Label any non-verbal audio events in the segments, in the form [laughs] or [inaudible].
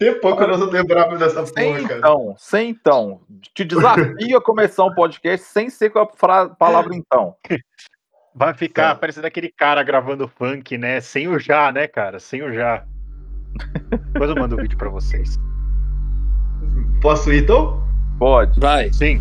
Tempão que eu não lembrava dessa Sem porra, cara. então, sem então. Te desafio a começar um podcast sem ser com a fra- palavra então. Vai ficar Certo. parecendo aquele cara gravando funk, né? Sem o já, né, cara? Sem o já. Depois eu mando o vídeo pra vocês. Posso ir então? Pode. Vai. Sim.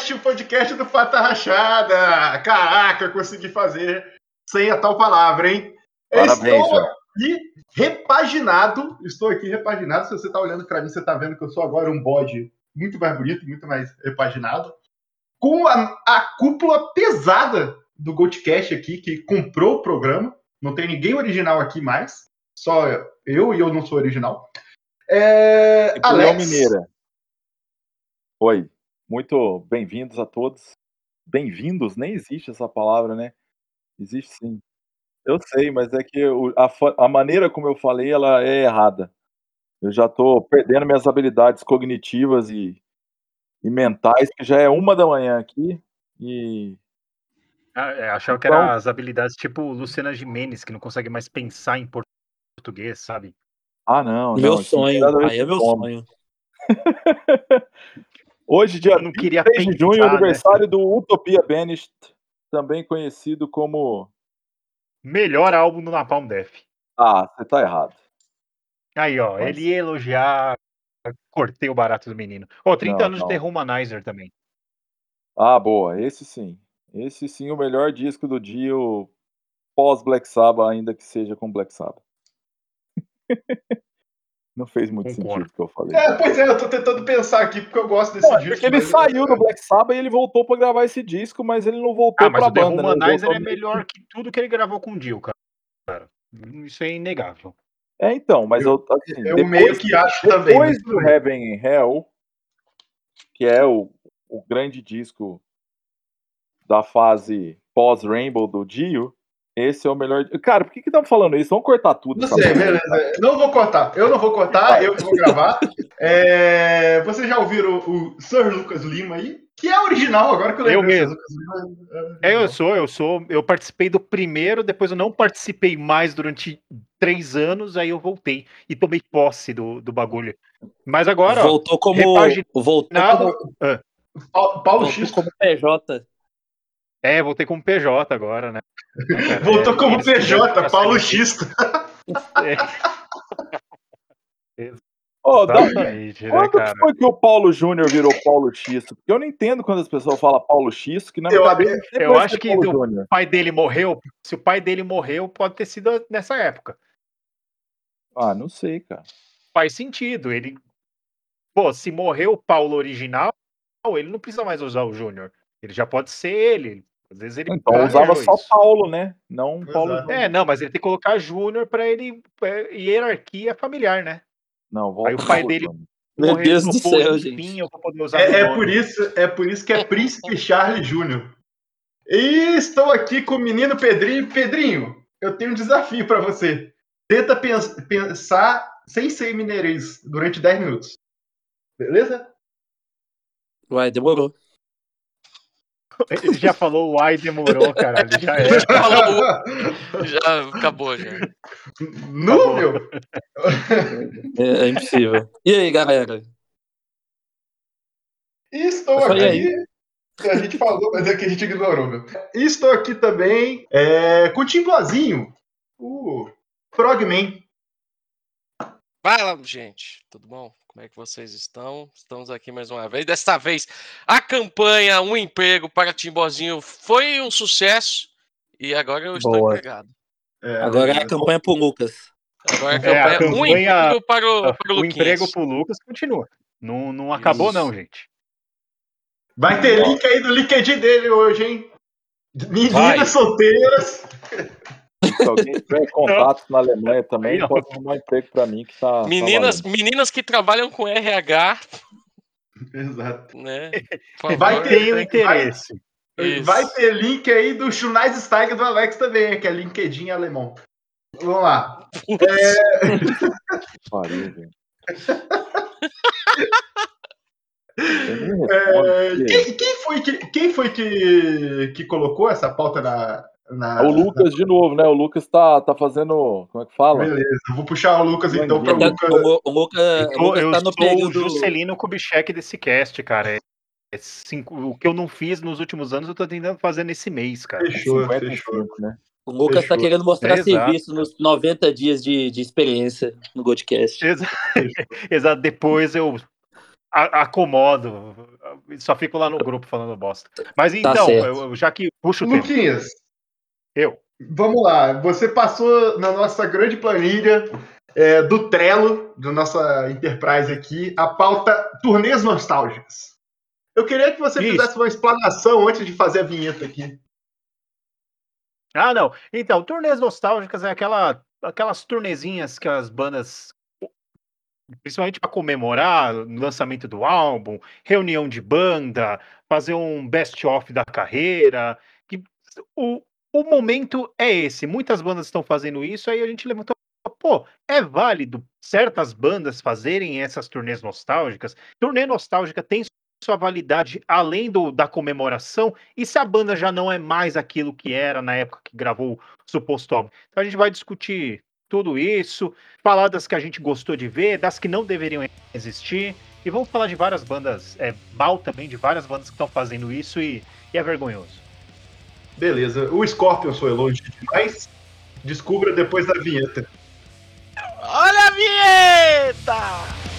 Podcast, o podcast do Fata Rachada. Caraca, consegui fazer sem a tal palavra, hein? Parabéns, estou aqui repaginado. Estou aqui repaginado. Se você está olhando para mim, você está vendo que eu sou agora um bode muito mais bonito, muito mais repaginado. Com a, a cúpula pesada do Goldcast aqui, que comprou o programa. Não tem ninguém original aqui mais. Só eu e eu não sou original. É, Alex, Mineira. Oi. Muito bem-vindos a todos. Bem-vindos? Nem existe essa palavra, né? Existe sim. Eu sei, mas é que o- a, fa- a maneira como eu falei, ela é errada. Eu já tô perdendo minhas habilidades cognitivas e, e mentais, que já é uma da manhã aqui. E Ah, é, achava que Então- eram as habilidades tipo Luciana Gimenez, que não consegue mais pensar em português, sabe? Ah, não. Meu não, isso não tem sonho. nada a ver Aí é com meu fome. sonho. [laughs] Hoje, dia Eu não queria 3 de junho, pensar, né? aniversário do Utopia Banished, também conhecido como. Melhor álbum do Napalm Death. Ah, você tá errado. Aí, ó, Mas- ele ia elogiar. Cortei o barato do menino. Ó, 30 Não, anos não. de The Humanizer também. Ah, boa, esse sim. Esse sim, o melhor disco do Dio pós Black Sabbath, ainda que seja com Black Sabbath. [laughs] Não fez muito Concordo. sentido o que eu falei. É, pois é, eu tô tentando pensar aqui porque eu gosto desse Não, é disco. porque ele mas- saiu do Black Sabbath e ele voltou pra gravar esse disco, mas ele não voltou Ah, mas pra o banda, né? Ele Humanizer é melhor que tudo que ele gravou com o Dio, cara. Isso é inegável. É, então, mas eu, assim, Eu depois, meio que acho também. depois mas- do Heaven and Hell, que é o, o grande disco da fase pós-Rainbow do Dio, esse é o melhor. Cara, por que que estão falando isso? Vamos cortar tudo. Não sei, beleza. Não vou cortar. Eu não vou cortar, eu vou gravar. [laughs] É, Vocês já ouviram o Sir Lucas Lima aí? Que é original, agora que eu Eu lembrei. mesmo. Sir Lucas Lima é É, eu sou, eu sou. Eu participei do primeiro, depois eu não participei mais durante três anos, aí eu voltei e tomei posse do, do bagulho. Mas agora, ó, voltou como. repaginado- Voltou como, Pa- Paulo voltou X como PJ. É, voltei como PJ agora, né? [laughs] Voltou [laughs] é, como PJ, Paulo sem- X. É, Ó, dá- né, Quando cara? foi que o Paulo Júnior virou Paulo X? Porque eu não entendo quando as pessoas falam Paulo X, que na Eu- minha cabeça sempre eu acho que. O pai dele morreu. Se o pai dele morreu, pode ter sido nessa época. Ah, não sei, cara. Faz sentido. Ele. Pô, se morreu o Paulo original, ele não precisa mais usar o Júnior. Ele já pode ser ele. Às vezes ele. Então usava só isso. Paulo, né? Não Pois Paulo é. É, não, mas ele tem que colocar Júnior pra ele. é, hierarquia familiar, né? Não, volta Aí o pai dele- Júnior. Meu Morreu, Deus do céu, gente. eu vou poder usar É, é por isso, é por isso que é Príncipe Charles Júnior. E estou aqui com o menino Pedrinho. Pedrinho, eu tenho um desafio para você. Tenta pens- pensar sem ser mineirês durante 10 minutos. Beleza? Vai, demorou. Ele já falou o ai demorou, caralho. Já é. Falou, [laughs] já acabou, já. Nu, meu. É, é impossível. E aí, galera? E estou aqui. A gente falou, mas é que a gente ignorou, meu. E estou aqui também é, com o Tim Blazinho, o Frogman. Fala, gente, tudo bom? Como é que vocês estão? Estamos aqui mais uma vez. Desta vez, a campanha Um Emprego para Timbozinho foi um sucesso e agora eu estou Boa. empregado. É, Agora é a campanha pro Lucas. Agora a É, a campanha, Um campanha- Emprego para o, para o o emprego pro Lucas continua. Não, não acabou, Isso. não, gente. Vai ter link aí do LinkedIn dele hoje, hein? Meninas Vai. solteiras. Se alguém tiver [laughs] contato na Alemanha também, não. pode arrumar um emprego pra mim que tá. tá Meninas, valendo. meninas que trabalham com RH, Exato. né? [laughs] Vai ter- interesse. Isso. Vai ter link aí do Schneidsteiger do Alex também, que é LinkedIn alemão. Vamos lá. É, [laughs] porque quem, quem foi, que, quem foi que, que colocou essa pauta na. Na é O Lucas de novo, né? O Lucas tá, tá fazendo. Como é que fala? Beleza, eu vou puxar o Lucas então para o Tá- Lucas. O, Lu- o Luca, Eu, o tô, Lucas eu tá no sou o período. Juscelino Kubitschek desse cast, cara. É, é cinco- o que eu não fiz nos últimos anos, eu tô tentando fazer nesse mês, cara. Fechou, 55, fechou. né? O Lucas tá Fechou. querendo mostrar É, exato. serviço nos 90 dias de, de experiência no Godcast. Exa- [laughs] Exato, depois eu a- acomodo. Só fico lá no grupo falando bosta. Mas então, certo. eu- já que puxo o tempo, Luquinhas, eu. vamos lá. Você passou na nossa grande planilha é, do Trello, da nossa Enterprise aqui, a pauta turnês nostálgicas. Eu queria que você Isso. fizesse uma explanação antes de fazer a vinheta aqui. Ah, não. Então, turnês nostálgicas é aquela, aquelas turnezinhas que as bandas, principalmente para comemorar o lançamento do álbum, reunião de banda, fazer um best-of da carreira. Que o, o momento é esse. Muitas bandas estão fazendo isso, aí a gente levantou. Pô, é válido certas bandas fazerem essas turnês nostálgicas? Turnê nostálgica tem sua validade além do, da comemoração, e se a banda já não é mais aquilo que era na época que gravou o suposto álbum? Então a gente vai discutir tudo isso, falar das que a gente gostou de ver, das que não deveriam existir, e vamos falar de várias bandas, é, mal também, de várias bandas que estão fazendo isso e, e é vergonhoso. Beleza. O Scorpion foi longe demais. Descubra depois da vinheta. Olha a vinheta!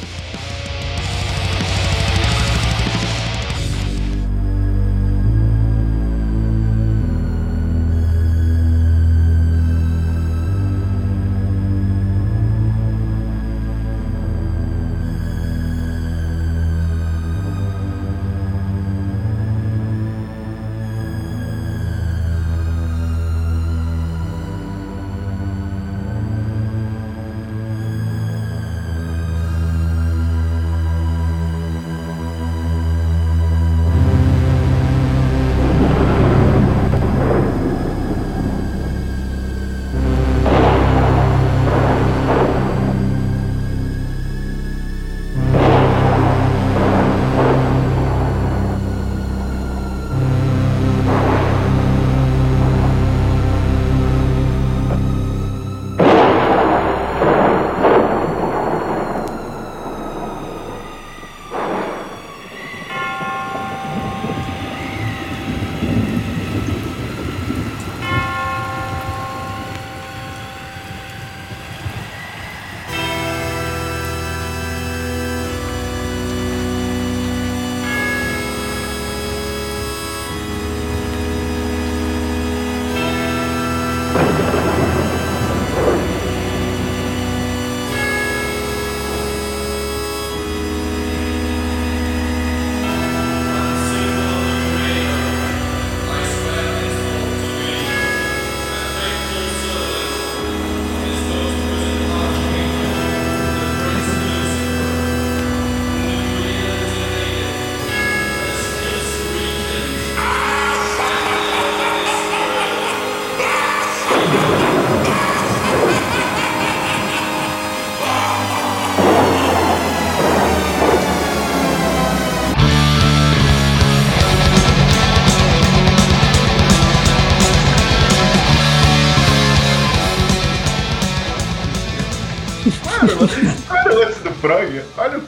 Olha o Frog. Olha o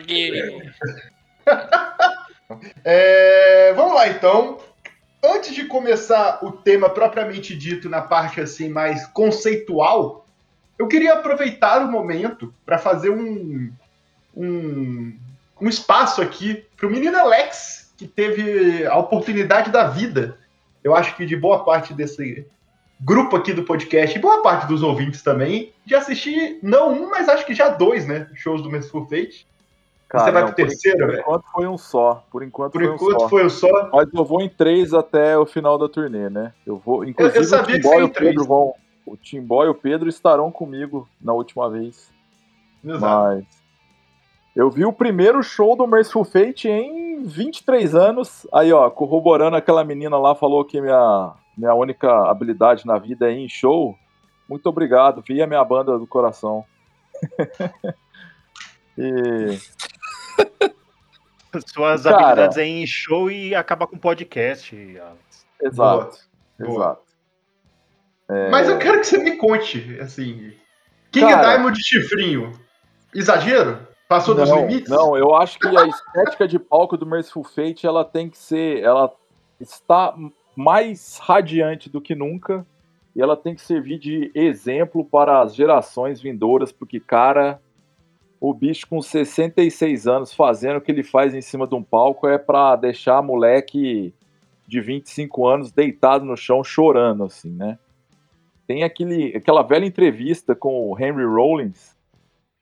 Frog. É, vamos lá então. Antes de começar o tema propriamente dito na parte assim mais conceitual, Eu queria aproveitar o momento para fazer um, um, um espaço aqui para o menino Alex, que teve a oportunidade da vida, eu acho que de boa parte desse grupo aqui do podcast, e boa parte dos ouvintes também, de assistir, não um, mas acho que já dois, né? Shows do Merciful Fate. Cara, Você vai não, pro terceiro, por, velho? enquanto foi um só. Por enquanto Por foi um enquanto só. foi o só. Mas eu vou em três até o final da turnê, né? Eu vou. Inclusive sabia o que Timbó você e ia o em três. Pedro vão. O Timbó e o Pedro estarão comigo na última vez. Exato. Mas eu vi o primeiro show do Merciful Fate em 23 anos. Aí, ó, corroborando aquela menina lá, falou que minha, minha única habilidade na vida é ir em show. Muito obrigado, vi a minha banda do coração. [laughs] e [laughs] Suas Cara. habilidades é em show e acabar com podcast, Alex. exato, Boa. exato. Mas eu quero que você me conte, assim. King Cara. Diamond de chifrinho. Exagero? Passou dos não, limites? Não, eu acho que a estética de palco do Merciful Fate ela tem que ser, ela está mais radiante do que nunca e ela tem que servir de exemplo para as gerações vindouras, porque cara, o bicho com 66 anos fazendo o que ele faz em cima de um palco é para deixar moleque de 25 anos deitado no chão chorando assim, né? Tem aquele, aquela velha entrevista com o Henry Rollins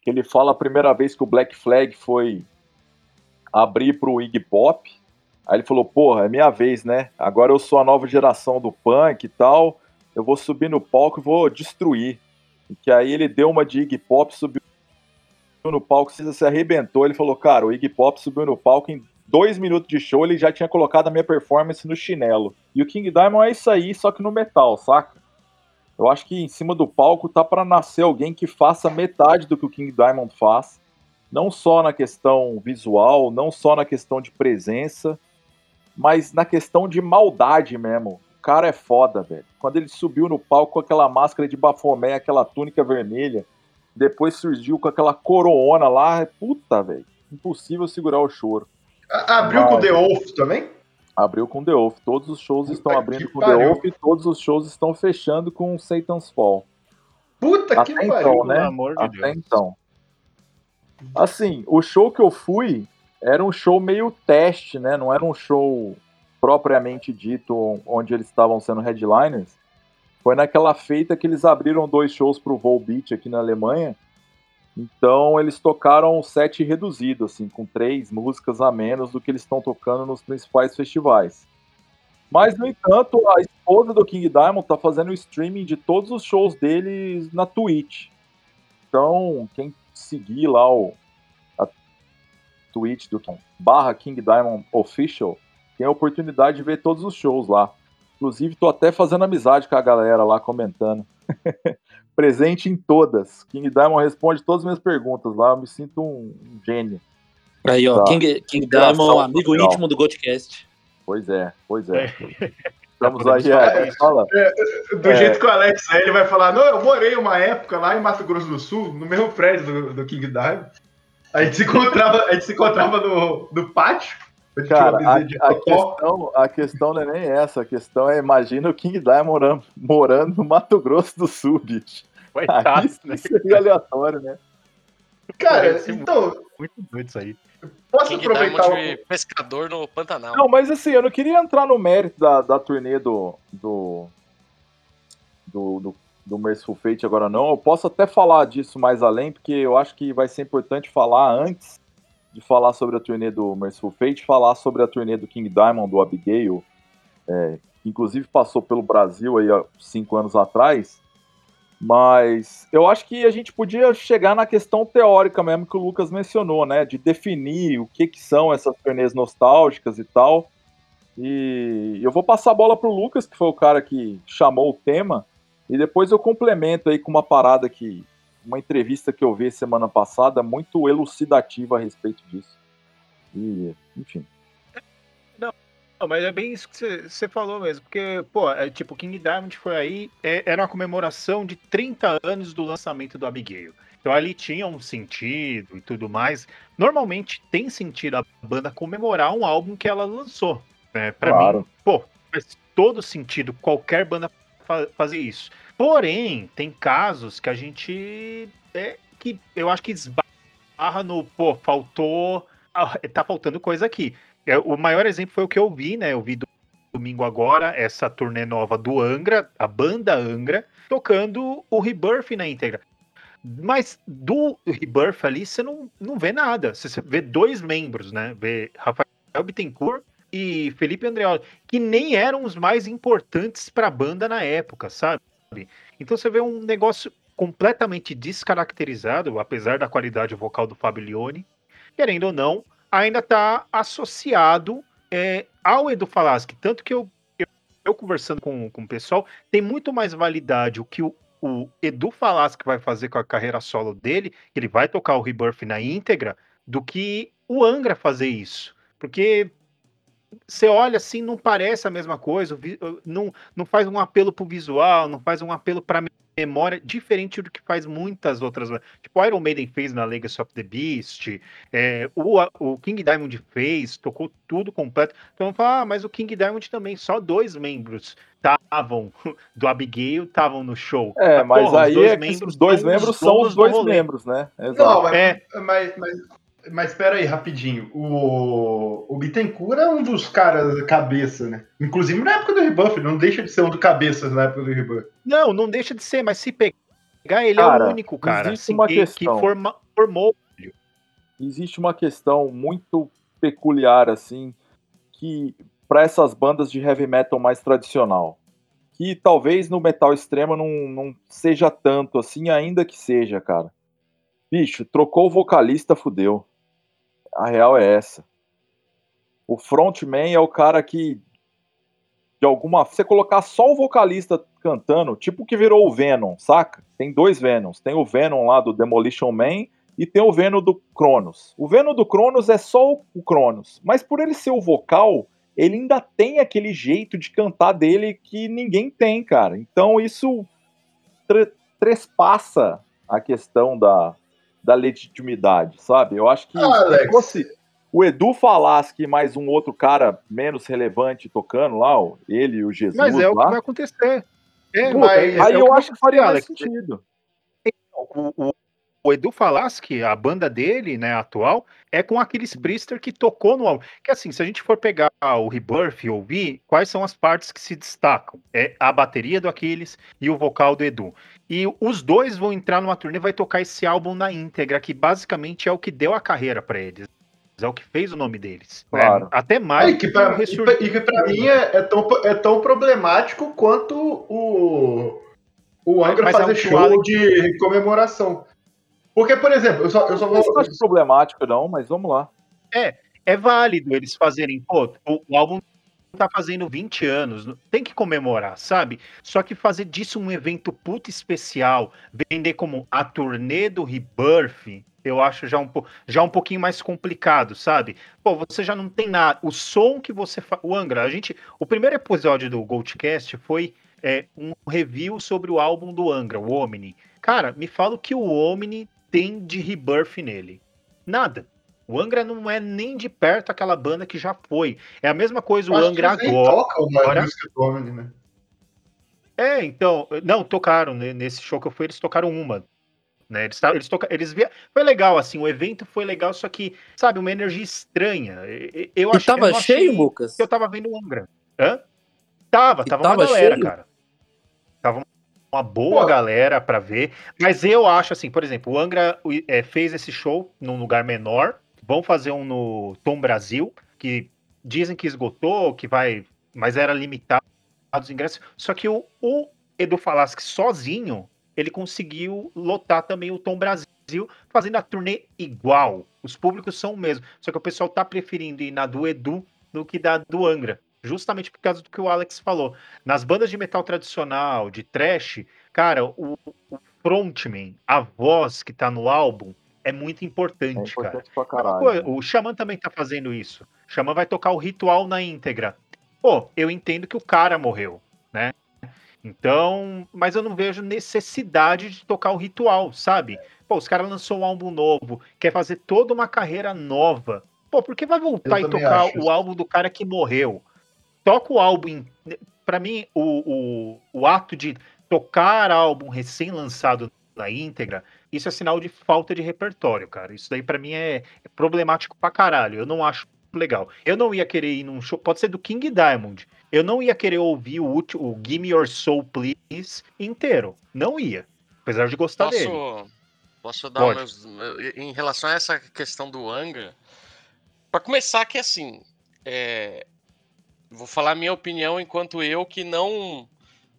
que ele fala a primeira vez que o Black Flag foi abrir pro Iggy Pop. Aí ele falou, porra, é minha vez, né? Agora eu sou a nova geração do punk e tal. Eu vou subir no palco e vou destruir. E que aí ele deu uma de Iggy Pop, subiu no palco, se arrebentou. Ele falou, cara, o Iggy Pop subiu no palco em dois minutos de show, ele já tinha colocado a minha performance no chinelo. E o King Diamond é isso aí, só que no metal, saca? Eu acho que em cima do palco tá para nascer alguém que faça metade do que o King Diamond faz, não só na questão visual, não só na questão de presença, mas na questão de maldade mesmo. O cara é foda, velho. Quando ele subiu no palco com aquela máscara de bafomé, aquela túnica vermelha, depois surgiu com aquela coroona lá, puta, velho. Impossível segurar o choro. Abriu com The Wolf também? Abriu com The Oath. Todos os shows Puta estão que abrindo com pariu. The Oath e todos os shows estão fechando com Satan's Fall. Puta que Até pariu. então, né? Amor de Até Deus. então. Assim, o show que eu fui era um show meio teste, né? Não era um show propriamente dito onde eles estavam sendo headliners. Foi naquela feita que eles abriram dois shows pro Volbeat aqui na Alemanha. Então eles tocaram um set reduzido, assim, com três músicas a menos do que eles estão tocando nos principais festivais. Mas, no entanto, a esposa do King Diamond tá fazendo o streaming de todos os shows deles na Twitch. Então, quem seguir lá o Twitch do barra King Diamond Official tem a oportunidade de ver todos os shows lá. Inclusive, tô até fazendo amizade com a galera lá comentando. [laughs] Presente em todas. King Diamond responde todas as minhas perguntas lá. Eu me sinto um, gênio. Aí, ó, Tá. King, King Diamond, amigo social. íntimo do Godcast. Pois é, pois é. É. Estamos Podemos aí, é, fala. Do É. jeito que o Alex é, ele vai falar: Não, eu morei uma época lá em Mato Grosso do Sul, no mesmo prédio do, do King Diamond. A gente se encontrava, a gente se encontrava no, no pátio. Cara, a, a questão, a questão não é nem essa. A questão é, imagina o King Diamond morando, morando no Mato Grosso do Sul, bicho. Coitado, Aí né? seria aleatório, né? Cara, então, Muito doido isso aí. posso King aproveitar Diamond o... pescador no Pantanal. Não, mas assim, eu não queria entrar no mérito da, da turnê do, do, do, do, do Merciful agora, não. Eu posso até falar disso mais além, porque eu acho que vai ser importante falar antes de falar sobre a turnê do Merciful Fate, falar sobre a turnê do King Diamond, do Abigail, é, que inclusive passou pelo Brasil aí há cinco anos atrás. Mas eu acho que a gente podia chegar na questão teórica mesmo que o Lucas mencionou, né? De definir o que, que são essas turnês nostálgicas e tal. E eu vou passar a bola pro Lucas, que foi o cara que chamou o tema, e depois eu complemento aí com uma parada que. Uma entrevista que eu vi semana passada, muito elucidativa a respeito disso. E, enfim. Não, mas é bem isso que você- você falou mesmo, porque, pô, é, tipo, King Diamond foi aí, é- era uma comemoração de 30 anos do lançamento do Abigail. Então ali tinha um sentido e tudo mais. Normalmente tem sentido a banda comemorar um álbum que ela lançou. Né? Pra Claro. mim, pô, faz todo sentido qualquer banda fa fazer isso. Porém, tem casos que a gente. É, que eu acho que esbarra no. Pô, faltou. ah, Tá faltando coisa aqui. É, o maior exemplo foi o que eu vi, né? Eu vi do- domingo agora essa turnê nova do Angra, a banda Angra, tocando o Rebirth na íntegra. Mas do Rebirth ali, você não, não vê nada. Você vê dois membros, né? Vê Rafael Bittencourt e Felipe Andreoli, que nem eram os mais importantes para a banda na época, sabe? Então você vê um negócio completamente descaracterizado, apesar da qualidade vocal do Fabio Lione, querendo ou não, ainda está associado é, ao Edu Falaschi. Tanto que eu, eu, eu conversando com, com o pessoal, tem muito mais validade o que o, o Edu Falaschi vai fazer com a carreira solo dele, ele vai tocar o Rebirth na íntegra, do que o Angra fazer isso. Porque você olha assim, não parece a mesma coisa, não, não faz um apelo pro visual, não faz um apelo pra memória, diferente do que faz muitas outras. Tipo, o Iron Maiden fez na Legacy of the Beast, é, o, o King Diamond fez, tocou tudo completo. Então fala, ah, mas o King Diamond também, só dois membros estavam [laughs] do Abigail, estavam no show. É, mas porra, os aí dois é membros os dois são os membros são os do dois membros, né? Não, Exato. mas, É. mas, mas, mas espera aí, rapidinho. O, o Bittencourt é um dos caras cabeça, né? Inclusive na época do rebuff, não deixa de ser um dos cabeças na época do rebuff. Não, não deixa de ser, mas se pegar, ele é Cara, o único, cara, existe assim, uma que, que questão. forma- formou. existe uma questão muito peculiar assim que para essas bandas de heavy metal mais tradicional que talvez no metal extremo não, não seja tanto assim ainda que seja cara bicho trocou o vocalista fudeu a real é essa o frontman é o cara que de alguma você colocar só o vocalista cantando tipo que virou o Venom saca tem dois Venoms tem o Venom lá do Demolition Man e tem o Venom do Cronos. O Venom do Cronos é só o- Cronos, mas por ele ser o vocal, ele ainda tem aquele jeito de cantar dele que ninguém tem, cara. Então isso tre- trespassa a questão da, da legitimidade, sabe? Eu acho que Ah, se Alex. fosse o Edu falasse que mais um outro cara menos relevante tocando lá, ele e o Jesus Mas é o que lá, vai acontecer. É, puta, mas aí é eu acho que faria mais acontecer, sentido. O, o- o Edu Falaschi, a banda dele, né, atual, é com aqueles Priester que tocou no álbum. Que assim, se a gente for pegar o Rebirth e ouvir, quais são as partes que se destacam? É a bateria do Aquiles e o vocal do Edu. E os dois vão entrar numa turnê e vai tocar esse álbum na íntegra, que basicamente é o que deu a carreira pra eles. É o que fez o nome deles. né? Claro. Até mais e que pra, o e e que pra mim é, é tão, é tão problemático quanto o, o Angra Mas é fazer que o show Alex- de comemoração. Porque, por exemplo, eu só, eu só Eu não vou. acho problemático, não, mas vamos lá. é válido eles fazerem, pô, o, o álbum tá fazendo 20 anos, tem que comemorar, sabe? Só que fazer disso um evento puto especial, vender como a turnê do Rebirth, eu acho já um, já um pouquinho mais complicado, sabe? Pô, você já não tem nada, o som que você faz, o Angra, a gente, o primeiro episódio do Goldcast foi é, um review sobre o álbum do Angra, o Omni. Cara, me fala o que o Omni tem de Rebirth nele. Nada. O Angra não é nem de perto aquela banda que já foi. É a mesma coisa o acho que Angra agora. tocam uma agora- música do Omni, né? É, então, não, tocaram, né, nesse show que eu fui, eles tocaram uma. Né, eles, eles, toca, eles via, foi legal, assim, o evento foi legal, só que, sabe, uma energia estranha. Eu achei, eu tava achei cheio, Lucas? que eu tava vendo o Angra. Hã? Tava, tava, tava uma galera, cheio? cara. Tava uma boa Pô. galera pra ver. Mas eu acho assim, por exemplo, o Angra é, fez esse show num lugar menor. Vão fazer um no Tom Brasil, que dizem que esgotou, que vai. Mas era limitado os ingressos. Só que o, o Edu Falaschi sozinho, ele conseguiu lotar também o Tom Brasil, fazendo a turnê igual. Os públicos são o mesmo. Só que o pessoal tá preferindo ir na do Edu do que da do Angra. Justamente por causa do que o Alex falou. Nas bandas de metal tradicional, de trash, cara, o, o frontman, a voz que tá no álbum, é muito É importante, cara. importante pra Mesma caralho. O Xamã também tá fazendo isso. O Xamã vai tocar o ritual na íntegra. Pô, eu entendo que o cara morreu, né? Então, mas eu não vejo necessidade de tocar o ritual, sabe? Pô, os caras lançou um álbum novo, quer fazer toda uma carreira nova. Pô, por que vai voltar Eu e tocar acho o álbum do cara que morreu? Toca o álbum. pra mim, o, o, o ato de tocar álbum recém-lançado na íntegra, isso é sinal de falta de repertório, cara. Isso daí pra mim é, é problemático pra caralho. Eu não acho legal. Eu não ia querer ir num show, pode ser do King Diamond. Eu não ia querer ouvir o, último, o Gimme Your Soul Please inteiro. Não ia. Apesar de gostar dele. Posso, posso dar Pode. meus, em relação a essa questão do Angra? Pra começar que assim, é, vou falar a minha opinião enquanto eu que não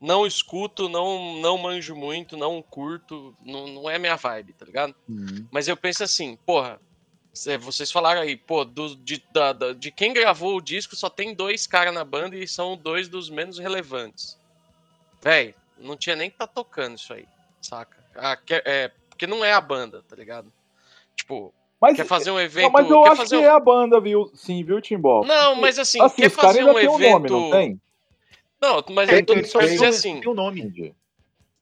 não escuto, não não manjo muito, não curto, não, não é minha vibe, tá ligado? Hum. Mas eu penso assim, porra, cê- vocês falaram aí, pô, do- de, da- da- de quem gravou o disco só tem dois caras na banda e são dois dos menos relevantes. Véi, não tinha nem que tá tocando isso aí, saca? Ah, que- é, porque não é a banda, tá ligado? Tipo, Mas, quer fazer um não, evento. mas eu quer acho fazer que um- é a banda, viu? Sim, viu, Timbó? Não, mas assim, Assim, quer fazer um têm um evento. nome, não tem? Não, mas Tem, eu tô tem, só quero dizer tem- assim, tem um nome.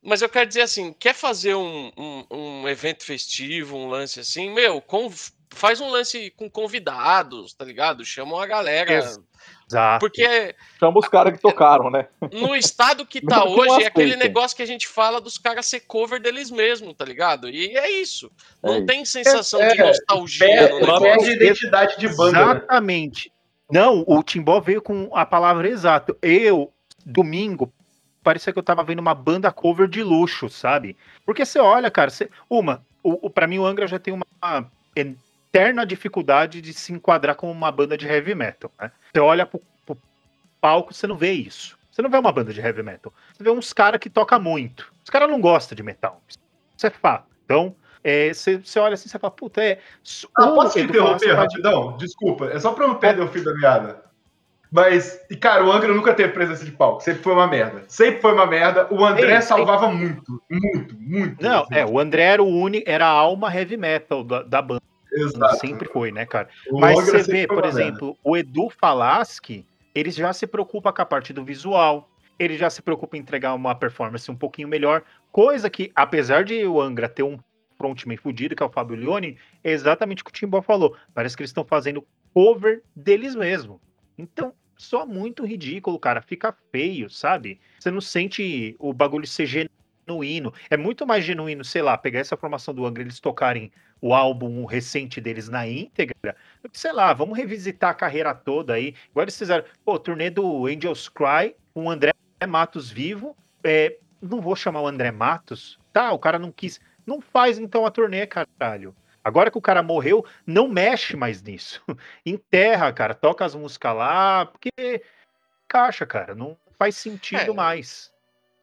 Mas eu quero dizer assim, quer fazer um, um, um evento festivo, um lance assim, meu, conv- faz um lance com convidados, tá ligado? Chama uma galera. Ex- Exato. Porque Chama os caras que tocaram, né? no estado que [laughs] tá hoje, é aquele negócio que a gente fala dos caras ser cover deles mesmo, tá ligado? E é isso. Não É isso. tem sensação de É, nostalgia Perde, no perde negócio. identidade de banda. né? Exatamente. Não, o Timbó veio com a palavra exata. Eu, domingo, parecia que eu tava vendo uma banda cover de luxo, sabe? Porque você olha, cara, você- uma, o, o, pra mim o Angra já tem uma eterna dificuldade de se enquadrar como uma banda de heavy metal, né? Você olha pro, pro palco, você não vê isso. Você não vê uma banda de heavy metal. Você vê uns caras que tocam muito. Os caras não gostam de metal. Isso é fato. Então, é, você, você olha assim e fala, puta, é. Ah, posso te interromper Falaschi pode- rapidão? Desculpa, é só pra eu não perder o fio da meada. Mas, e cara, o Angra nunca teve presença de palco, sempre foi uma merda. Sempre foi uma merda. O André sim. salvava muito, muito, muito. Não, assim. é, o André era o único, era a alma heavy metal da, da banda, Exato. sempre foi, né, cara? O Mas você sempre vê, por merda. exemplo, o Edu Falaschi, ele já se preocupa com a parte do visual, ele já se preocupa em entregar uma performance um pouquinho melhor, coisa que, apesar de o Angra ter um frontman fudido, que é o Fábio Leone, é exatamente o que o Timbó falou. Parece que eles estão fazendo cover deles mesmo. Então, só muito ridículo, cara. Fica feio, sabe? Você não sente o bagulho ser genuíno. É muito mais genuíno, sei lá, pegar essa formação do Angra, eles tocarem o álbum recente deles na íntegra, sei lá, vamos revisitar a carreira toda aí. Igual eles fizeram, pô, turnê do Angels Cry com o André Matos vivo. É, não vou chamar o André Matos, tá? O cara não quis. Não faz então a turnê, caralho. Agora que o cara morreu, não mexe mais nisso. [laughs] Enterra, cara, toca as músicas lá, porque caixa, cara, não faz sentido É. mais.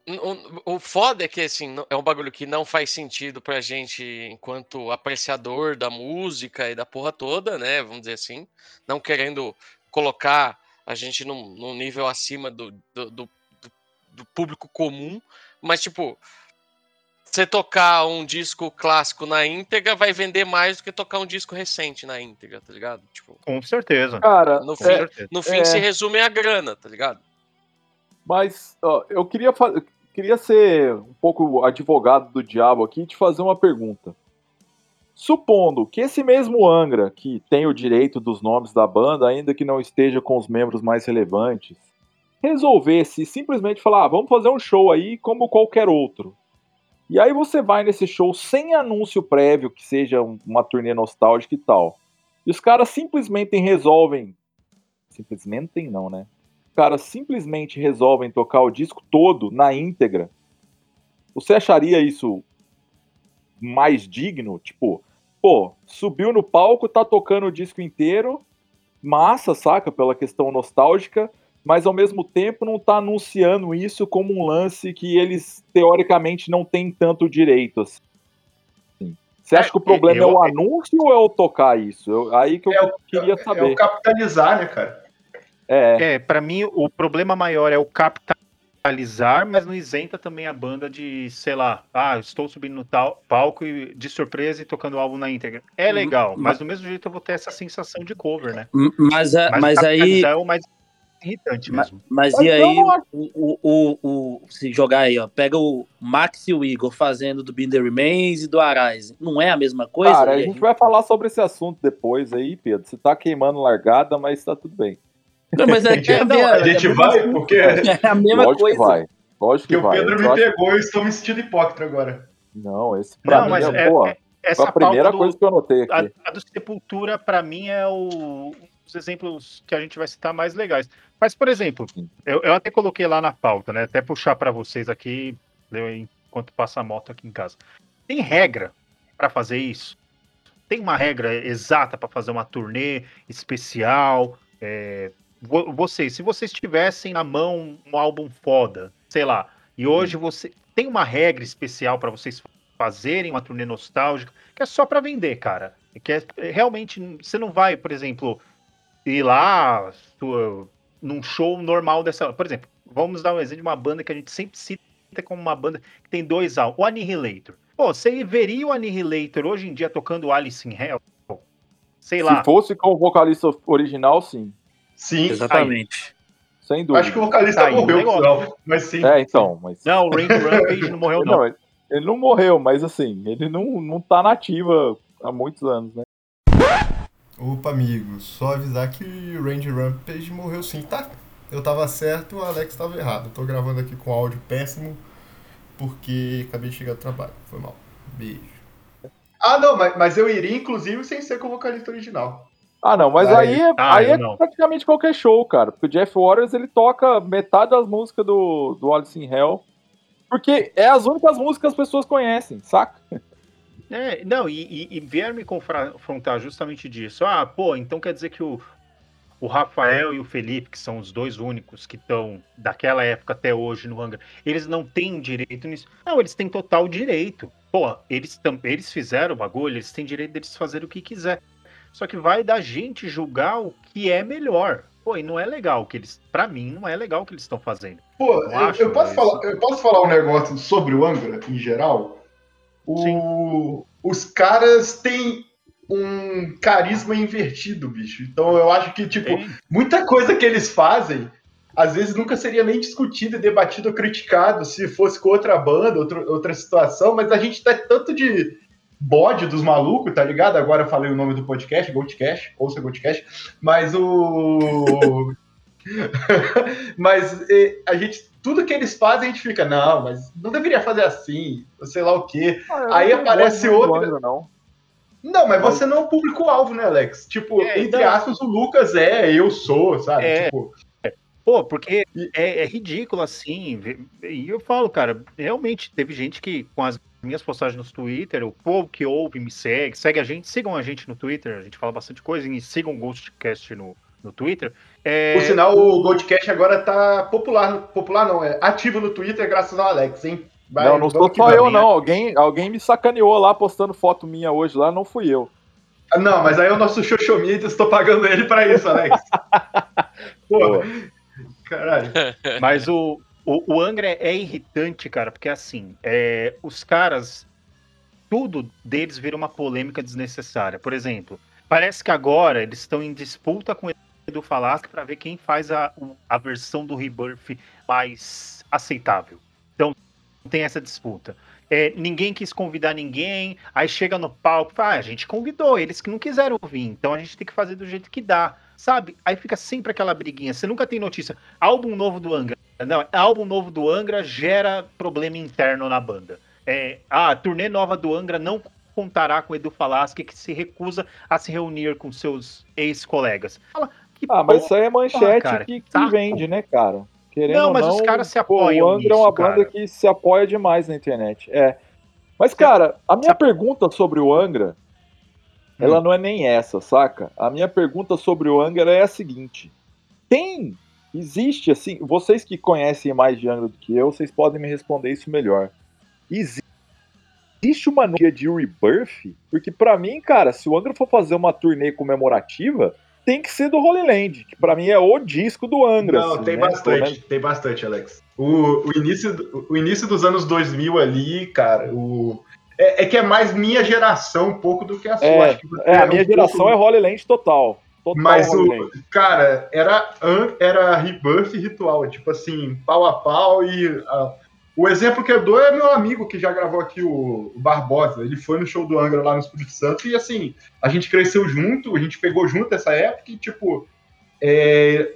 O, o foda é que, assim, é um bagulho que não faz sentido pra gente enquanto apreciador da música e da porra toda, né? Vamos dizer assim. Não querendo colocar a gente num, num nível acima do, do, do- do- do público comum. Mas, tipo, você tocar um disco clássico na íntegra vai vender mais do que tocar um disco recente na íntegra, tá ligado? Tipo, Com certeza. Cara, no Com fim, é, certeza. no fim é. se resume a grana, tá ligado? mas ó, eu queria, fa- eu queria ser um pouco advogado do diabo aqui e te fazer uma pergunta. Supondo que esse mesmo Angra, que tem o direito dos nomes da banda, ainda que não esteja com os membros mais relevantes, resolvesse simplesmente falar: ah, vamos fazer um show aí como qualquer outro. E aí você vai nesse show sem anúncio prévio, que seja um- uma turnê nostálgica e tal. E os caras simplesmente resolvem. Simplesmente não, né? Caras simplesmente resolvem tocar o disco todo na íntegra. Você acharia isso mais digno? Tipo, pô, subiu no palco, tá tocando o disco inteiro, massa, saca? Pela questão nostálgica, mas ao mesmo tempo não tá anunciando isso como um lance que eles teoricamente não têm tanto direito. Assim. Você acha É, que o problema eu- é o anúncio ou é o tocar isso? Eu- aí que eu É o- queria É saber. o capitalizar, né, cara? É, É, pra mim o problema maior é o capitalizar, mas não isenta também a banda de, sei lá, ah, estou subindo no tal palco e de surpresa e tocando o álbum na íntegra. É legal, mas- mas do mesmo jeito eu vou ter essa sensação de cover, né? Mas, a- Mas, mas aí. é o mais irritante mesmo. Mas Mas e eu aí, o, o, o, o- se jogar aí, ó, pega o Max e o Igor fazendo do Binder Remains e do Arise. Não é a mesma coisa? Cara, a gente vai falar sobre esse assunto depois aí, Pedro. Você tá queimando largada, mas tá tudo bem. Não, mas é, gente- é, não, a gente vai, porque, [laughs] é a mesma Lógico coisa. que vai. Lógico porque que o vai. Pedro Eu me acho- pegou e estou me sentindo hipócrita agora. Não, esse pra Não, mim mas é, é- boa. é- Foi essa a primeira do- coisa que eu anotei aqui. A, a do Sepultura, pra mim, é o, um dos exemplos que a gente vai citar mais legais. Mas, por exemplo, eu, eu até coloquei lá na pauta, né? Até puxar pra vocês aqui, eu, enquanto passa a moto aqui em casa. Tem regra pra fazer isso? Tem uma regra exata pra fazer uma turnê especial? É, vocês, se vocês tivessem na mão um álbum foda, sei lá, e hoje você tem uma regra especial pra vocês fazerem uma turnê nostálgica, que é só pra vender, cara. Que é, é, realmente você não vai, por exemplo, ir lá tu- num show normal dessa. Por exemplo, vamos dar um exemplo de uma banda que a gente sempre cita como uma banda que tem dois álbuns. O Annihilator. Pô, você veria o Annihilator hoje em dia tocando Alice in Hell? Sei lá. Se fosse com o vocalista original, sim. Sim, Exatamente. Sem dúvida. acho que o vocalista Tá aí, morreu, não, mas sim. É, então, mas. Não, o Randy Rampage não morreu, Não, não. ele, não morreu, mas assim, ele não, não tá nativa há muitos anos, né? Opa, amigo, só avisar que o Randy Rampage morreu sim, tá? Eu tava certo, o Alex tava errado. Eu tô gravando aqui com áudio péssimo porque acabei de chegar do trabalho. Foi mal. Beijo. Ah, não, mas, mas eu iria, inclusive, sem ser com o vocalista original. Ah, não, mas Aí- aí, é, Ah, aí eu é não. praticamente qualquer show, cara. Porque o Jeff Waters ele toca metade das músicas do, do Alice in Hell. Porque é as únicas músicas que as pessoas conhecem, saca? É, não, e, e, e vieram me confrontar justamente disso. Ah, pô, então quer dizer que o, o Rafael e o Felipe, que são os dois únicos que estão daquela época até hoje no hangar, eles não têm direito nisso. Não, eles têm total direito. Pô, eles, tam- eles fizeram o bagulho, eles têm direito deles fazerem o que quiser. Só que vai da gente julgar o que é melhor. Pô, e não é legal o que eles. Pra mim, não é legal o que eles estão fazendo. Pô, eu, eu posso falar, eu posso falar um negócio sobre o Angra, em geral? O- os caras têm um carisma invertido, bicho. Então eu acho que, tipo, muita coisa que eles fazem, às vezes nunca seria nem discutido, debatido ou criticado se fosse com outra banda, outra, outra situação, mas a gente tá tanto de bode dos malucos, tá ligado? Agora eu falei o nome do podcast, Goldcast, ouça Goldcast, mas o. [laughs] mas a gente. Tudo que eles fazem, a gente fica, não, mas não deveria fazer assim, sei lá o quê. Aí Eu não aparece Angra, não. Não, mas você não é o público-alvo, né, Alex? Tipo, É, entre não. aspas, o Lucas é, eu sou, sabe? É. Tipo, Pô, porque é, é ridículo assim. E eu falo, cara, realmente teve gente que, com as minhas postagens no Twitter, o povo que ouve me segue, segue a gente, sigam a gente no Twitter, a gente fala bastante coisa, e sigam o Ghostcast no, no Twitter. É, por sinal, o Goldcast agora tá popular, popular não, é ativo no Twitter graças ao Alex, hein? Vai, não, não sou só eu, não. Alguém, alguém me sacaneou lá postando foto minha hoje lá, não fui eu. Ah, Não, mas aí é o nosso Xoxomídia, estou pagando ele pra isso, Alex. [laughs] Pô, caralho. Mas o, o, o Angra é irritante, cara, porque assim, é, os caras, tudo deles vira uma polêmica desnecessária. Por exemplo, parece que agora eles estão em disputa com o Edu Falasca para ver quem faz a, a versão do Rebirth mais aceitável. Então, tem essa disputa. É, ninguém quis convidar ninguém, aí chega no palco, fala, ah, a gente convidou, eles que não quiseram vir, então a gente tem que fazer do jeito que dá, sabe? Aí fica sempre aquela briguinha, você nunca tem notícia. Álbum novo do Angra. Não, álbum novo do Angra gera problema interno na banda. É, a turnê nova do Angra não contará com Edu Falaschi, que se recusa a se reunir com seus ex-colegas. Fala, que Ah, mas porra, isso aí é manchete cara, que, que saco. vende, né, cara? Querendo Não, mas não, os caras se pô, apoiam O Angra é uma nisso, banda cara. que se apoia demais na internet. É. Mas, cara, a minha pergunta sobre o Angra, Hum. ela não é nem essa, saca? A minha pergunta sobre o Angra é a seguinte: tem, existe assim, vocês que conhecem mais de Angra do que eu, vocês podem me responder isso melhor. Exi- Existe uma noia de Rebirth? Porque pra mim, cara, se o Angra for fazer uma turnê comemorativa, tem que ser do Holy Land, que pra mim é o disco do Angra. Não, assim, tem né? bastante, tem bastante, Alex. O, o, início, o início dos anos 2000 ali, cara, o... É, é que é mais minha geração um pouco do que a sua. É, É, a um minha geração pouco- é Holy Land total. Total Mas o-. Cara, era, era Rebirth e Ritual, tipo assim, pau a pau e... ah, o exemplo que eu dou é meu amigo que já gravou aqui, o, Barbosa. Ele foi no show do Angra lá no Espírito Santo e, assim, a gente cresceu junto, a gente pegou junto essa época e, tipo, é,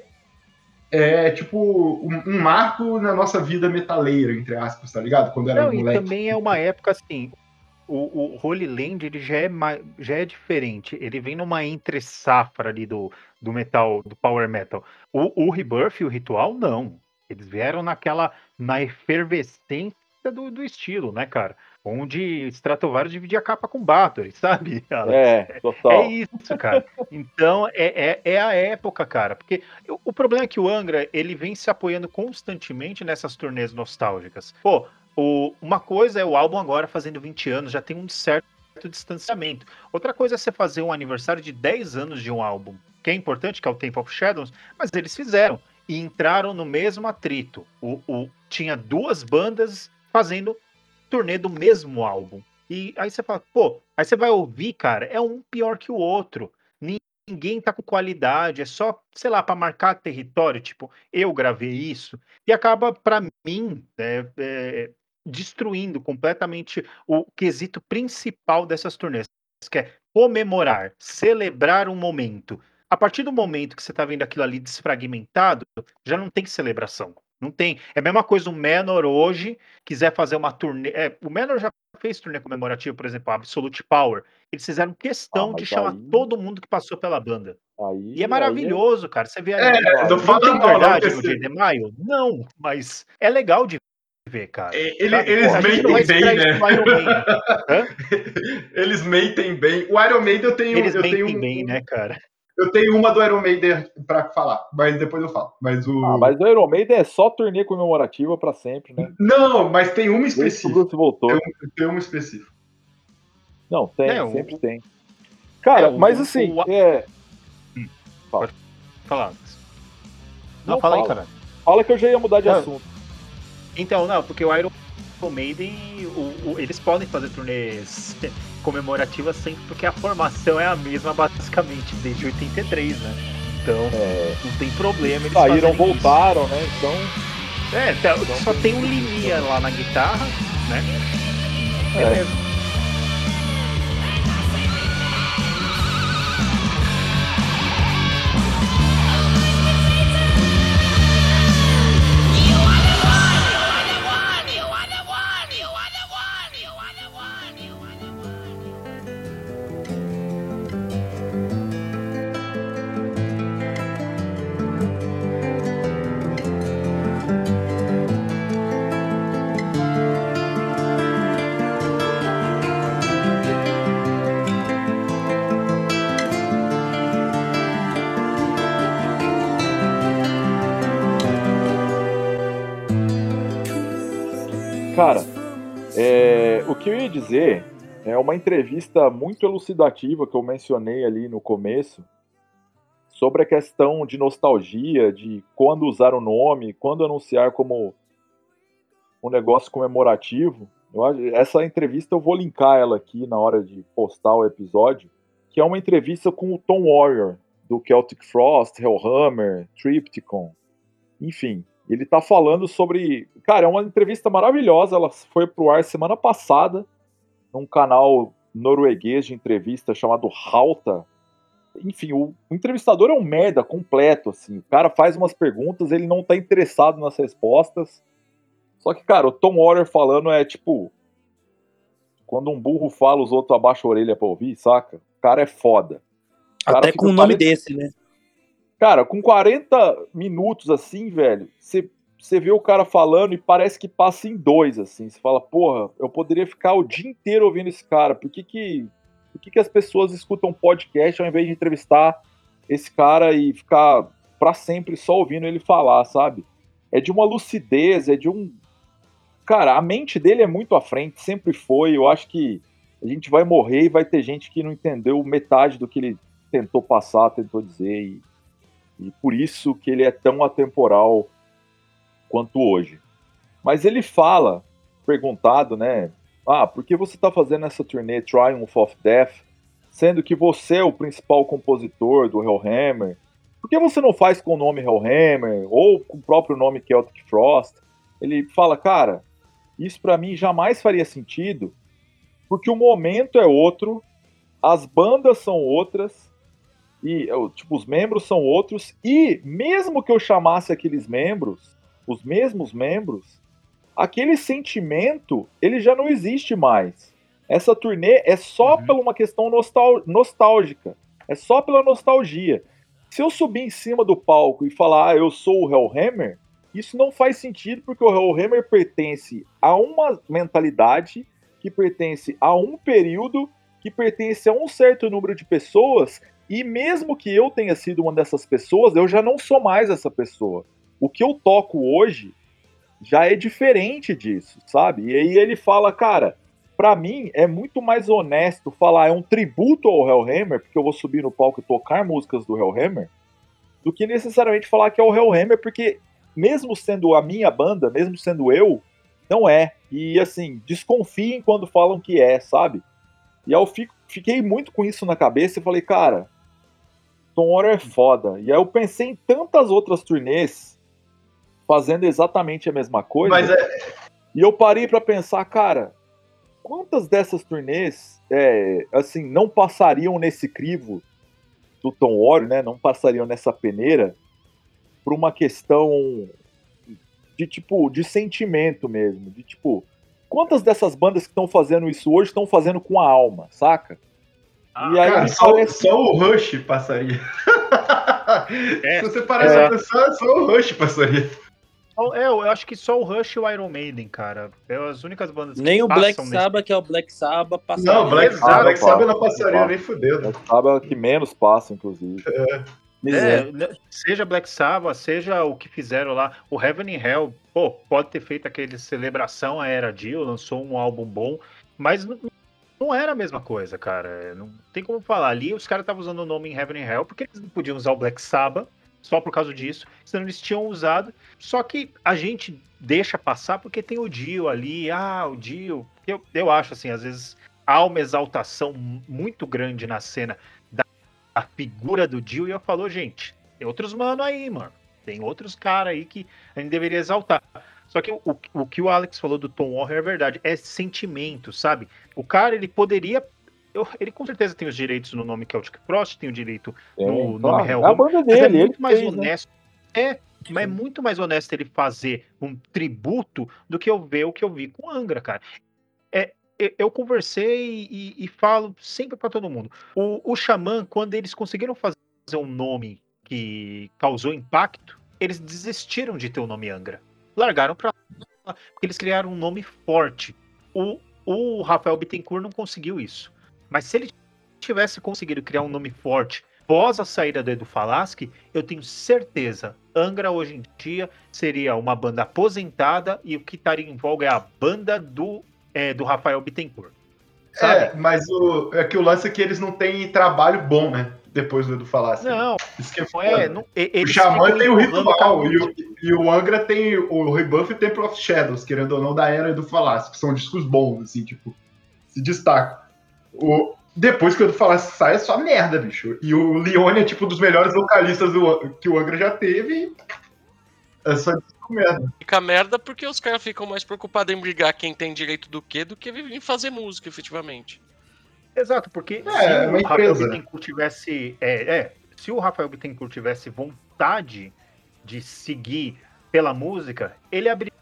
é tipo um, um marco na nossa vida metaleira, entre aspas, tá ligado? Quando era Não, e moleque. também é uma época assim. O, o Holy Land ele já é, já é diferente. Ele vem numa entre safra ali do, do metal, do power metal. O, o Rebirth e o Ritual, não. Eles vieram naquela, na efervescência do, do estilo, né, cara? Onde Stratovarius dividia a capa com Bathory, [laughs] sabe? Alex? É, É total. isso, cara. Então, é, é, é a época, cara. Porque o, o problema é que o Angra, ele vem se apoiando constantemente nessas turnês nostálgicas. Pô, o- uma coisa é o álbum agora fazendo 20 anos, já tem um certo distanciamento. Outra coisa é você fazer um aniversário de 10 anos de um álbum, que é importante, que é o Temple of Shadows, mas eles fizeram. E entraram no mesmo atrito. O, o- tinha duas bandas fazendo turnê do mesmo álbum. E aí você fala, pô, aí você vai ouvir, cara, é um pior que o outro. Nin- Ninguém tá com qualidade, é só, sei lá, para marcar território, tipo, eu gravei isso, e acaba, pra mim, né, é, destruindo completamente o quesito principal dessas turnês, que é comemorar, celebrar um momento. A partir do momento que você tá vendo aquilo ali desfragmentado, já não tem celebração. Não tem. É a mesma coisa o Menor hoje quiser fazer uma turnê. é, o Menor já fez turnê comemorativa, por exemplo, a Absolute Power. Eles fizeram questão Ah, de chamar aí- todo mundo que passou pela banda. Aí, E é aí maravilhoso, cara. Você vê É, ali. não não fala tem verdade no Dia de Maio? Não, mas é legal de ver, cara. É, ele- eles Porra, mentem bem, né? Eles mentem bem. O Iron Maiden eu tenho, Eles eu mentem tenho, um- bem, né, cara? eu tenho uma do Iron Maiden pra falar, mas depois eu falo. Mas o Ah, mas o Iron Maiden é só turnê comemorativa pra sempre, né? não, mas tem uma o específica. Bruce voltou. Eu- Tem uma específica. Não, tem, É, o- sempre tem. Cara, É, o- mas o- assim, o- é, Fala. Não, Não, fala aí, fala. cara. fala que eu já ia mudar de Não. assunto. Então, não, porque o Iron Maiden, o- o- eles podem fazer turnês comemorativas sempre, porque a formação é a mesma, basicamente, desde 83, né? Então, É, não tem problema eles saíram, fazerem voltaram, né? Então, isso. É, tá- só tem um Liminha lá na guitarra, né? É. Beleza. É uma entrevista muito elucidativa que eu mencionei ali no começo sobre a questão de nostalgia, de quando usar o nome, quando anunciar como um negócio comemorativo. Eu essa entrevista eu vou linkar ela aqui na hora de postar o episódio, que é uma entrevista com o Tom Warrior, do Celtic Frost, Hellhammer, Tripticon, enfim. Ele tá falando sobre. Cara, é uma entrevista maravilhosa. Ela foi pro ar semana passada, num canal norueguês de entrevista chamado Halta. Enfim, o, o entrevistador é um merda completo, assim. O cara faz umas perguntas, ele não tá interessado nas respostas. Só que, cara, o Tom Warrior falando é tipo. Quando um burro fala, os outros abaixam a orelha pra ouvir, saca? O cara é foda. Cara Até com um nome parecendo- desse, né? Cara, com 40 minutos assim, velho, você vê o cara falando e parece que passa em dois, assim. Você fala, porra, eu poderia ficar o dia inteiro ouvindo esse cara. Por que que, por que, que as pessoas escutam podcast ao invés de entrevistar esse cara e ficar pra sempre só ouvindo ele falar, sabe? É de uma lucidez, é de um. Cara, a mente dele é muito à frente, sempre foi. Eu acho que a gente vai morrer e vai ter gente que não entendeu metade do que ele tentou passar, tentou dizer. E, e por isso que ele é tão atemporal quanto hoje. Mas ele fala, perguntado, né? Ah, por que você está fazendo essa turnê Triumph of Death, sendo que você é o principal compositor do Hellhammer? Por que você não faz com o nome Hellhammer ou com o próprio nome Celtic Frost? Ele fala, cara, isso para mim jamais faria sentido, porque o momento é outro, as bandas são outras, E, tipo, os membros são outros. E mesmo que eu chamasse aqueles membros, os mesmos membros, aquele sentimento, ele já não existe mais. Essa turnê é só Uhum. por uma questão nostal nostálgica. É só pela nostalgia. Se eu subir em cima do palco e falar, ah, eu sou o Hellhammer, isso não faz sentido porque o Hellhammer pertence a uma mentalidade, que pertence a um período, que pertence a um certo número de pessoas, e mesmo que eu tenha sido uma dessas pessoas, eu já não sou mais essa pessoa. O que eu toco hoje já é diferente disso, sabe? E aí ele fala, cara, pra mim é muito mais honesto falar é um tributo ao Hellhammer, porque eu vou subir no palco e tocar músicas do Hellhammer, do que necessariamente falar que é o Hellhammer, porque mesmo sendo a minha banda, mesmo sendo eu, não é. E assim, desconfiem quando falam que é, sabe? E eu fico, fiquei muito com isso na cabeça e falei, cara, Tom é foda. E aí eu pensei em tantas outras turnês fazendo exatamente a mesma coisa. Mas é, E eu parei pra pensar, cara, quantas dessas turnês, é, assim, não passariam nesse crivo do Tom Warrior, né? Não passariam nessa peneira por uma questão de tipo, de sentimento mesmo, de tipo, quantas dessas bandas que estão fazendo isso hoje estão fazendo com a alma, saca? Ah, e aí cara, me só, parece- só o Rush passaria. É, Se você parar é. pensar, só o Rush passaria. Só- É, eu acho que só o Rush e o Iron Maiden, cara. É as únicas bandas que Nem o Black nesse- Sabbath, que é o Black Sabbath, passa. Não, Black, Exato. Black Sabbath não Passa, passaria passa. nem fudendo. Black Sabbath é o que menos passa, inclusive. Mas É, é. né, seja Black Sabbath, seja o que fizeram lá, o Heaven and Hell, pô, pode ter feito aquele celebração à Era Dio, lançou um álbum bom, mas não, não era a mesma coisa, cara. Não tem como falar. Ali os caras estavam usando o nome em Heaven and Hell porque eles não podiam usar o Black Sabbath só por causa disso, senão eles tinham usado. Só que a gente deixa passar porque tem o Dio ali, ah, o Dio. Eu, eu acho assim, às vezes há uma exaltação muito grande na cena a figura do Dio e eu falou, gente, tem outros mano aí, mano. Tem outros caras aí que a gente deveria exaltar. Só que o, o que o Alex falou do Tom Warrior é verdade, é sentimento, sabe? O cara, ele poderia. Eu- ele com certeza tem os direitos no nome Celtic Frost, tem o direito Tem, no claro. nome Hell É a banda mas dele, é muito mais fez, né? honesto. É, mas é muito mais honesto ele fazer um tributo do que eu ver o que eu vi com Angra, cara. É, eu- eu conversei e, e falo sempre pra todo mundo. O, o Xamã, quando eles conseguiram fazer um nome que causou impacto, eles desistiram de ter o nome Angra. Largaram pra lá, porque eles criaram um nome forte. O, o Rafael Bittencourt não conseguiu isso. Mas se ele tivesse conseguido criar um nome forte após a saída do Edu Falaschi, eu tenho certeza, Angra hoje em dia seria uma banda aposentada e o que estaria em voga é a banda do, é, do Rafael Bittencourt. Sabe? É, mas o, é que o lance é que eles não têm trabalho bom, né? Depois do Edu falar assim. Não, Isso que é é. Não, O Xamã tem o ritual e o, e o Angra tem o Rebuff e o Temple of Shadows, querendo ou não, da era do Falácio, que são discos bons, assim, tipo, se destacam. O, depois que o Edu Falácio sai, é só merda, bicho. E o Leone é, tipo, um dos melhores vocalistas do- que o Angra já teve. É só disco merda. Fica merda porque os caras ficam mais preocupados em brigar quem tem direito do que do que em fazer música, efetivamente. Exato, porque É, se é o Rafael. Bittencourt tivesse. É, é, se o Rafael Bittencourt tivesse vontade de seguir pela música, ele abriria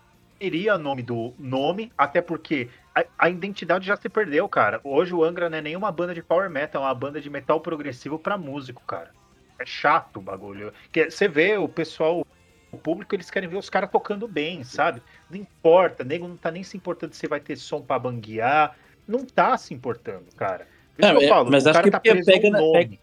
nome do nome, até porque a, a identidade já se perdeu, cara. Hoje o Angra não é nenhuma banda de power metal, é uma banda de metal progressivo pra músico, cara. É chato o bagulho. Que você vê o pessoal, o público, eles querem ver os caras tocando bem, sabe? Não importa, nego não tá nem se importando se vai ter som pra banguear. Não tá se importando, cara. Por isso Não, que eu é, falo, mas o acho cara que tá pega pega-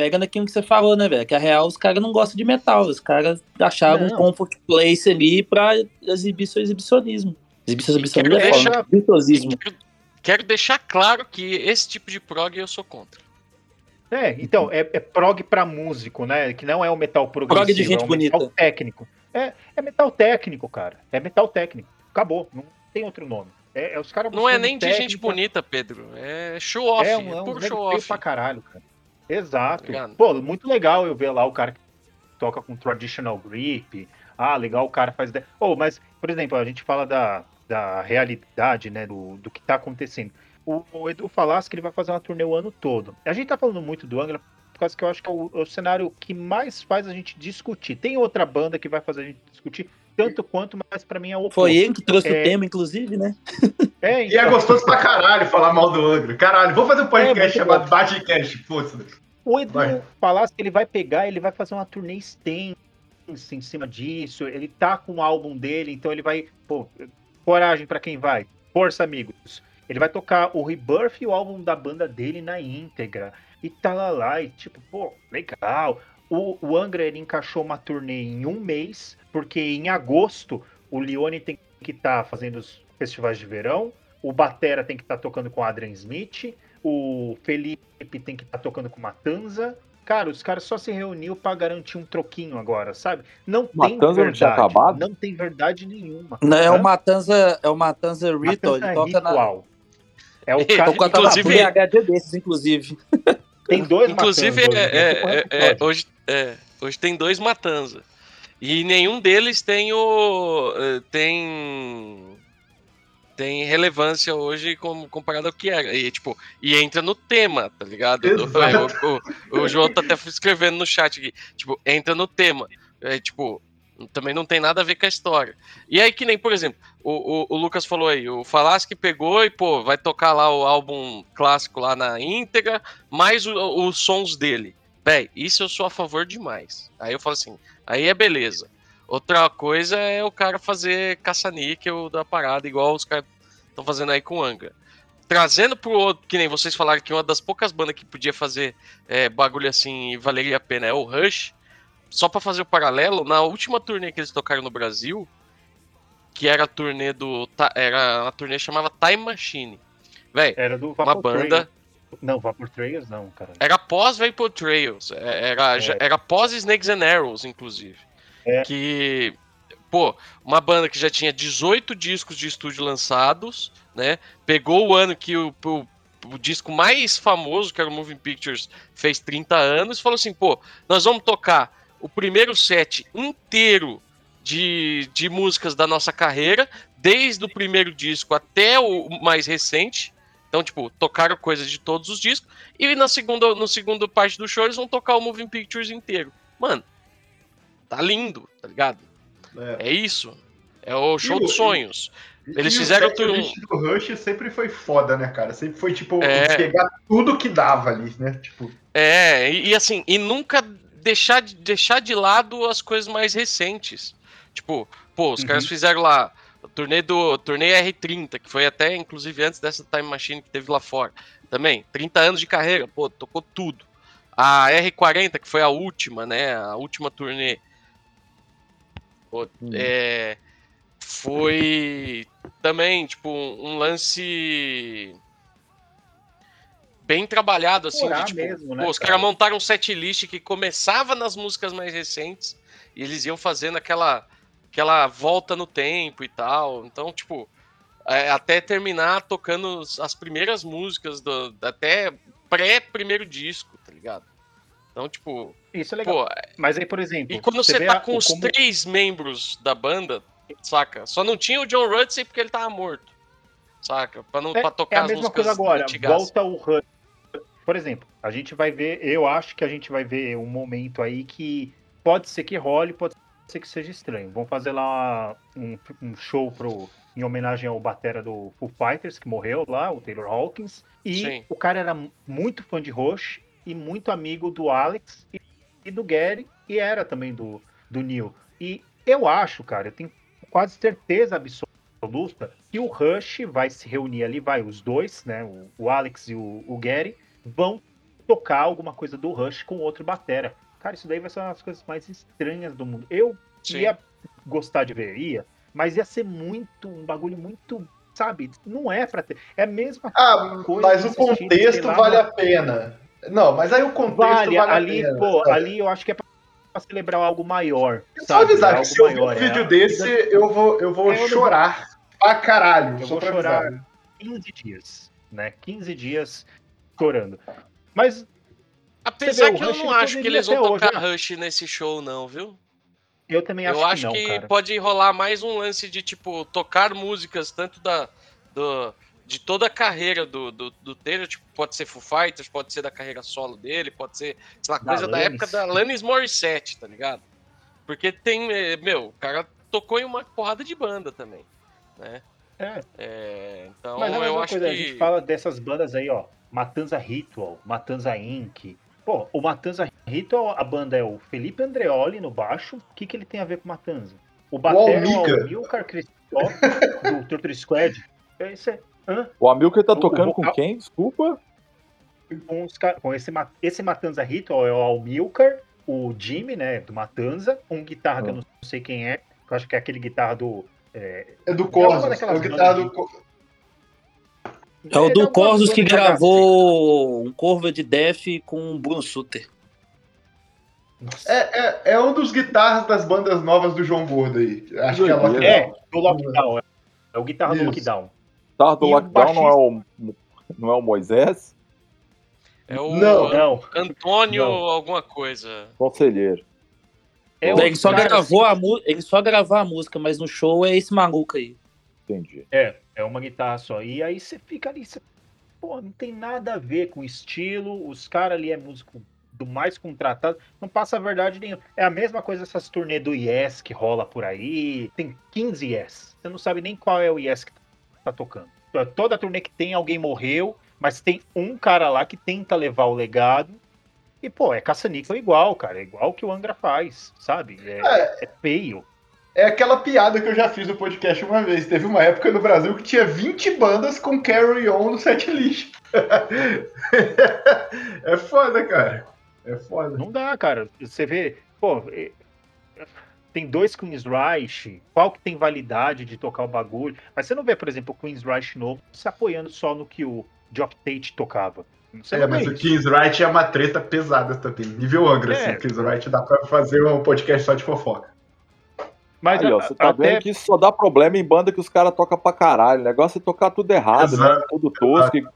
Pega naquilo que você falou, né, velho? Que a real, os caras não gostam de metal. Os caras acharam Não. um comfort place ali pra exibir seu exibicionismo. Exibição, exibicionismo quero é deixar- Virtuosismo. Quero, quero deixar claro que esse tipo de prog eu sou contra. É, então, é, é prog pra músico, né? Que não é o metal progressivo, Prog de gente é o metal bonita. técnico. É, é metal técnico, cara. É metal técnico. Acabou, não tem outro nome. É, é os caras Não é nem de gente técnica. bonita, Pedro. É show off. É É, um, é um puro show feio off. pra caralho, cara. Exato. Obrigado. Pô, muito legal eu ver lá o cara que toca com traditional grip. Ah, legal, o cara faz. Oh, mas, por exemplo, a gente fala da, da realidade, né? Do, do que tá acontecendo. O, o Edu falasse que ele vai fazer uma turnê o ano todo. A gente tá falando muito do Angra causa que eu acho que é o, o cenário que mais faz a gente discutir. Tem outra banda que vai fazer a gente discutir tanto quanto, mas pra mim é o oposto. Foi ele que trouxe É. o tema, inclusive, né? [laughs] É, E é então, gostoso pra caralho falar mal do Angra. Caralho, vou fazer um podcast É, chamado. Badcast. Foda-se. o Edu Vai. que ele vai pegar, ele vai fazer uma turnê extensa em cima disso. Ele tá com o álbum dele, então ele vai. Pô, coragem pra quem vai. Força, amigos. Ele vai tocar o Rebirth e o álbum da banda dele na íntegra. E tá lá, lá, e tipo, pô, legal. O, o Angra ele encaixou uma turnê em um mês, porque em agosto o Leone tem que estar fazendo os festivais de verão, o Batera tem que estar tocando com o Adrian Smith, o Felipe tem que estar tocando com o Matanza. Cara, os caras só se reuniu pra garantir um troquinho agora, sabe? Não tem Matanza não verdade. tinha acabado? Não tem verdade nenhuma. Não, é o Matanza, é o Matanza Ritual, Matanza ele toca na. Ritual. É o [laughs] cara que na Inclusive- VHD desses, inclusive. [laughs] tem dois Inclusive, Matanza hoje, é- é- é- hoje, é, hoje tem dois Matanza. E nenhum deles tem o. eh, tem. Tem relevância hoje como, comparado ao que era. E, tipo, e entra no tema, tá ligado? O, o- o João tá até escrevendo no chat aqui. Tipo, entra no tema. É, tipo, também não tem nada a ver com a história. E aí, que nem, por exemplo, o, o- o Lucas falou aí, o Falasque pegou e, pô, vai tocar lá o álbum clássico lá na íntegra, mais os sons dele. Véi, isso eu sou a favor demais. Aí eu falo assim, aí é beleza. Outra coisa é o cara fazer caça-níquel da parada, igual os caras estão fazendo aí com o Angra. Trazendo pro outro, que nem vocês falaram que uma das poucas bandas que podia fazer é, bagulho assim e valeria a pena é o Rush. Só pra fazer o paralelo, na última turnê que eles tocaram no Brasil, que era a turnê do. Era uma turnê chamava Time Machine. Véi, Era do uma Vapor banda. Trails. Não, Vapor Trails não, cara. Era pós Vapor Trails. é- Era, já- era pós Snakes and Arrows, inclusive. É. Que. Pô, uma banda que já tinha 18 discos de estúdio lançados, né? Pegou o ano que o, o, o disco mais famoso, que era o Moving Pictures, fez 30 anos, e falou assim: pô, nós vamos tocar o primeiro set inteiro de, de músicas da nossa carreira, desde o primeiro disco até o mais recente. Então, tipo, tocaram coisas de todos os discos. E na segunda, no segundo parte do show, eles vão tocar o Moving Pictures inteiro. Mano, tá lindo, tá ligado? É. É isso. É o show o- dos sonhos. Eles E o fizeram setlist do Rush sempre foi foda, né, cara? Sempre foi, tipo, É. pegar tudo que dava ali, né? Tipo, É, e, e assim, e nunca deixar de, deixar de lado as coisas mais recentes. Tipo, pô, os Uhum. caras fizeram lá o turnê do turnê R30, que foi até inclusive antes dessa Time Machine que teve lá fora. Também, 30 anos de carreira, pô, tocou tudo. A R40, que foi a última, né? A última turnê. Pô, Hum. é, foi também, tipo, um lance bem trabalhado, assim, de, tipo, mesmo, né, pô, os cara? caras montaram um set list que começava nas músicas mais recentes e eles iam fazendo aquela, aquela volta no tempo e tal. Então, tipo, é, até terminar tocando as primeiras músicas do, até pré-primeiro disco, tá ligado? Então, tipo, Isso é legal. pô, Mas aí, por exemplo, e quando você, vê tá a- com os três membros da banda, saca? Só não tinha o John Rutsey porque ele tava morto. Saca? Pra, não, É, pra tocar é a as mesma músicas coisa agora. Volta o Rush. Por exemplo, a gente vai ver, eu acho que a gente vai ver um momento aí que pode ser que role, pode ser que seja estranho. Vão fazer lá um, um show pro, em homenagem ao batera do Foo Fighters, que morreu lá, o Taylor Hawkins. E Sim. o cara era muito fã de Rush e muito amigo do Alex e, e do Gary, e era também do, do Neil. E eu acho, cara, eu tenho quase certeza absoluta que o Rush vai se reunir ali, vai, os dois, né? O, o Alex e o, o Gary, vão tocar alguma coisa do Rush com outro batera. Cara, isso daí vai ser uma das coisas mais estranhas do mundo. Eu Sim. ia gostar de ver, ia, mas ia ser muito, um bagulho muito, sabe? Não é pra ter. É a mesma ah, Coisa mas o contexto vale mano. a pena. Não, mas aí o contexto vale, vale, ali, a pena. pô, sabe? ali eu acho que é pra celebrar algo maior. É Só sabe? avisar algo que se eu ver um é vídeo a- desse, eu vou, eu vou É, eu chorar pra caralho. Eu só vou pra chorar. avisar. 15 dias, né? 15 dias chorando. Mas Apesar vê, que eu não acho que eles vão até hoje, tocar né? Rush nesse show, não, viu? eu também acho eu acho que que cara. pode rolar mais um lance de, tipo, tocar músicas tanto da, do, de toda a carreira do, do, do Taylor, tipo, pode ser Foo Fighters, pode ser da carreira solo dele, pode ser, sei lá, Da coisa da Alanis. época da Alanis Morissette, tá ligado? Porque tem, eh, meu, o cara tocou em uma porrada de banda também, né? É. É, então Mas é a eu acho coisa, que... a gente fala dessas bandas aí, ó. Matanza Ritual, Matanza Inc. Pô, o Matanza Ritual, a banda é o Felipe Andreoli no baixo. O que, que ele tem a ver com Matanza? O batera é o Almilcar. Christoph, do Torture Squad. É isso aí. Hã? O Amilcar tá O- o tocando com vocal- quem? Desculpa. Com, os com esse, esse Matanza Ritual é o Almilcar, o Jimmy, né, do Matanza, um guitarra que eu não sei quem é, que eu acho que é aquele guitarra do... É, É do uma Corsos. É o guitarra do. Cor- É o ele do Corsos que gravou um cover de Def com o Bruno Suter. É, é, é um dos guitarras das bandas novas do João Gordo aí. Acho que é. Lockdown. É, do Lockdown. É, é o guitarra Isso. do Lockdown. Tá do E lockdown não é o, não é o Moisés? É o Não, Não, Antônio Não. alguma coisa. Conselheiro. é Ele só, cara, gravou a mu- ele só gravou a música, mas no show é esse maluco aí. Entendi. É, é uma guitarra só. E aí você fica ali, você, pô, não tem nada a ver com o estilo. Os caras ali é músico do mais contratado. Não passa a verdade nenhuma. É a mesma coisa essas turnê do Yes que rola por aí. Tem 15 Yes. Você não sabe nem qual é o Yes que tá tocando. Toda turnê que tem, alguém morreu, mas tem um cara lá que tenta levar o legado. E, pô, é caça-níquel igual, cara. É igual que o Angra faz, sabe? É, é feio. É aquela piada que eu já fiz no podcast uma vez. Teve uma época no Brasil que tinha 20 bandas com Carry On no setlist. [laughs] é foda, cara. É foda. Não dá, cara. Você vê, pô, é- tem dois Queen's Reich, qual que tem validade de tocar o bagulho? Mas você não vê, por exemplo, o Queen's Reich novo se apoiando só no que o Geoff Tate tocava. Você É, mas o. Kings Right é uma treta pesada também. Nível Angra, É. assim. O Kings Right dá pra fazer um podcast só de fofoca. Mas Aí, ó, você tá até vendo que isso só dá problema em banda que os caras tocam pra caralho. O negócio é tocar tudo errado, Exato, né? Tudo tosco. E,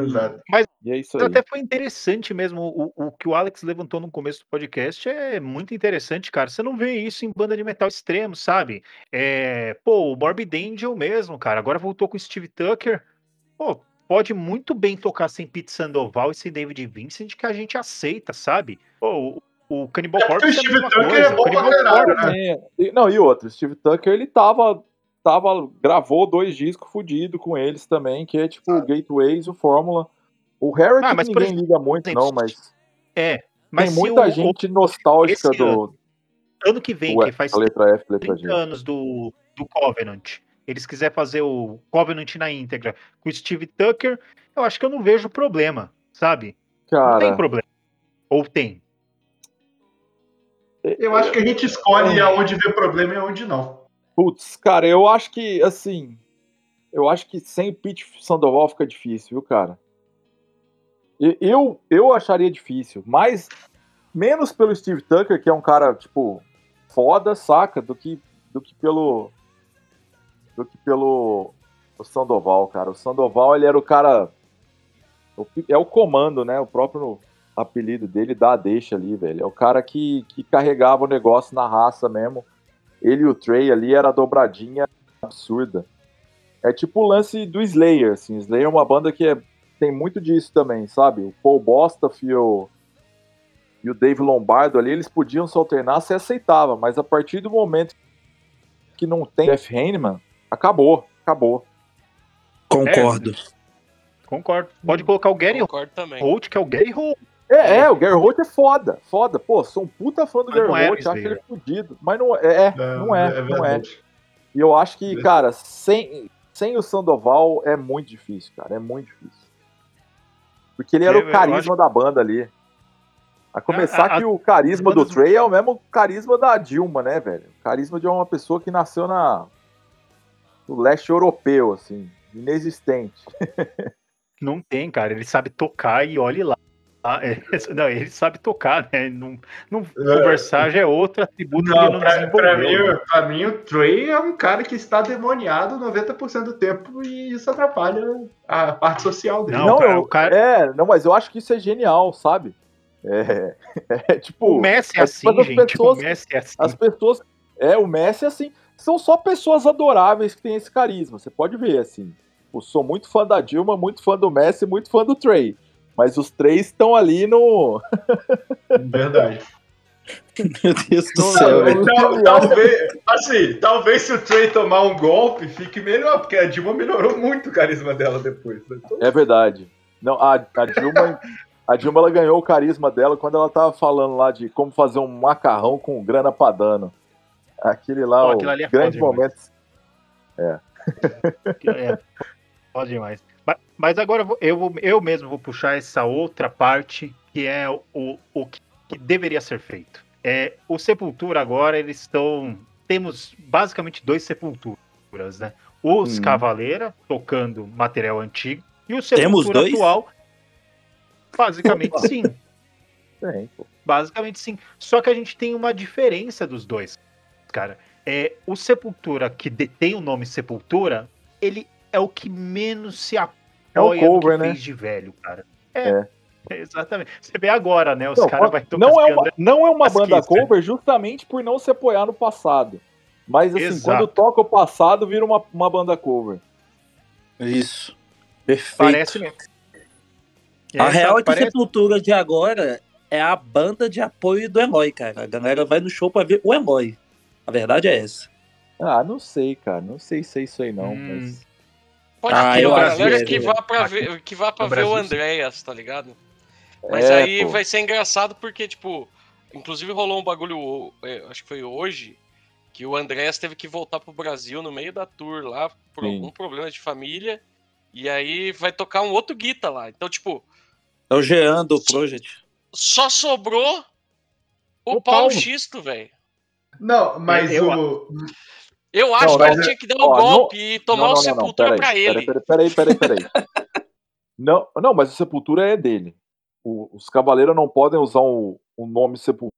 Exato. E é isso Mas aí. até foi interessante mesmo. O, o que o Alex levantou no começo do podcast é muito interessante, cara. Você não vê isso em banda de metal extremo, sabe? É, pô, o Morbid Angel mesmo, cara. Agora voltou com o Steve Tucker. Pô, pode muito bem tocar sem Pete Sandoval e sem David Vincent que a gente aceita, sabe? Pô, o, o Cannibal É Corpse o é a Steve mesma Tucker coisa. é bom pra caralho, né? É, e- Não, e outro, Steve Tucker, ele tava, tava, gravou dois discos fudidos com eles também, que é tipo o Gateways e o Fórmula. O Harry Ah, que mas, ninguém liga muito, exemplo, não, mas, É, mas tem muita o- gente nostálgica do, ano que vem, do que faz a letra F, letra 30 G. anos do, do Covenant, eles quiserem fazer o Covenant na íntegra com o Steve Tucker, eu acho que eu não vejo problema, sabe? Não tem Cara, problema. Ou tem. Eu acho que a gente escolhe aonde vê problema e aonde não. putz, cara, eu acho que, assim, eu acho que sem o Pete Sandoval fica difícil, viu, cara? Eu, eu acharia difícil, mas menos pelo Steve Tucker, que é um cara, tipo, foda, saca? Do que, do que pelo. Do que pelo o Sandoval, cara. O Sandoval, ele era o cara. É o comando, né? O próprio apelido dele dá a deixa ali, velho. É o cara que, que carregava o negócio na raça mesmo. Ele e o Trey ali era dobradinha absurda. É tipo o lance do Slayer, assim. Slayer é uma banda que é- tem muito disso também, sabe? O Paul Bostaff e o, Dave Lombardo ali, eles podiam se alternar, você aceitava, mas a partir do momento que não tem Jeff Hanneman, acabou, acabou. Concordo. Concordo. Pode colocar o Gary Concordo também. Holt, que é o Gary Holt. É, é, o Gary Holt é foda, foda. Pô, sou um puta fã do Mas Gary não era Holt, acho ele fudido. Mas não é, é, não é, não é. verdade. E eu acho que, cara, sem, sem o Sandoval é muito difícil, cara. É muito difícil. Porque ele era Eu- o carisma da banda ali. A começar A- a- que o carisma do Trey é o mesmo carisma da Dilma, né, velho? O carisma de uma pessoa que nasceu na no leste europeu, assim, inexistente. [laughs] Não tem, cara. Ele sabe tocar e olhe lá. Ah, é, [laughs] não, ele sabe tocar, né? Não, não conversar já é outro atributo que ele Não, não pra, pra mim, pra mim, o Trey é um cara que está demoniado 90% do tempo e isso atrapalha a parte social dele. Não, pra- eu- o cara- é, não, mas eu acho que isso é genial, sabe? É, [laughs] é tipo, O Messi é é assim, as gente. pessoas- O Messi é assim. As pessoas. É, o Messi, assim, são só pessoas adoráveis que têm esse carisma. Você pode ver, assim. Tipo, sou muito fã da Dilma, muito fã do Messi, muito fã do Trey. Mas os três estão ali no. Verdade. Meu Deus do Não, céu, velho. Tal- talvez, assim, talvez se o Trey tomar um golpe, fique melhor, porque a Dilma melhorou muito o carisma dela depois. né? Então, É verdade. Não, a, a Dilma. A Dilma ela ganhou o carisma dela quando ela tava falando lá de como fazer um macarrão com grana padano. Aquele lá, Pô, o aquilo ali é grande momento. É, pode demais. Mas, agora eu vou- eu, mesmo vou puxar essa outra parte que é o, o que, deveria ser feito. É, o Sepultura agora, eles estão. Temos basicamente dois Sepulturas, né? Os Hum. Cavaleira tocando material antigo e o Temos Sepultura dois? atual. Basicamente sim. Pô. Basicamente sim. Só que a gente tem uma diferença dos dois, cara. É, o Sepultura que detém o nome Sepultura, ele é o que menos se É o cover, que né? fez de velho, cara. É, exatamente. Você vê agora, né? Os Não, caras vão tocar não, é uma, não é uma banda né? cover justamente por não se apoiar no passado. Mas assim, Exato. quando toca o passado, vira uma, uma banda cover. Isso. Perfeito. Parece mesmo. A Essa real é que parece- Sepultura de agora é a banda de apoio do Eloy, cara. A galera vai no show pra ver o Eloy. A verdade é essa. Ah, não sei, cara. Não sei se é isso aí, não. Hum. Mas... Pode Ah, ter eu uma galera que é, vá pra ver, que vá pra ver o Andréas, tá ligado? Mas É, aí pô. vai ser engraçado porque, tipo, inclusive rolou um bagulho, é, acho que foi hoje, que o Andréas teve que voltar pro Brasil no meio da tour lá, por Sim. algum problema de família, e aí vai tocar um outro guita lá. Então, tipo, É o Jean do Project. só sobrou o, O Paulo Paulo. Xisto, velho. Não, mas Eu- o. Eu acho Não, que ele é- tinha que dar um ó, não- golpe e tomar não, o não, não, não, Sepultura peraí, pra ele. Peraí, peraí, peraí, peraí. peraí. [laughs] não, não, mas o Sepultura é dele. O- os Cavaleiros não podem usar o, o nome Sepultura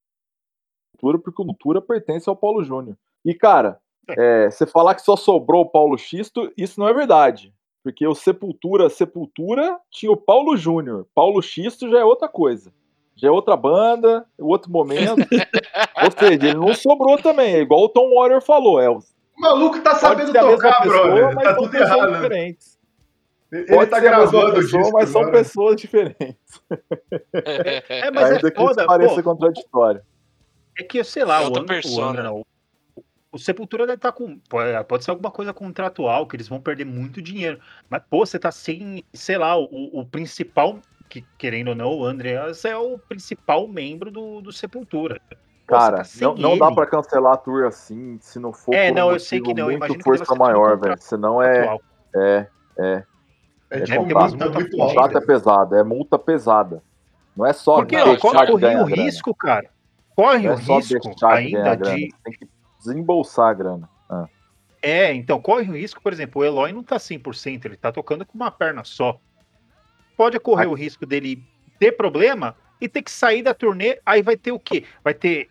porque o Sepultura pertence ao Paulo Júnior. E, cara, é, você falar que só sobrou o Paulo Xisto, isso não é verdade. Porque o Sepultura, Sepultura tinha o Paulo Júnior. Paulo Xisto já é outra coisa. Já é outra banda, outro momento. [laughs] Ou seja, ele não sobrou também. É igual o Tom Warrior falou. É, O maluco tá sabendo tocar, pessoa, brother. mas Tá são tudo pessoas errado. diferentes. Ele Pode tá ser a mesma gravando o pessoa, disco. mas são agora. pessoas diferentes. É, mas Ainda é que foda, pareça contraditório. É que, sei lá, É o, outra o. Angra não. O- O Sepultura deve estar com. Pode, pode ser alguma coisa contratual, que eles vão perder muito dinheiro. Mas, pô, você tá sem, sei lá, o, o principal, que querendo ou não, o Andreas é o principal membro do, do Sepultura. Cara, não, não dá pra cancelar a tour assim, se não for É, por um não, eu sei que não, eu muito que deva força maior, velho. Senão é, atual. é, É É tipo contrato, multa muito multa o contrato é pesado, é multa pesada. Não é só Porque não, ó, corre, de corre ganhar o grana. risco, cara. Corre Não o é só risco deixar de ganhar ainda grana. de. Tem que desembolsar a grana. Ah, É, então corre o risco, por exemplo, o Eloy não tá 100%, ele tá tocando com uma perna só. Pode correr o risco dele ter problema e ter que sair da turnê, aí vai ter o quê? Vai ter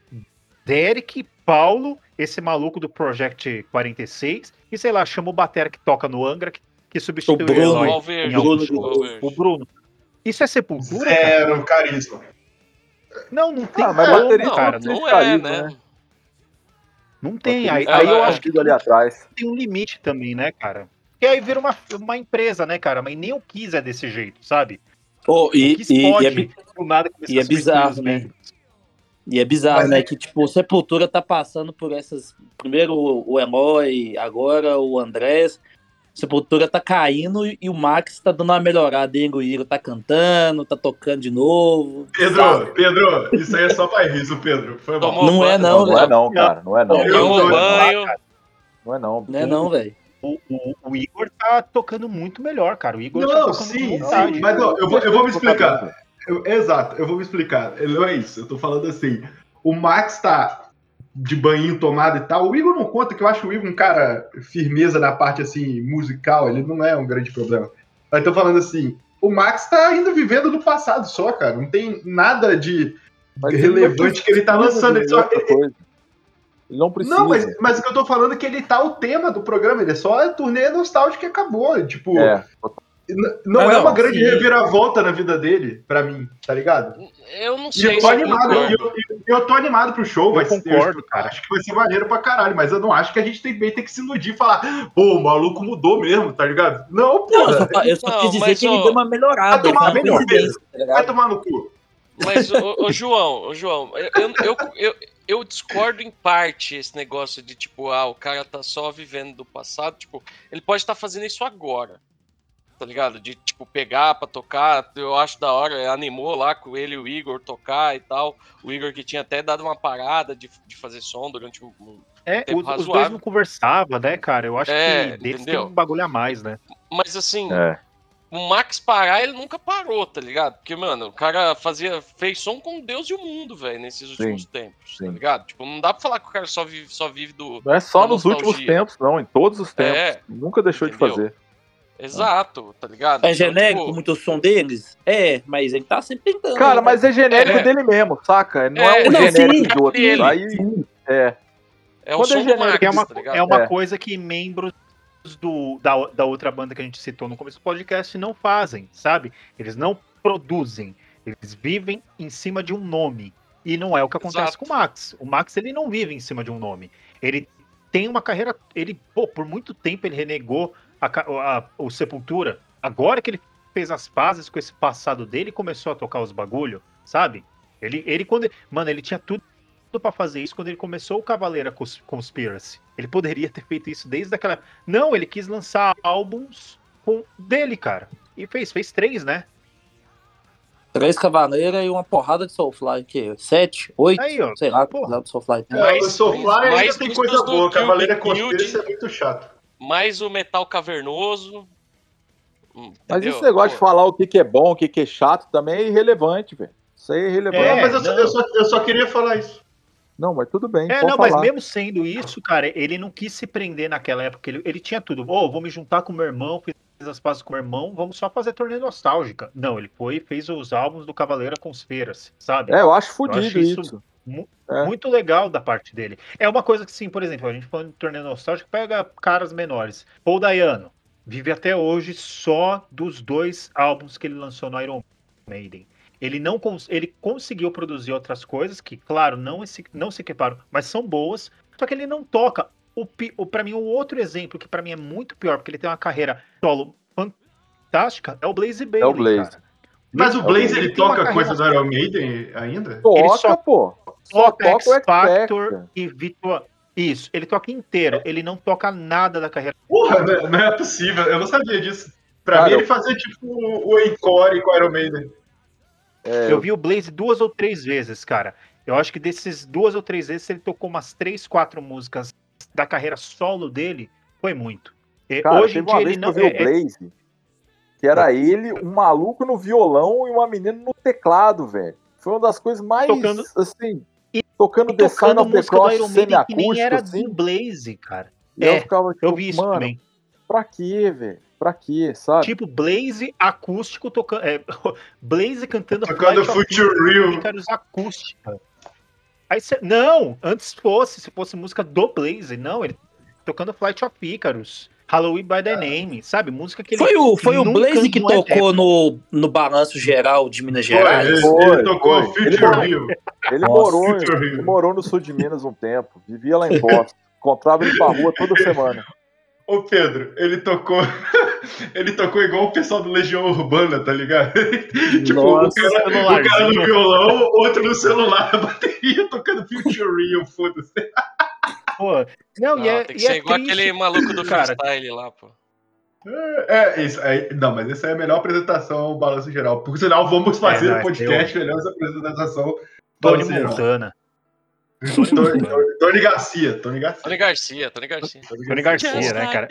Derek, Paulo, esse maluco do Project 46, e sei lá, chama o Batera que toca no Angra, que, que substitui o, Bruno. Algum Bruno. O Bruno. Isso é sepultura? cara? Zero carisma. Não, não tem Ah, mas como, baterista cara. não Não, Não é, carisma, né? né? não tem. Aí, Baterista aí eu é acho que ali atrás. tem um limite também, né, cara? E aí vira uma, uma empresa, né, cara? Mas nem o Kiss é desse jeito, sabe? Pô, e, o Kiss e, pode, e é, do nada, começar e é bizarro, né? membros. e é bizarro, Mas né? é- Que, tipo, o Sepultura tá passando por essas. Primeiro o Eloy, agora o Andrés. Sepultura tá caindo e o Max tá dando uma melhorada. hein? O Igor tá cantando, tá tocando de novo. Pedro, sabe? Pedro, isso aí é só pra riso, Pedro. Foi. Tomou Não é, não, Não, não é não, cara. Não é não. Tomou tô- banho. Não é não. Não é não, velho. O, o, o Igor tá tocando muito melhor, cara. O Igor tá Não, tocando sim, sim, mas ó, eu, vou, eu vou me explicar. Eu- exato, eu vou me explicar. Não é isso, eu tô falando assim. O Max tá de banho tomado e tal. O Igor não conta, que eu acho o Igor um cara firmeza na parte assim musical, ele não é um grande problema. Mas tô falando assim, o Max tá ainda vivendo do passado só, cara. Não tem nada de Mas ele relevante que ele tá lançando. Ele só- coisa. Ele não precisa. Não, mas, mas o que eu tô falando é que ele tá o tema do programa, ele é só a turnê nostálgica e acabou. Tipo, É, não Ah, é não, uma grande sim. reviravolta na vida dele, pra mim, tá ligado? Eu não E sei eu se tô eu animado, e eu, e Eu tô animado pro show, Eu vai ser- concordo, cara. Acho que vai ser maneiro pra caralho, mas eu não acho que a gente tem bem ter que se iludir e falar, pô, o maluco mudou mesmo, tá ligado? Não, pô. Eu só, eu só Não, quis dizer que ele ó, deu uma melhorada. vai tomar coincidência, tá Vai tomar no cu. Mas, ô, ô, João, ô, João, eu, eu, eu, eu discordo em parte esse negócio de, tipo, ah, o cara tá só vivendo do passado. Tipo, ele pode estar fazendo isso agora. Tá ligado? De, tipo, pegar pra tocar. Eu acho da hora. Animou lá com ele e o Igor tocar e tal. O Igor que tinha até dado uma parada de, de fazer som durante um. um- É, tempo os, os dois não conversavam, né, cara? Eu acho É, que deles entendeu? tem um bagulho a mais, né? Mas assim, É. o Max parar, ele nunca parou, tá ligado? Porque, mano, o cara fazia, fez som com Deus e o mundo, velho, nesses últimos tempos, tá sim. ligado? Tipo, não dá pra falar que o cara só vive, só vive do. Não é só nos últimos nostalgia. tempos, não, em todos os tempos. É, Nunca deixou entendeu? de fazer. Exato, tá ligado? É Então, genérico tipo, muito o som deles? É, mas ele tá sempre tentando. Cara, né? mas é genérico É. dele mesmo, saca? Não é, É, um não, genérico sim, de outros. dele. Aí, é. é o quando é som do genérico, é uma, tá é uma É. coisa que membros do, da, da outra banda que a gente citou no começo do podcast não fazem, sabe? Eles não produzem, eles vivem em cima de um nome. E não é o que acontece Exato. com o Max. O Max ele não vive em cima de um nome. Ele tem uma carreira. Ele, pô, por muito tempo ele renegou a, a- o Sepultura. Agora que ele fez as pazes com esse passado dele e começou a tocar os bagulho, sabe? Ele, ele quando. Mano, ele tinha tudo pra fazer isso quando ele começou o Cavaleira Cons- Conspiracy. Ele poderia ter feito isso desde aquela. Não, ele quis lançar álbuns com dele, cara. E fez, fez três, né? Três cavaleiras e uma porrada de Soulfly. Que? Sete? Oito? Aí, ó. Sei lá, Porra. quantos Soulfly o Soulfly ainda tem coisa do boa, Cavaleira Conspiracy é muito chato. Mais o metal cavernoso. hum, Mas entendeu? esse negócio de Pô, falar o que, que é bom, o que, que é chato, também é irrelevante, velho. Isso aí é irrelevante. É, mas eu, só- eu só, eu só queria falar isso. Não, mas tudo bem. É, não, falar. mas mesmo sendo isso, cara, ele não quis se prender naquela época. Ele, ele tinha tudo. Ô, vou me juntar com meu irmão, fiz as pazes com meu irmão, vamos só fazer turnê nostálgica. Não, ele foi e fez os álbuns do Cavaleira Conspiracy, sabe? É, eu acho fodido isso. isso mu- É. Muito legal da parte dele. É uma coisa que, sim, por exemplo, a gente falando de turnê nostálgico, pega caras menores. Paul Dayano vive até hoje só dos dois álbuns que ele lançou no Iron Maiden. Ele não cons- ele conseguiu produzir outras coisas que, claro, não se, não se equiparam, mas são boas. Só que ele não toca. O, o para mim o outro exemplo que pra mim é muito pior, porque ele tem uma carreira solo fantástica, é o Blaze Bailey. É o Blaze. cara. Mas o Blaze, Ele ele toca carreira- coisa do Iron Maiden ainda? Toca, Ele só pô. Só toca X Factor e Vitor. Isso, ele toca inteiro, ele não toca nada da carreira. Porra, não não é possível, eu não sabia disso. Pra Cara, mim, ele fazia tipo o Encore com o Iron Maiden. É, Eu vi o Blaze duas ou três vezes, cara. Eu acho que desses duas ou três vezes, ele tocou umas três, quatro músicas da carreira solo dele, foi muito. E Cara, hoje em teve uma dia vez ele que eu não vi é, o Blaze, que era ele, um maluco no violão e uma menina no teclado, velho. Foi uma das coisas mais, Tocando- assim, E- tocando é, The Sign of the Cross Maiden que nem semi-acústico, era assim. do Blaze, cara. E eu É, ficava tipo, Eu vi isso mano, também. pra quê, velho? Pra quê, sabe? Tipo, Blaze acústico tocando. É, [laughs] Blaze cantando Tocando Flight of Future Real. Acústica. Aí cê, não, antes fosse, se fosse música do Blaze, não, ele tocando Flight of Icarus, Halloween by the Name, sabe? Música que ele Foi o, foi o Blaze que é tocou no, no balanço geral de Minas Foi, Gerais? ele, Foi, ele tocou foi. Future Ele- Real. Ele Nossa, morou, Future ele Real. morou no sul de Minas um tempo, vivia lá em Boston, [laughs] encontrava ele pra rua toda semana. Ô Pedro, ele tocou. [laughs] ele tocou igual o pessoal do Legião Urbana, tá ligado? [laughs] tipo, o Nossa, cara, o cara no celularzinho. violão, outro no celular, a bateria tocando Future Real, foda-se. Pô, não, Não, e é, tem que e ser é igual triste, aquele maluco do cara. freestyle lá, pô. É, isso aí. Não, mas essa é a melhor apresentação, o balanço geral. Por sinal, vamos fazer não, um essa podcast melhor essa apresentação. Tony Balanço Geral. Montana. Tony, Tony- Tony Garcia, Tony Garcia. Tony Garcia, Tony Garcia. Tony Garcia, né, cara?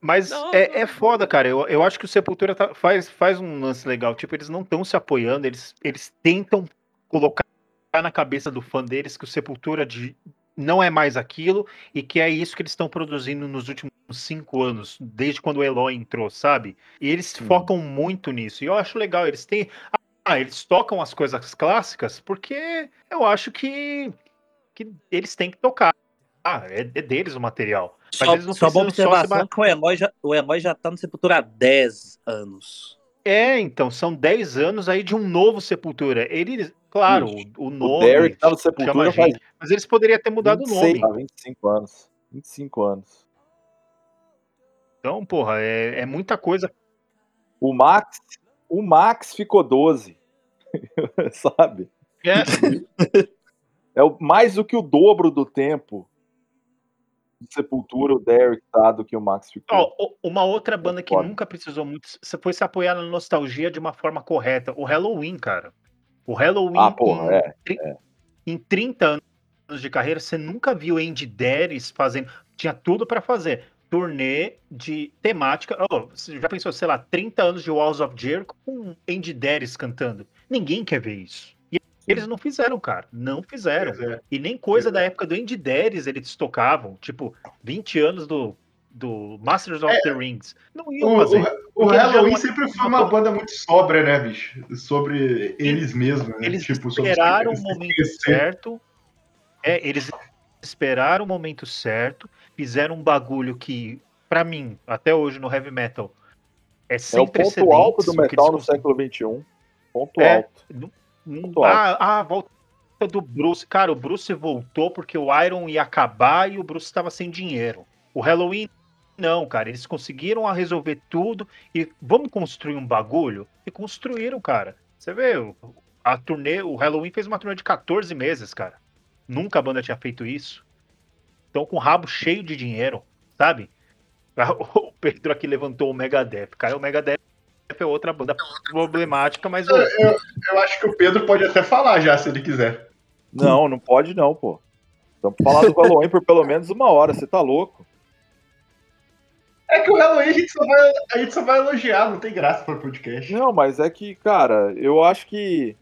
Mas é, é foda, cara. Eu, eu acho que o Sepultura tá- faz, faz um lance legal. Tipo, eles não estão se apoiando, eles, eles tentam colocar na cabeça do fã deles que o Sepultura de, não é mais aquilo e que é isso que eles estão produzindo nos últimos cinco anos, desde quando o Eloy entrou, sabe? E eles focam muito nisso. E eu acho legal, eles têm. Ah, eles tocam as coisas clássicas porque eu acho que, que eles têm que tocar. Ah, é, é deles o material. Mas Só, eles não só uma precisam só se observação que o Eloy, já, o Eloy já tá no Sepultura há 10 anos. É, então, são 10 anos aí de um novo Sepultura. Eles, claro, Ixi, o, o O nome Derek tá no Sepultura faz mas eles poderiam ter mudado o 26, nome. ah, 25 anos. 25 anos. Então, porra, é, é muita coisa. O Max, o Max ficou 12. [laughs] Sabe? É, É o- mais do que o dobro do tempo de Sepultura o Derek tá do que o Max ficou. ó, o- uma outra banda que foda. nunca precisou muito se- foi se apoiar na nostalgia de uma forma correta. O Halloween, cara. O Halloween, ah, porra, em, é. tri- em 30 anos de carreira, você nunca viu Andy Deres fazendo. Tinha tudo pra fazer. Turnê de temática. Oh, você já pensou, sei lá, 30 anos de Walls of Jericho com Andy Deres cantando? Ninguém quer ver isso. E eles não fizeram, cara. Não fizeram. É. E nem coisa da época do Andy Deres eles tocavam. Tipo, 20 anos do, do Masters of É. the Rings. Não iam O, fazer. o, o Halloween não- sempre foi uma banda muito sóbria, né, bicho? Sobre eles mesmos, né? Eles tipo, esperaram o momento certo. É, eles esperaram o momento certo, fizeram um bagulho que, pra mim, até hoje no heavy metal, é É sem o ponto alto do metal no século XXI. Ponto É. alto. Hum, Muito Ah, ah, a volta do Bruce. Cara, o Bruce voltou porque o Iron ia acabar e o Bruce estava sem dinheiro. O Halloween, não, cara. Eles conseguiram resolver tudo e vamos construir um bagulho? E construíram, cara. Você vê, o- a turnê, o Halloween fez uma turnê de 14 meses, cara. Nunca a banda tinha feito isso. Então, com o rabo cheio de dinheiro, sabe? [laughs] O Pedro aqui levantou o Megadeth. Cara, o Megadeth é outra banda problemática, mas o, Eu acho que o Pedro pode até falar já, se ele quiser. Não, não pode não, pô. Estamos falando do Halloween por pelo menos uma hora, você tá louco. É que o Halloween a gente só vai, a gente só vai elogiar, não tem graça para podcast. Não, mas é que, cara, eu acho que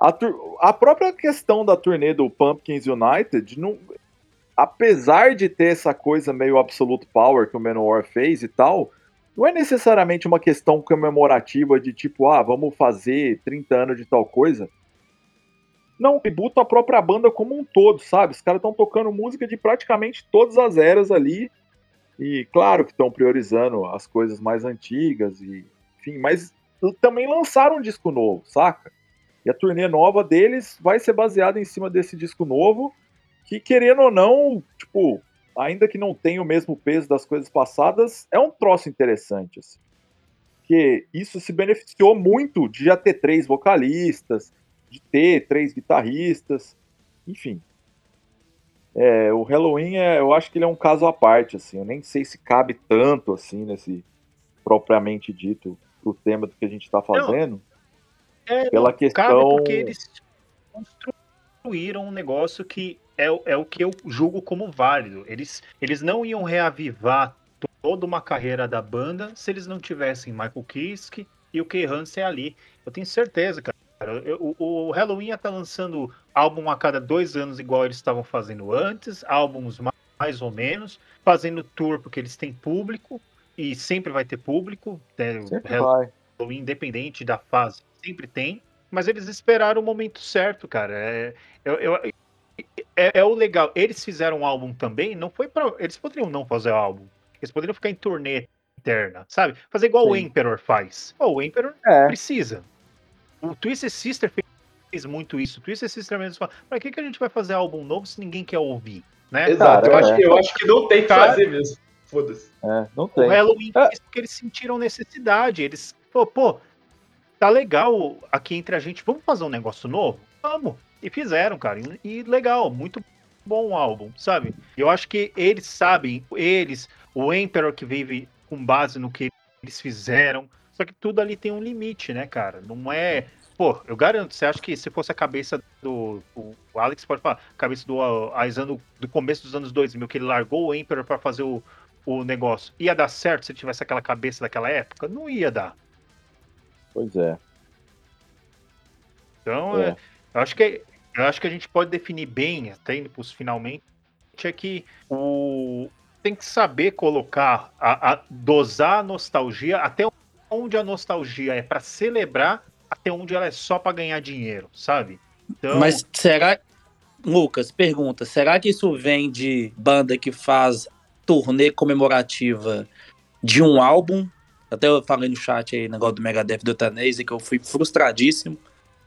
a, a própria questão da turnê do Pumpkins United, não, apesar de ter essa coisa meio absolute power que o Manowar fez e tal, não é necessariamente uma questão comemorativa de tipo, ah, vamos fazer 30 anos de tal coisa. Não, tributo a própria banda como um todo, sabe? Os caras estão tocando música de praticamente todas as eras ali. E claro que estão priorizando as coisas mais antigas e enfim, mas também lançaram um disco novo, saca? E a turnê nova deles vai ser baseada em cima desse disco novo, que querendo ou não, tipo, ainda que não tenha o mesmo peso das coisas passadas, é um troço interessante, assim. Porque isso se beneficiou muito de já ter três vocalistas, de ter três guitarristas, enfim. É, o Halloween, é, eu acho que ele é um caso à parte, assim. Eu nem sei se cabe tanto, assim, nesse propriamente dito, pro tema do que a gente tá fazendo. É, Pela não, cabe questão- porque eles construíram um negócio que é, o- é o que eu julgo como válido. Eles, eles não iam reavivar toda uma carreira da banda se eles não tivessem Michael Kiske e o Kay Hansen ali. Eu tenho certeza, cara. Eu- o, o Halloween ia estar lançando álbum a cada dois anos, igual eles estavam fazendo antes, álbuns ma- mais ou menos, fazendo tour porque eles têm público e sempre vai ter público. né? O Sempre Halloween vai. Independente da fase, sempre tem, mas eles esperaram o momento certo, cara. É, eu- eu- é, é o legal. Eles fizeram um álbum também, não foi para. Eles poderiam não fazer álbum. Eles poderiam ficar em turnê interna, sabe? Fazer igual o Sim. Emperor faz. Pô, o Emperor É, precisa. O Twisted Sister fez muito isso. O Twisted Sister mesmo fala: pra que, que a gente vai fazer álbum novo se ninguém quer ouvir? Né? Exato, eu, Cara, acho, é. que- eu acho que não tem que Cara- fazer mesmo. Foda-se. é, não O tem. Halloween É. fez porque eles sentiram necessidade. Eles, pô, pô, tá legal aqui entre a gente, vamos fazer um negócio novo? Vamos. E fizeram, cara. E, e legal, muito bom o álbum, sabe? Eu acho que eles sabem, eles, o Emperor que vive com base no que eles fizeram. Só que tudo ali tem um limite, né, cara? Não é. Pô, eu garanto, você acha que se fosse a cabeça do. O Alex pode falar, cabeça do Aizano do começo dos anos 2000, que ele largou o Emperor pra fazer o, o negócio. Ia dar certo se tivesse aquela cabeça daquela época? Não ia dar. Pois é. Então, É. é, eu, acho que, eu acho que a gente pode definir bem, até indo pros finalmente, é que o, tem que saber colocar, a, a- dosar a nostalgia até onde a nostalgia é para celebrar, até onde ela é só para ganhar dinheiro, sabe? Então, Mas será. Lucas, pergunta: será que isso vem de banda que faz turnê comemorativa de um álbum Até eu falei no chat aí, negócio do Megadeth do Euthanasia, que eu fui frustradíssimo,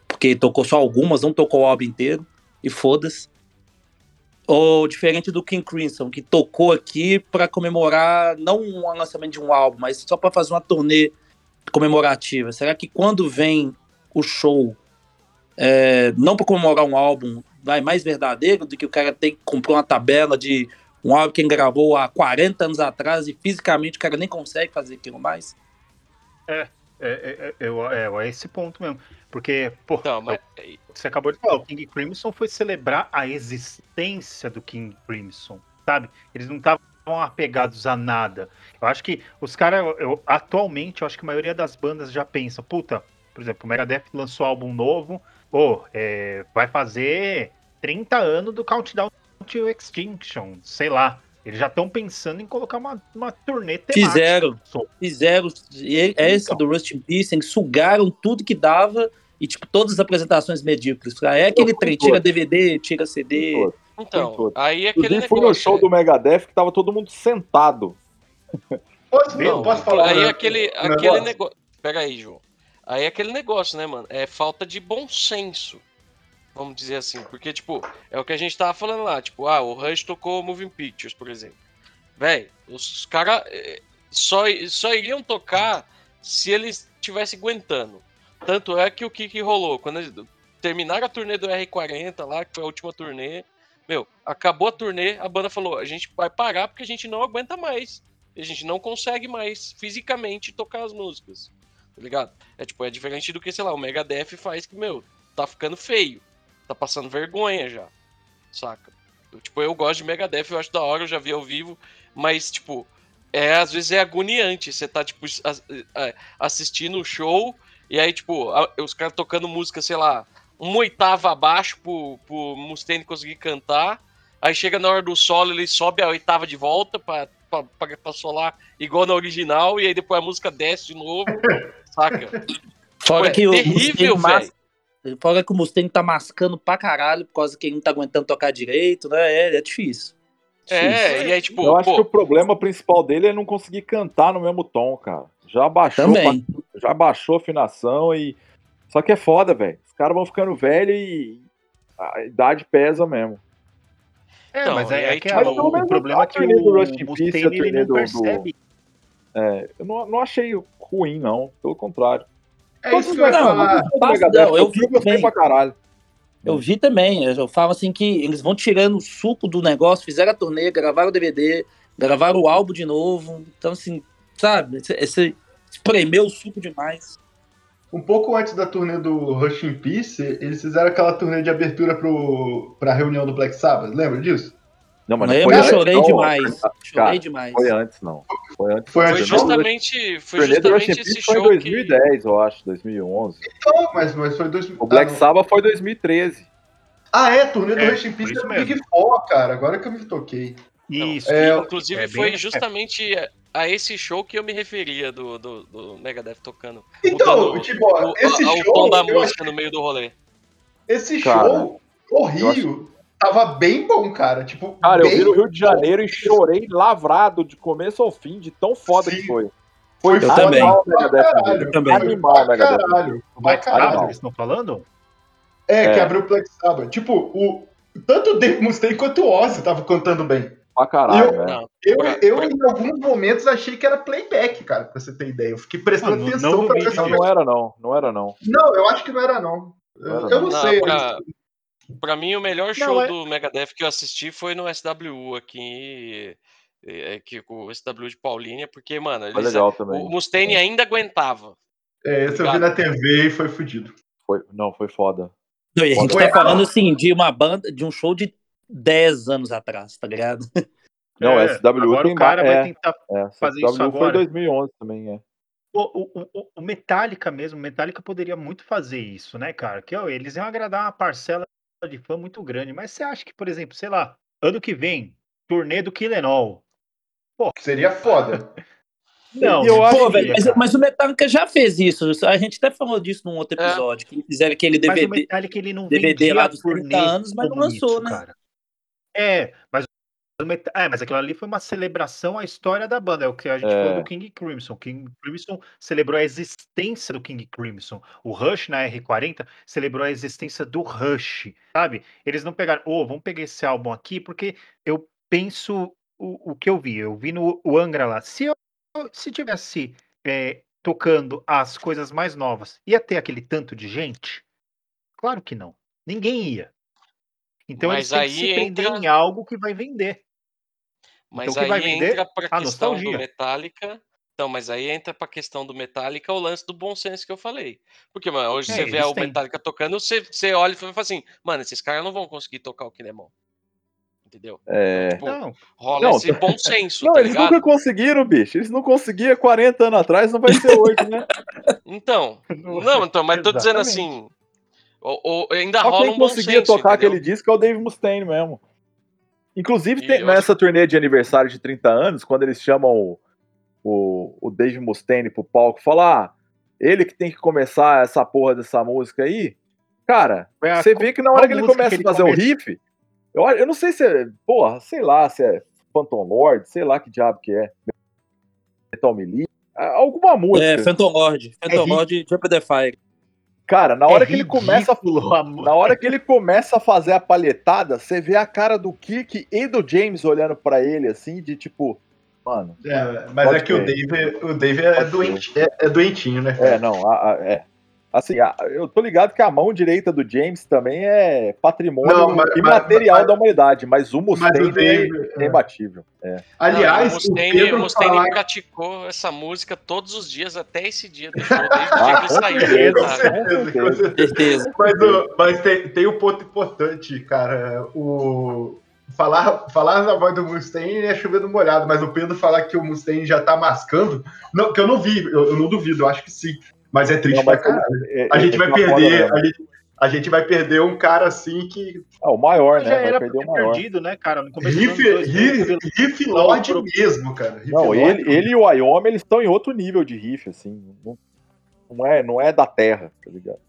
porque tocou só algumas, não tocou o álbum inteiro, e foda-se. Ou diferente do King Crimson, que tocou aqui para comemorar, não o lançamento de um álbum, mas só para fazer uma turnê comemorativa. Será que quando vem o show, é, não para comemorar um álbum, vai mais verdadeiro do que o cara tem que comprar uma tabela de um álbum que ele gravou há 40 anos atrás e fisicamente o cara nem consegue fazer aquilo mais? É, é, é, é, é esse ponto mesmo. Porque, pô, Então, mas, você acabou de falar, o King Crimson foi celebrar a existência do King Crimson, sabe? Eles não estavam apegados a nada. Eu acho que os caras, atualmente, eu acho que a maioria das bandas já pensa, puta, por exemplo, o Megadeth lançou álbum novo, pô, é, vai fazer 30 anos do Countdown to Extinction, sei lá. Eles já estão pensando em colocar uma, uma turnê temática. Fizeram. Fizeram. E esse Então. do Rust in Peace, sugaram tudo que dava e, tipo, todas as apresentações medíocres. Ah, É aquele trem, em tira. DVD, tira CD. Todos. Então, todo. aí é aquele Inclusive, fui negócio. no show né? do Megadeth que tava todo mundo sentado. Posso, Não, posso falar? Aí um- aquele, aquele negócio? negócio. Pega aí, João. Aí aquele negócio, né, mano? É falta de bom senso. Vamos dizer assim. Porque, tipo, é o que a gente tava falando lá. Tipo, ah, o Rush tocou Moving Pictures, por exemplo. Véi, os caras só, só iriam tocar se eles estivessem aguentando. Tanto é que o que, que rolou? Quando eles terminaram a turnê do R40 lá, que foi a última turnê, meu, acabou a turnê, a banda falou: a gente vai parar porque a gente não aguenta mais. A gente não consegue mais fisicamente tocar as músicas. Tá ligado? É tipo, é diferente do que, sei lá, o Megadeth faz que, meu, tá ficando feio. Tá passando vergonha já. Saca? Eu, tipo, eu gosto de Megadeth, eu acho da hora, eu já vi ao vivo, mas, tipo, é, às vezes é agoniante. Você tá, tipo, as- assistindo o show e aí, tipo, os caras tocando música, sei lá, uma oitava abaixo pro, pro Mustaine conseguir cantar. Aí chega na hora do solo, ele sobe a oitava de volta pra, pra, pra, pra solar igual na original, e aí depois a música desce de novo, [laughs] saca? Fora Ué, que o terrível, Mustaine velho. mas... Fora que o Mustaine tá mascando pra caralho por causa que ele não tá aguentando tocar direito, né? É, é difícil. É, e aí, tipo, eu acho pô, que o problema principal dele é não conseguir cantar no mesmo tom, cara. Já baixou, Também. já baixou a afinação e. Só que é foda, velho. Os caras vão ficando velhos e a idade pesa mesmo. É, Então, mas é, aí, é que tipo, a- Mas pelo o menos problema é que do o Rust in Peace, Mustaine ele não do- do- percebe. É, eu não, não achei ruim, não. Pelo contrário. É isso que eu ia Não, falar. Não, eu vi gostei também. pra caralho. Eu vi também, eu falo assim que eles vão tirando o suco do negócio, fizeram a turnê, gravaram o DVD, gravaram o álbum de novo. Então, assim, sabe, esse, esse espremeu o suco demais. Um pouco antes da turnê do Rush in Peace, eles fizeram aquela turnê de abertura pro, pra reunião do Black Sabbath. Lembra disso? Não, mas foi eu antes, chorei não. demais. Chorei Cara, demais. Foi antes, não. Foi antes. Foi foi antes, justamente, foi Rush in justamente Peace esse foi em show que... 2010, eu acho, 2011. Não, mas, mas foi dois... O Black ah. Sabbath foi 2013. Ah, é, turnê do É, Rush in Peace é Big. Four, cara. Agora que eu me toquei. Isso. É, Inclusive, é bem- foi justamente a- a esse show que eu me referia do, do, do Megadeth tocando. Então, tipo, o, esse a- o show, tom da música no meio do rolê. esse Cara, show, o Rio, tava bem bom, cara. Tipo, Cara, eu vi no Rio de Janeiro e chorei lavrado de começo ao fim, de tão foda Sim. que foi. Foi Eu foda também. Animal, caralho. Eu também. Foi Animal, Megadeth. caralho. Sabbath, caralho. eles estão falando? É, que É. abriu o Black Sabbath. Tipo, o, tanto o Dave Mustaine quanto o Ozzy tava cantando bem. Pra caralho, Eu- é. Não, Eu, Pra- eu pra- em alguns momentos, achei que era playback, cara, pra você ter ideia. Eu fiquei prestando Mano, atenção não pra ver se Não, não era não, não era não. Não, eu acho que não era, não. Eu, Não era, eu não. não, Não, sei. pra- Pra mim, o melhor show é- do Megadeth que eu assisti foi no SWU aqui, é, que, com o SWU de Paulínia, porque, mano, Foi eles, legal também. o Mustaine ainda aguentava. É, esse eu vi na TV e foi fudido. Foi, não, foi foda. Não, e a gente Foi- tá falando assim de uma banda, de um show de 10 anos atrás, tá ligado? [laughs] Não, É, SWU agora tem o cara vai é, tentar é, fazer SWU isso foi agora. 2011 também, é. O, o, o- Metallica mesmo, o Metallica poderia muito fazer isso, né, cara? Que ó, eles iam agradar uma parcela de fã muito grande. Mas você acha que, por exemplo, sei lá, ano que vem, turnê do Kill Em All. Seria foda. [laughs] Não, eu acho Pô, seria, velho, mas, mas o Metallica já fez isso. A gente até falou disso num outro É. episódio, que fizeram aquele Mas o DVD. Metallica ele não DVD lá dos 30 turnê anos, mas não lançou, isso, né? cara. É, mas É, mas aquilo ali foi uma celebração à história da banda. É o que a gente É. falou do King Crimson. King Crimson celebrou a existência do King Crimson. O Rush na R40 celebrou a existência do Rush, sabe? Eles não pegaram, ô, vamos pegar esse álbum aqui, porque eu penso o, o que eu vi. Eu vi no o Angra lá. Se eu se tivesse é, tocando as coisas mais novas, ia ter aquele tanto de gente? Claro que não. Ninguém ia. Então Mas eles têm que se aí prender entra- em algo que vai vender. Mas Então, que vai aí vender? entra pra A questão do. Metallica. Então, mas aí entra pra questão do Metallica o lance do bom senso que eu falei. Porque, mano, hoje É, você vê o têm. Metallica tocando, você, você olha e fala assim, mano, esses caras não vão conseguir tocar o Kinemon. Entendeu? É. Tipo, Não, rola Não, esse bom senso, [laughs] Não, tá eles ligado? nunca conseguiram, bicho. Eles não conseguiam 40 anos atrás, não vai ser hoje, né? Então, [laughs] não, então, mas tô dizendo assim, o, o- ainda Só rola quem um bom conseguia senso, tocar entendeu? aquele disco é o Dave Mustaine mesmo. Inclusive, tem- nessa turnê de aniversário de 30 anos, quando eles chamam o, o, o Dave Mustaine pro palco e falam, ah, ele que tem que começar essa porra dessa música aí, cara, você vê que na hora que ele começa que a fazer o riff, eu, eu não sei se é, porra, sei lá, se é Phantom Lord, sei lá que diabo que é, Metal Melee, alguma música. É, Phantom Lord. Phantom ri- Lord Jump the Fire. Cara, na É hora que ele começa a ridículo a mu- Na hora que ele começa a fazer a palhetada, você vê a cara do Kirk e do James olhando pra ele, assim, de tipo, mano, É, mas é que o. Dave, o Dave é, doente, é, é doentinho, né? é, não, a- a- é. Assim, eu tô ligado que a mão direita do James também é patrimônio Não, mas- imaterial mas- da humanidade, mas o Mas Mustaine o Dave. é, é imbatível. É. Aliás, Não, o Mustaine, o Mustaine falar- praticou essa música todos os dias até esse dia do show, desde o dia que Ah, ele saiu. certeza, com. Mas, o- mas tem, tem um ponto importante, cara. O, falar, falar na voz do Mustaine é chover no molhado, mas o Pedro falar que o Mustaine já tá mascando, não, que eu não vi, eu, eu não duvido, eu acho que sim. Mas é triste Não, pra mas caralho. é- A é- gente é vai pra fora perder, a gente, a gente vai perder um cara assim que. Ah, o maior, já né? Vai era pra perder o maior. perdido, né, cara? No começo Riff, dos anos 2000, riff, riff Lord mesmo, cara. Riff Não, Lord. ele, ele e o Wyoming, eles estão em outro nível de riff, assim. Não, não é, não é da terra, tá ligado?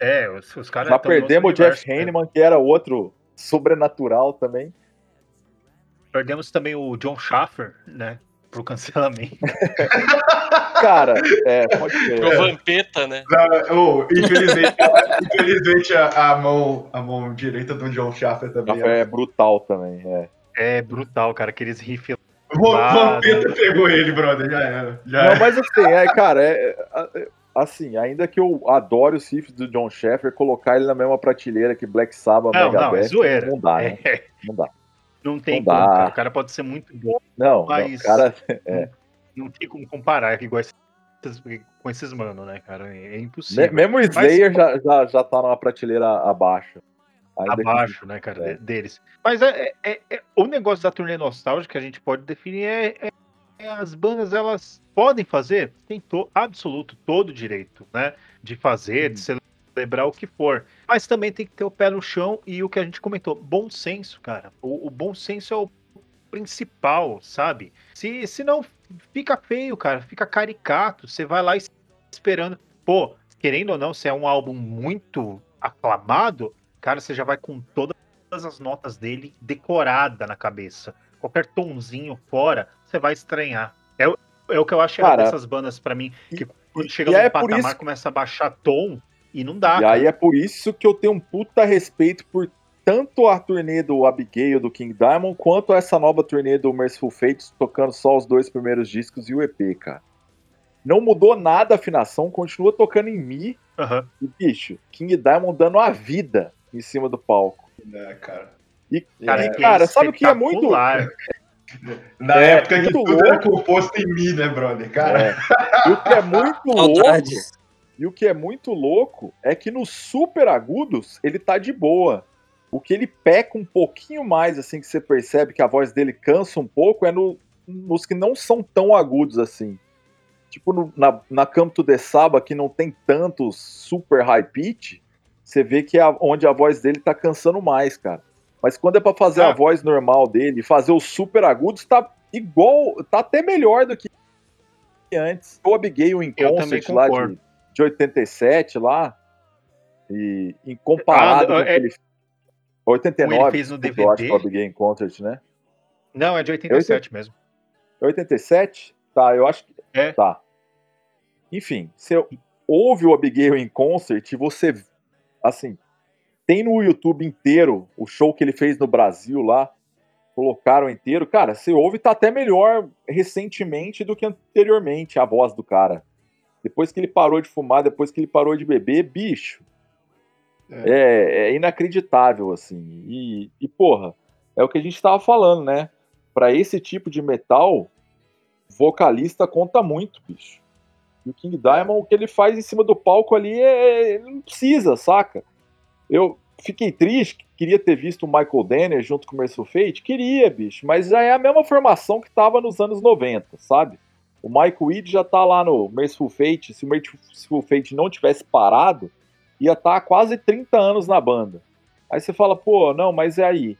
É, os, os caras Já perdemos o Jeff. Hanneman, que era outro sobrenatural também. Perdemos também o John Schaffer, né? Pro cancelamento. [laughs] Cara, é, pode ser. Pro Vampeta, né? Oh, infelizmente, infelizmente a, a mão, a mão direita do John Schaffer também. É brutal também, é. É brutal, cara. Aqueles riffs. O Vampeta pegou ele, brother. Já era. Já Não, era. mas assim, é, cara, é, é, assim, ainda que eu adore os riffs do John Sheffer, colocar ele na mesma prateleira que Black Sabbath, Não, não, é zoeira. não dá, né? É, Não dá. Não tem Não como, cara. O cara pode ser muito bom, Não, não, Mas- cara, não tem como comparar igual esses, com esses mano, né, cara? É, é impossível. mesmo o Slayer já, já, já tá numa prateleira abaixo. Ainda que- abaixo, né, cara, É. de- deles. Mas é, é- é- o negócio da turnê nostálgica que a gente pode definir é, é- é as bandas elas podem fazer, tem to, absoluto todo o direito, né, de fazer, de celebrar o que for. Mas também tem que ter o pé no chão e o que a gente comentou, bom senso, cara. O, o bom senso é o principal, sabe? Se, se não fica feio, cara, fica caricato. Você vai lá es- esperando, pô, querendo ou não, se é um álbum muito aclamado, cara, você já vai com todas as notas dele decorada na cabeça. Qualquer tonzinho fora, você vai estranhar. É, o- é o que eu acho errado Cara, dessas bandas pra mim, que quando chega num é patamar, isso- começa a baixar tom e não dá. E aí é por isso que eu tenho um puta respeito por tanto a turnê do Abigail do King Diamond, quanto essa nova turnê do Merciful Fates, tocando só os dois primeiros discos e o EP, cara. Não mudou nada a afinação, continua tocando em Mi Aham. e, bicho, King Diamond dando a vida em cima do palco. É, cara. E, Cara, e, que cara, sabe o que é muito. [laughs] Na É, época que tudo era louco. composto em mim, né, brother? Cara, É. O que é muito louco. E o que é muito louco é que nos super agudos ele tá de boa. O que ele peca um pouquinho mais, assim, que você percebe que a voz dele cansa um pouco, é no- nos que não são tão agudos assim. Tipo no- na, na Campo to the Saba, que não tem tantos super high pitch, você vê que é onde a voz dele tá cansando mais, cara. Mas quando é pra fazer Ah. a voz normal dele, fazer os super agudos, tá igual, tá até melhor do que antes. O Abigail em Eu concert lá de, de 87 lá, e em comparado Ah, com o que é- ele... 89, Ele fez no desculpa, eu acho é DVD. Abigail em concert, né? Não, é de 87 mesmo. É 87? Tá, eu acho que. É. Tá. Enfim, você ouve o Abigail em concert e você. Assim, tem no YouTube inteiro o show que ele fez no Brasil lá. Colocaram inteiro. Cara, você ouve tá até melhor recentemente do que anteriormente a voz do cara. Depois que ele parou de fumar, depois que ele parou de beber, bicho. É, é inacreditável, assim. E, e, porra, é o que a gente tava falando, né? Pra esse tipo de metal, vocalista conta muito, bicho. E o King Diamond, o que ele faz em cima do palco ali, é, ele não precisa, saca? Eu fiquei triste, queria ter visto o Michael Danner junto com o Merciful Fate, queria, bicho, mas já é a mesma formação que tava nos anos 90, sabe? O Michael Weed já tá lá no Merciful Fate, se o Merciful Fate não tivesse parado, ia estar tá quase 30 anos na banda. Aí você fala, pô, não, mas é aí.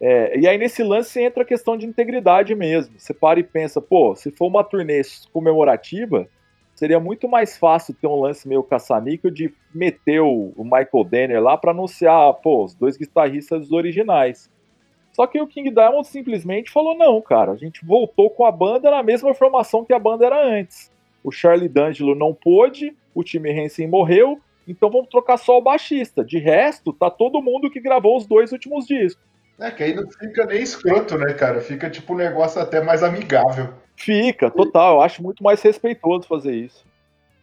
É, e aí nesse lance entra a questão de integridade mesmo. Você para e pensa, pô, se for uma turnê comemorativa, seria muito mais fácil ter um lance meio caça-níquel de meter o, Michael Danner lá para anunciar, pô, os dois guitarristas originais. Só que o King Diamond simplesmente falou: não, cara, a gente voltou com a banda na mesma formação que a banda era antes. O Charlie D'Angelo não pôde, o Timmy Henson morreu, então vamos trocar só o baixista. De resto, tá todo mundo que gravou os dois últimos discos. É, que aí não fica nem escroto, né, cara? Fica tipo um negócio até mais amigável. Fica, total. Eu acho muito mais respeitoso fazer isso.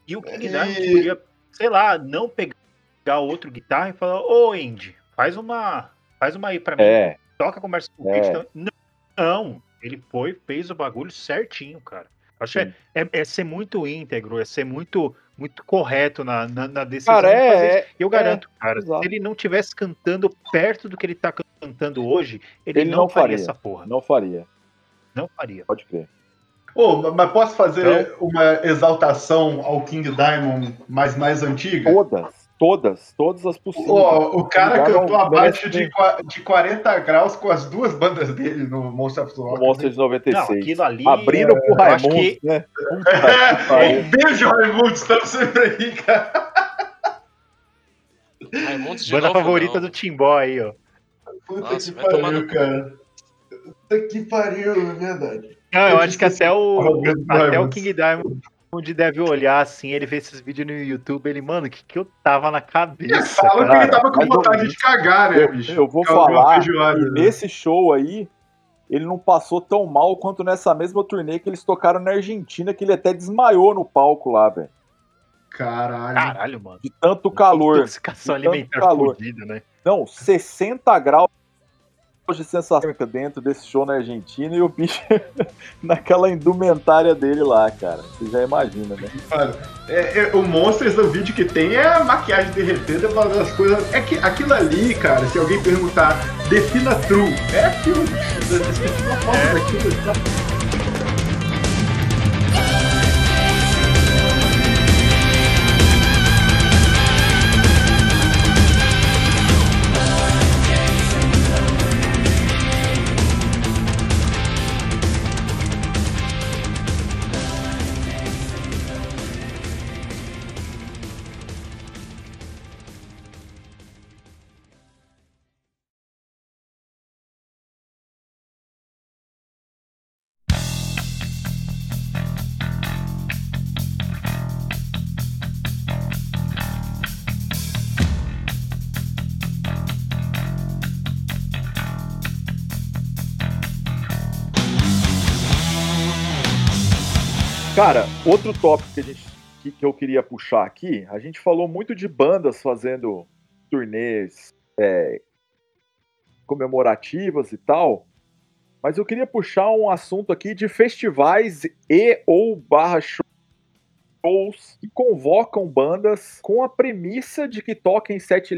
E o King Diamond podia, sei lá, não pegar outro guitarra e falar, ô Andy, faz uma. Faz uma aí pra mim. É. Toca conversa com o É. Não, não, ele foi, fez o bagulho certinho, cara. Acho que é, é- é ser muito íntegro, é ser muito, muito correto na, na, na decisão Cara, de fazer é. isso. Eu garanto, cara, exato. se ele não tivesse cantando perto do que ele tá cantando hoje, ele, Ele não, não faria faria. essa porra. Não faria, Não faria. pode crer. Ô, mas posso fazer uma exaltação ao King Diamond mais mais antiga? Todas, todas, todas as possíveis. Ó, o cara cantou abaixo de, de 40 graus com as duas bandas dele no Monster of the O Rock. Monster de 96. Não, aquilo ali. Abrindo pro eu acho Raimundo, que- né? Que pariu. Beijo, Raimundo, estamos sempre aí, cara. Raimundos de Banda novo, favorita não. do Timbó aí, ó. Puta Nossa, que pariu, cara. Puta que pariu, é verdade. Não, eu acho que até o, até o. King Diamond deve olhar assim, ele vê esses vídeos no YouTube, ele, mano, o que, que eu tava na cabeça? Fala que ele tava com mas eu- vontade de cagar, né, Eu, bicho? eu vou é uma falar que feijoada, né? nesse show aí, ele não passou tão mal quanto nessa mesma turnê que eles tocaram na Argentina, que ele até desmaiou no palco lá, velho. Caralho. Caralho, mano. De tanto calor. Intoxicação de tanto alimentar calor. fodida, né? Não, 60 graus de sensação dentro desse show na Argentina e o bicho [laughs] naquela indumentária dele lá, cara. Você já imagina, né? Mano, é- é- o Monsters, o vídeo que tem é a maquiagem derretendo, é uma das coisas. É que aquilo ali, cara, se alguém perguntar, defina true. É aquilo, bicho. Defina a forma É. daquilo. tá? Cara, outro tópico que, a gente, que, que eu queria puxar aqui, a gente falou muito de bandas fazendo turnês é, comemorativas e tal, mas eu queria puxar um assunto aqui de festivais e ou barra shows que convocam bandas com a premissa de que toquem sete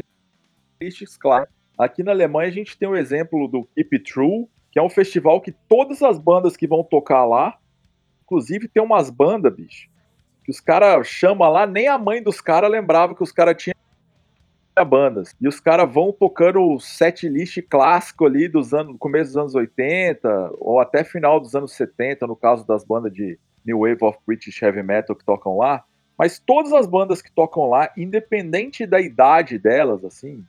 lists, claro. Aqui na Alemanha a gente tem o exemplo do Keep True, que é um festival que todas as bandas que vão tocar lá Inclusive, tem umas bandas, bicho, que os caras chamam lá, nem a mãe dos caras lembrava que os caras tinham bandas. E os caras vão tocando o set list clássico ali dos anos, começo dos anos 80, ou até final dos anos 70, no caso das bandas de New Wave of British Heavy Metal que tocam lá. Mas todas as bandas que tocam lá, independente da idade delas, assim,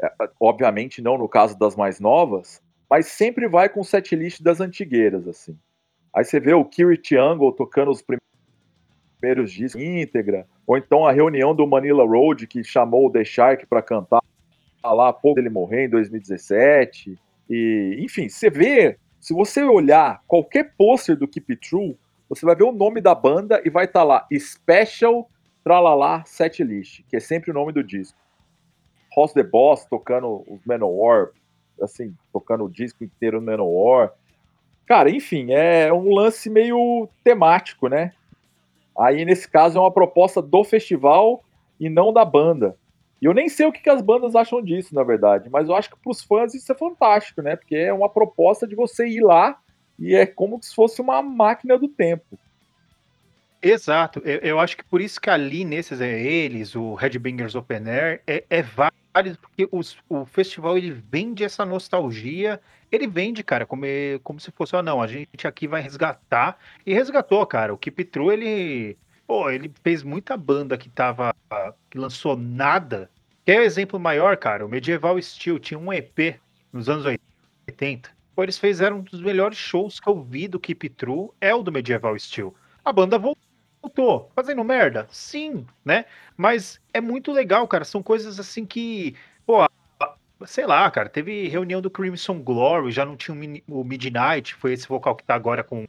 é, obviamente não no caso das mais novas, mas sempre vai com o setlist das antigueiras, assim. Aí você vê o Kiri Triangle tocando os primeiros discos íntegra, ou então a reunião do Manila Road, que chamou o The Shark para cantar lá a pouco ele morrer em 2017. E, enfim, você vê, se você olhar qualquer pôster do Keep It True, você vai ver o nome da banda e vai estar tá lá Special Tralalá Setlist, que é sempre o nome do disco. Ross the Boss tocando os Manowar, assim, tocando o disco inteiro no Manowar. Cara, enfim, é um lance meio temático, né? Aí, nesse caso, é uma proposta do festival e não da banda. E eu nem sei o que, que as bandas acham disso, na verdade, mas eu acho que para os fãs isso é fantástico, né? Porque é uma proposta de você ir lá e é como se fosse uma máquina do tempo. Exato, eu, eu acho que por isso que ali nesses é eles, o Headbangers Open Air, é, é válido, porque os, o festival ele vende essa nostalgia, ele vende, cara, como, como se fosse, ah, não, a gente aqui vai resgatar, e resgatou, cara, o Keep True, ele, pô, ele fez muita banda que tava, que lançou nada, quer o exemplo maior, cara, o Medieval Steel tinha um EP nos anos 80, pô, eles fizeram um dos melhores shows que eu vi do Keep True, é o do Medieval Steel, a banda voltou. Fazendo merda? Sim, né? Mas é muito legal, cara. São coisas assim que, pô, sei lá, cara. Teve reunião do Crimson Glory, já não tinha o Midnight, foi esse vocal que tá agora com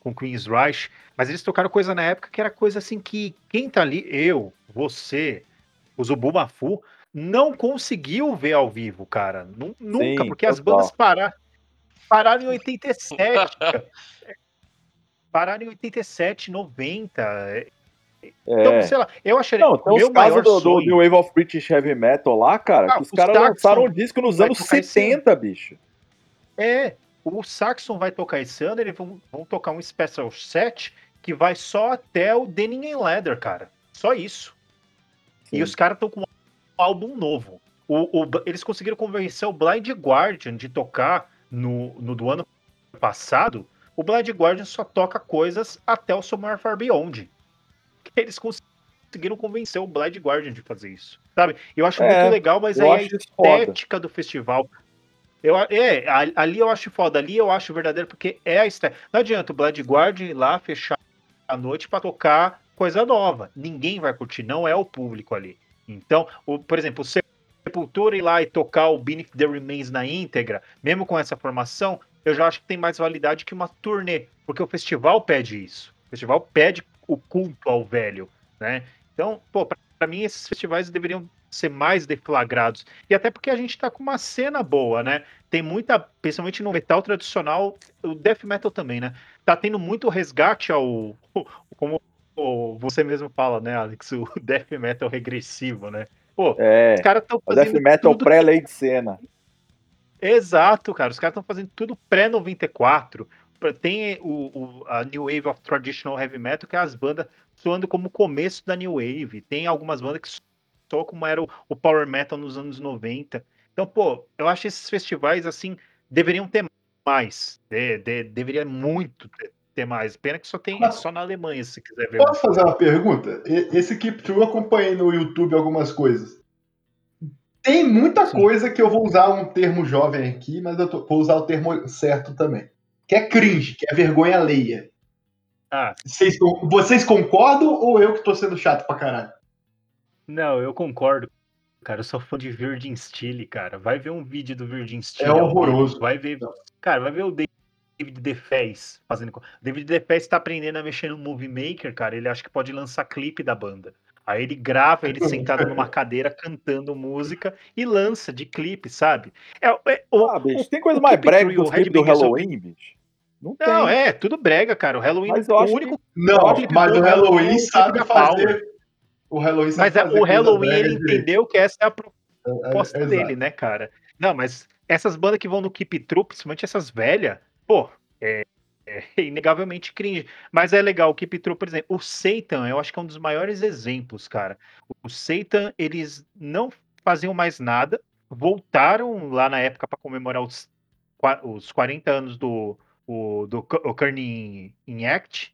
com Queen's Rush, mas eles tocaram coisa na época que era coisa assim que quem tá ali, eu, você, o Zubumafu, não conseguiu ver ao vivo, cara. Nunca, Sim, porque total. as bandas pararam, pararam em [laughs] 87. pararam em 87, 90. É. Então, sei lá, eu acharia. Não, tem os casos do, do New Wave of British Heavy Metal lá, cara, ah, que os, os caras lançaram um disco nos anos 70, bicho. É, o Saxon vai tocar esse ano, eles vão, vão tocar um Special Set que vai só até o Denim and Leather, cara. Só isso. Sim. E os caras estão com um álbum novo. O, o, eles conseguiram convencer o Blind Guardian de tocar no, no do ano passado o Blood Guardian só toca coisas até o Somewhere Far Beyond. [laughs] Eles conseguiram convencer o Blood Guardian de fazer isso, sabe? Eu acho é, muito legal, mas aí a estética foda. do festival. Eu, é, ali eu acho foda, ali eu acho verdadeiro, porque é a estética. Não adianta o Blood Guardian ir lá fechar a noite para tocar coisa nova. Ninguém vai curtir, não é o público ali. Então, o, por exemplo, o Sepultura ir lá e tocar o Beneath the Remains na íntegra, mesmo com essa formação, eu já acho que tem mais validade que uma turnê, porque o festival pede isso. O festival pede o culto ao velho, né? Então, pô, para mim esses festivais deveriam ser mais deflagrados. E até porque a gente tá com uma cena boa, né? Tem muita, principalmente no metal tradicional, o death metal também, né? Tá tendo muito resgate ao [laughs] como você mesmo fala, né, Alex, o [laughs] death metal regressivo, né? Pô, é, os caras estão fazendo death metal pré-lei de cena. Exato, cara. Os caras estão fazendo tudo pré-94. Tem o, o, a New Wave of Traditional Heavy Metal, que é as bandas soando como o começo da New Wave. Tem algumas bandas que soam como era o, o Power Metal nos anos 90. Então, pô, eu acho que esses festivais, assim, deveriam ter mais. De, de, deveria muito ter, ter, mais. Pena que só tem Mas, só na Alemanha, se quiser ver. Posso fazer uma pergunta? Esse Keep True eu acompanhei no YouTube algumas coisas. Tem muita Sim. coisa que eu vou usar um termo jovem aqui, mas eu tô, vou usar o termo certo também. Que é cringe, que é vergonha alheia. Ah. Vocês, vocês concordam ou eu que tô sendo chato pra caralho? Não, eu concordo. Cara, eu sou fã de Virgin Steel, cara. Vai ver um vídeo do Virgin Steel. É horroroso. Vai ver. Cara, vai ver o David DeFez fazendo. David DeFez tá aprendendo a mexer no Movie Maker, cara. Ele acha que pode lançar clipe da banda. Aí ele grava ele sentado numa [laughs] cadeira cantando música e lança de clipe, sabe? É, é o, ah, bicho, o, tem coisa mais brega que o clipe do Halloween, bicho? Não, não é, tudo brega, cara. O Halloween mas o único. Que... Não, mas o Halloween sabe fazer. O Halloween sabe mas é, fazer o Halloween ele entendeu que essa é a proposta é, é, dele, né, cara? Não, mas essas bandas que vão no Keep True, principalmente essas velhas, pô, é, é [laughs] inegavelmente cringe. Mas é legal, o Keep True, por exemplo, o Satan, eu acho que é um dos maiores exemplos, cara. O Satan, eles não faziam mais nada, voltaram lá na época para comemorar os, os 40 anos do, o, do o Kearney in Act,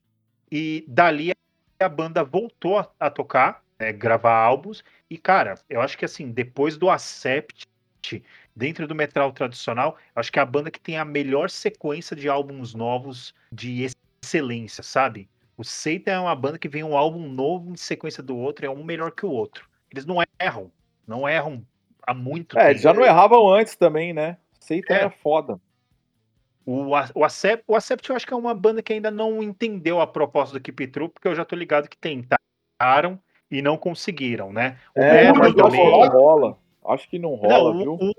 e dali a banda voltou a, a tocar, né, gravar álbuns, e cara, eu acho que assim, depois do Accept, dentro do metal tradicional, acho que é a banda que tem a melhor sequência de álbuns novos de excelência, sabe? O Satan é uma banda que vem um álbum novo em sequência do outro, é um melhor que o outro. Eles não erram, não erram há muito É, tempo. eles já não erravam antes também, né? Satan É. era foda. O, o, Acept, o Acept eu acho que é uma banda que ainda não entendeu a proposta do Keep True, porque eu já tô ligado que tentaram e não conseguiram, né? O É, que também. não rola. Acho que não rola, Não, viu? o, o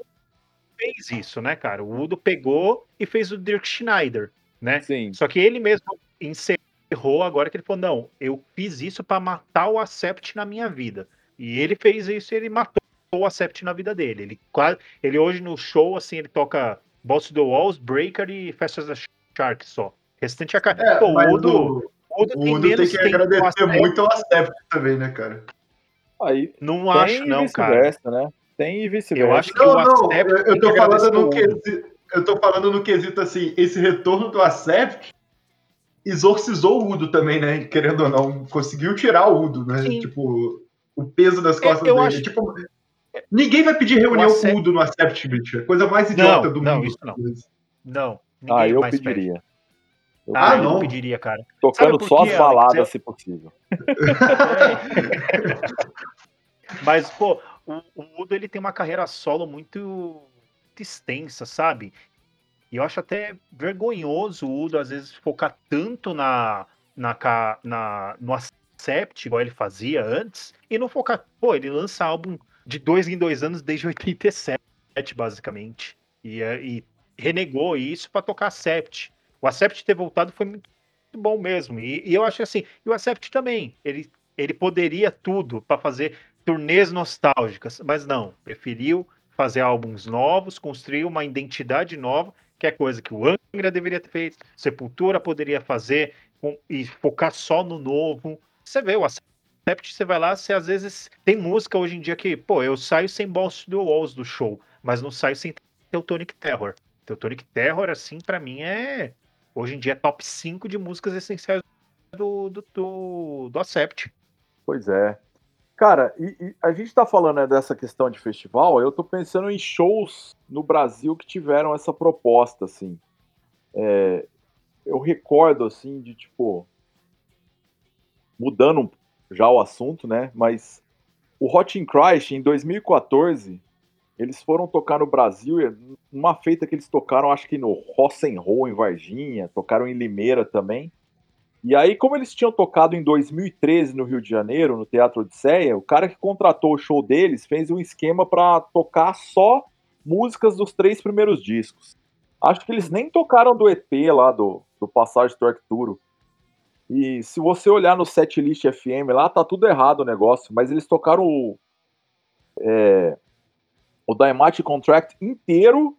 fez isso, né, cara? O Udo pegou e fez o Dirk Schneider, né? Sim. Só que ele mesmo encerrou agora que ele falou: não, eu fiz isso pra matar o Acept na minha vida. E ele fez isso e ele matou o Acept na vida dele. Ele, quase, ele hoje no show, assim, ele toca Boss to the Walls, Breaker e Fast as a Shark só. O restante é a cara. É, Pô, o Udo, o, Udo tem Udo tem que agradecer muito ao Acept também, né, cara? Aí Não tem acho, não, cara. vice-versa, né? Tem e vice-versa. Eu acho que Não, o não, Acept eu, eu tô que falando no quesito, eu tô falando no quesito assim, esse retorno do Acept exorcizou o Udo também, né? Querendo ou não, conseguiu tirar o Udo, né? Sim. Tipo, o peso das É, costas eu dele. acho- Tipo, ninguém vai pedir reunião Acept- com o Udo no Acept, bicho. É a coisa mais idiota Não, do não, mundo. isso não. Não, ninguém Ah, eu pede. pediria. Eu Ah, eu não pediria, cara. Tocando só as baladas, Eu- se possível. [laughs] Mas, pô, o, o Udo ele tem uma carreira solo muito, muito extensa, sabe? E eu acho até vergonhoso o Udo, às vezes, focar tanto na, na, na, no Accept, igual ele fazia antes, e não focar. Pô, ele lança álbum de dois em dois anos desde [laughs] 87, basicamente. E, é- e renegou isso pra tocar Accept. O Accept ter voltado foi muito bom mesmo. E, e eu acho assim, e o Accept também. Ele, ele poderia tudo pra fazer turnês nostálgicas, mas não, preferiu fazer álbuns novos, construir uma identidade nova, que é coisa que o Angra deveria ter feito, Sepultura poderia fazer e focar só no novo. Você vê o Accept, você vai lá, você às vezes tem música hoje em dia que, pô, eu saio sem Boss do Walls do show, mas não saio sem Teutonic Terror. Teutonic Terror, assim, pra mim é hoje em dia é top 5 de músicas essenciais do, do, do, do Accept. Pois é. Cara, e, e a gente tá falando né, dessa questão de festival, eu tô pensando em shows no Brasil que tiveram essa proposta, assim. É, eu recordo, assim, de tipo. Mudando já o assunto, né? Mas o Hot in Christ, em 2014, eles foram tocar no Brasil, uma feita que eles tocaram, acho que no Rock'n'Roll em Varginha, tocaram em Limeira também. E aí, como eles tinham tocado em 2013 no Rio de Janeiro, no Teatro Odisseia, o cara que contratou o show deles fez um esquema para tocar só músicas dos três primeiros discos. Acho que eles nem tocaram do EP lá, do, do Passagem do Arcturo. E se você olhar no setlist FM lá, tá tudo errado o negócio, mas eles tocaram o, é, o Dynamite Contract inteiro,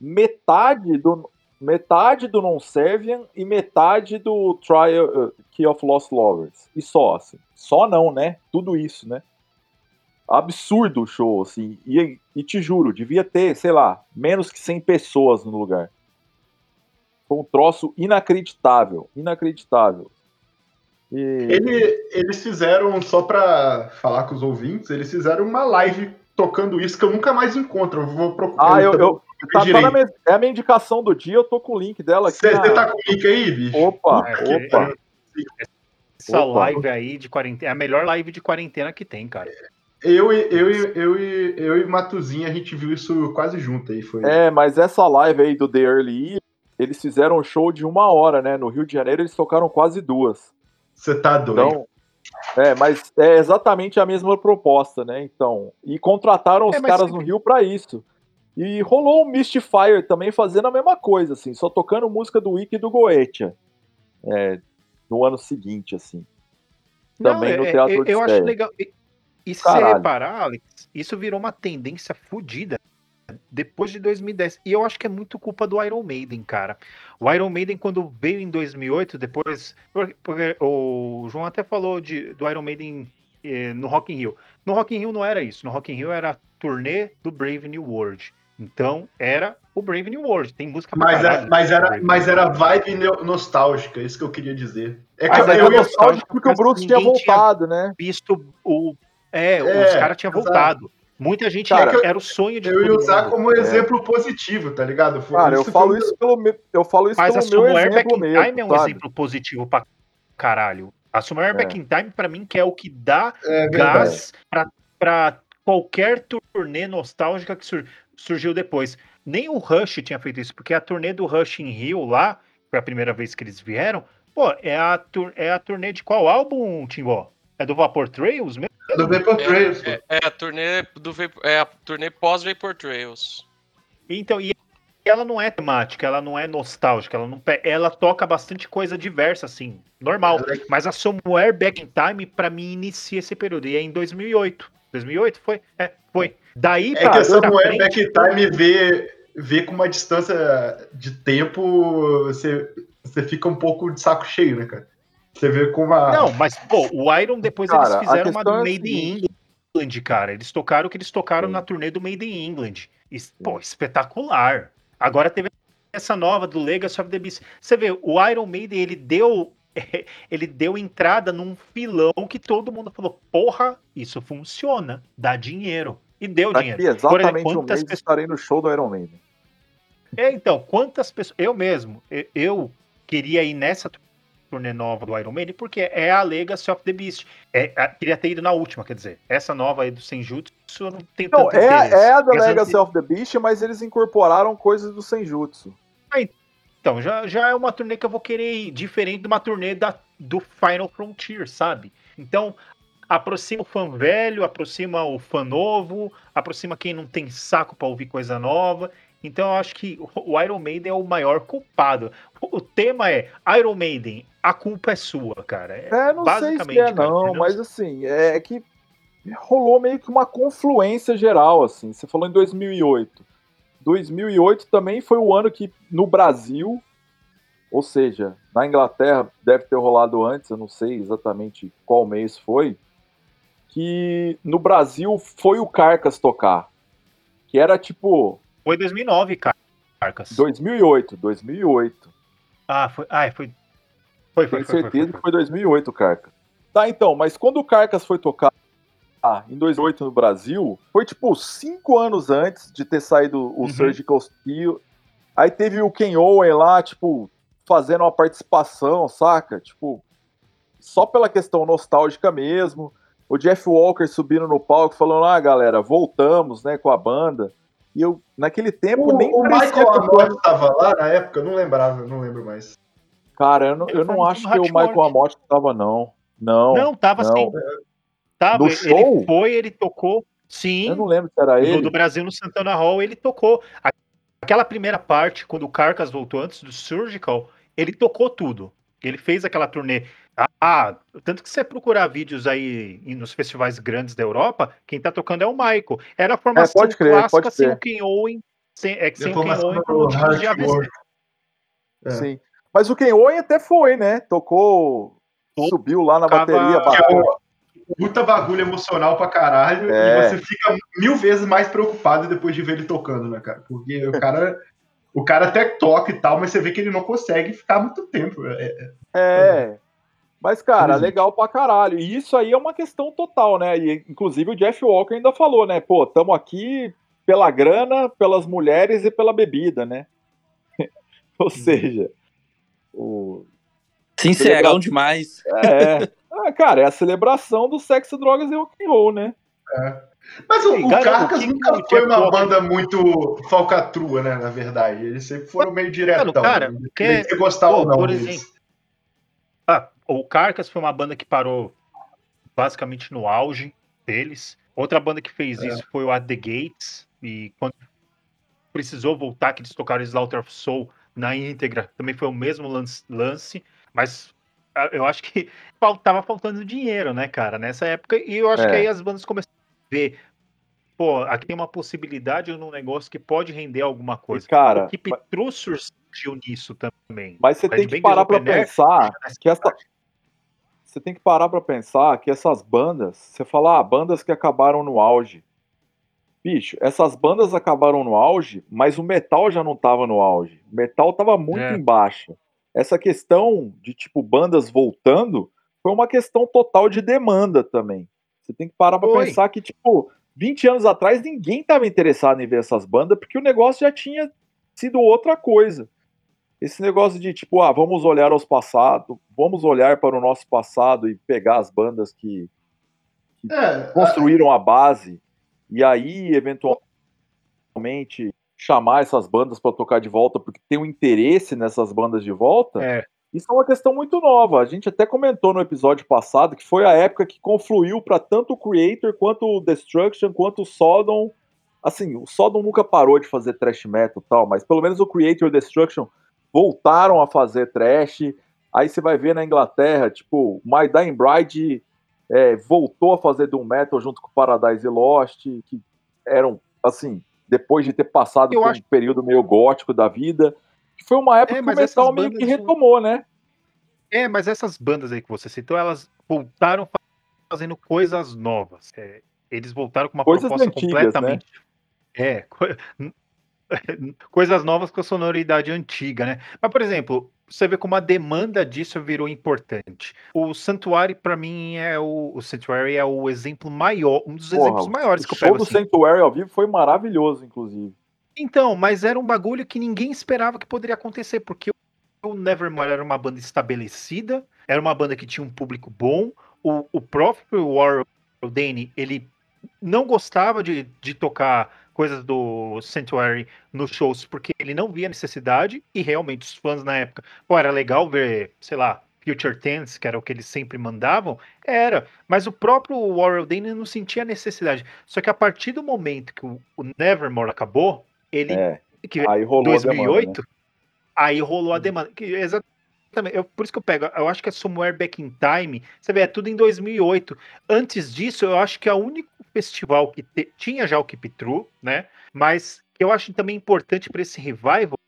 metade do, metade do Non-Servian e metade do Trial uh, Key of Lost Lovers. E só, assim. Só não, né? Tudo isso, né? Absurdo o show, assim. E, e te juro, devia ter, sei lá, menos que 100 pessoas no lugar. Foi um troço inacreditável. Inacreditável. E... Ele- eles fizeram, só pra falar com os ouvintes, eles fizeram uma live tocando isso que eu nunca mais encontro. Eu vou procurar. Ah, eu, eu, tá, tá minha, é a minha indicação do dia, eu tô com o link dela aqui. Você na- tá com o link aí, bicho? Opa, É, que- opa. Essa Opa. live aí de quarentena é a melhor live de quarentena que tem, cara. Eu, e- eu, e- eu, e- eu e Matuzinha, a gente viu isso quase junto aí. Foi. É, mas essa live aí do The Early Year, eles fizeram um show de uma hora, né? No Rio de Janeiro eles tocaram quase duas. Você tá doido. Então, é, mas é exatamente a mesma proposta, né? Então, e contrataram os É, caras no Rio pra isso. E rolou um Mystifier também fazendo a mesma coisa, assim, só tocando música do Wiki e do Goetia. É, no ano seguinte, assim. Também no é- Teatro eu, eu Odisseia. acho legal. E, e se você reparar, Alex, isso virou uma tendência fodida depois de 2010. E eu acho que é muito culpa do Iron Maiden, cara. O Iron Maiden, quando veio em 2008, depois. por- Porque o João até falou de, do Iron Maiden eh, no Rock in Rio. No Rock in Rio não era isso. No Rock in Rio era a turnê do Brave New World. Então era o Brave New World. Tem música pra Mas, caralho era, mas, era, mas era vibe nostálgica, isso que eu queria dizer. É que Mas eu, eu é ia- nostálgico porque o Bruce tinha ninguém tinha- voltado, né? visto o. É, É, os caras tinham voltado. Muita gente Cara, era, era o sonho de Eu ia usar mundo. como exemplo positivo, tá ligado? Foi- Cara, eu falo foi- isso pelo meu, eu falo isso Mas a pelo meu Back exemplo in mesmo, Time é um sabe? exemplo positivo pra caralho. A Somewhere É. Back in Time, pra mim, que é o que dá É gás pra, pra qualquer turnê nostálgica que sur- surgiu depois. Nem o Rush tinha feito isso, porque a turnê do Rush em Rio lá, foi a primeira vez que eles vieram, pô, é a, tur- é a turnê de qual álbum, Timbó? É do Vapor Trails mesmo? Do Vapor Trails. É, é a turnê do Vapor- é a turnê pós Vapor Trails. Então, e ela não é temática, ela não é nostálgica, ela não ela toca bastante coisa diversa, assim, normal. É- Mas a Somewhere Back in Time, pra mim, inicia esse período. E é em 2008. 2008 foi? É, foi. Daí É que a Samuel frente, Back in Time vê, vê com uma distância de tempo, você, você fica um pouco de saco cheio, né, cara? Você vê com uma. Não, mas, pô, o Iron depois Cara, eles a fizeram uma questão é a Made in. England, cara. Eles tocaram o que eles tocaram Sim. na turnê do Made in England. E, pô, espetacular. Agora teve essa nova do Legacy of the Beast. Você vê, o Iron Maiden, ele deu [laughs] ele deu entrada num filão que todo mundo falou: "Porra, isso funciona, dá dinheiro". E deu Daqui dinheiro. exatamente um quantas mês pessoas- estarei no show do Iron Maiden. É, então, quantas pessoas. Eu mesmo, eu queria ir nessa turnê nova do Iron Maiden, porque é a Legacy of the Beast. É, a- queria ter ido na última, quer dizer. Essa nova aí do Senjutsu, eu não tenho Não, tanto é, interesse. é a The Mas Legacy of the Beast, mas eles incorporaram coisas do Senjutsu. Então, já, já é uma turnê que eu vou querer ir, diferente de uma turnê da, do Final Frontier, sabe? Então, aproxima o fã velho, aproxima o fã novo, aproxima quem não tem saco pra ouvir coisa nova. Então, eu acho que o Iron Maiden é o maior culpado. O, tema é Iron Maiden, a culpa é sua, cara. É, não sei se basicamente, é cara, não, entendeu? mas assim, é que rolou meio que uma confluência geral, assim. Você falou em 2008. 2008 também foi o ano que no Brasil, ou seja, na Inglaterra deve ter rolado antes, eu não sei exatamente qual mês foi, que no Brasil foi o Carcas tocar. Que era tipo Foi 2009, cara. Carcas. 2008, 2008. Ah, foi. Ah, foi. Foi, foi, Tenho foi, foi, certeza foi, que foi 2008 o Carcas. Tá, então, mas quando o Carcas foi tocar ah, em 2008 no Brasil, foi tipo cinco anos antes de ter saído o Uhum. Surgical Steel. Aí teve o Ken Owen lá, tipo, fazendo uma participação, saca? Tipo, só pela questão nostálgica mesmo. O Jeff Walker subindo no palco falando, ah, galera, voltamos, né, com a banda. E eu, naquele tempo, O, nem o Michael Amott tava lá na época, eu não lembrava, eu não lembro mais. Cara, eu não, Ele eu não acho que o. Michael Amott tava, não. Não, Não, tava não. sim. Tava, No ele show? foi, ele tocou. Sim. eu não lembro se era No ele. do Brasil no Santana Hall, ele tocou. Aquela primeira parte, quando o Carcas voltou antes do Surgical, ele tocou tudo. Ele fez aquela turnê. Ah, tanto que você procurar vídeos aí nos festivais grandes da Europa, quem tá tocando é o Michael. Era a formação pode crer, clássica pode sem o Ken Owen. Sem, é que sem o Ken Owen de. É. Sim. Mas o Ken Owen até foi, né? Tocou, Tocava- subiu lá na bateria. É bateu. puta bagulho emocional pra caralho. É. E você fica mil vezes mais preocupado depois de ver ele tocando, né, cara? Porque o cara. O cara até toca e tal, mas você vê que ele não consegue ficar muito tempo. É, É. Mas, cara, é. legal pra caralho. E isso aí é uma questão total, né? E, inclusive, o Jeff Walker ainda falou, né? Pô, tamo aqui pela grana, pelas mulheres e pela bebida, né? [laughs] Ou seja, o, Sincerão demais. é. [laughs] Ah, cara, é a celebração do sexo, drogas e rock and roll, né? Mas o, Sim, o cara, Carcas o que nunca que foi Jeff uma Walker- banda muito falcatrua, né? Na verdade. Eles sempre foram meio diretão. cara, né? que- Independente de você gostar pô, ou não por exemplo, o Carcas foi uma banda que parou basicamente no auge deles. Outra banda que fez É. isso foi o At The Gates. E quando precisou voltar, que eles tocaram Slaughter of Soul na íntegra, também foi o mesmo lance. lance mas ah, eu acho que fal- tava faltando dinheiro, né, cara, nessa época. E eu acho É. que aí as bandas começaram a ver. Pô, aqui tem uma possibilidade num negócio que pode render alguma coisa. cara, o Keep True surgiu nisso também. Mas você Red tem que parar pra pensar nessa que essa. Você tem que parar pra pensar que essas bandas, você fala, ah, bandas que acabaram no auge. Bicho, essas bandas acabaram no auge, mas o metal já não tava no auge. O metal tava muito É. em baixa. Essa questão de, tipo, bandas voltando foi uma questão total de demanda também. Você tem que parar pra Foi. pensar que, tipo, 20 anos atrás ninguém estava interessado em ver essas bandas porque o negócio já tinha sido outra coisa. Esse negócio de tipo, ah, vamos olhar aos passados, vamos olhar para o nosso passado e pegar as bandas que, que É, construíram a base e aí eventualmente chamar essas bandas para tocar de volta porque tem um interesse nessas bandas de volta. É. Isso é uma questão muito nova. A gente até comentou no episódio passado que foi a época que confluiu para tanto o Creator quanto o Destruction quanto o Sodom. Assim, o Sodom nunca parou de fazer thrash metal e tal, mas pelo menos o Creator e o Destruction voltaram a fazer thrash. Aí você vai ver na Inglaterra, tipo, My Dying Bride é, voltou a fazer Doom Metal junto com Paradise Lost, que eram, assim, depois de ter passado Eu por acho- um período meio gótico da vida. que Foi uma época É, que o metal meio que retomou, né? É, mas essas bandas aí que você citou, elas voltaram fa- fazendo coisas novas. É, eles voltaram com uma Coisas proposta antigas, completamente. É, co- [laughs] coisas novas com a sonoridade antiga, né? Mas, por exemplo, você vê como a demanda disso virou importante. O Sanctuary, pra mim, é o, o Sanctuary é o exemplo maior, um dos Porra, exemplos maiores o que eu show pego do assim. Sanctuary ao vivo foi maravilhoso, inclusive. Então, mas era um bagulho que ninguém esperava que poderia acontecer, porque o Nevermore era uma banda estabelecida, era uma banda que tinha um público bom, o, o próprio Warren Danny, ele não gostava de, de tocar coisas do Sanctuary nos shows, porque ele não via necessidade, e realmente os fãs na época, pô, era legal ver, sei lá, Future Tense, que era o que eles sempre mandavam, era, mas o próprio Warren Danny não sentia necessidade. Só que a partir do momento que o, Nevermore acabou, ele É, que aí rolou a demanda, 2008, né? aí rolou a demanda. Que, exatamente, eu, por isso que eu pego, eu acho que é Somewhere Back in Time, você vê, é tudo em 2008. Antes disso, eu acho que o único festival que te- tinha já o Keep True, né? Mas que eu acho também importante para esse revival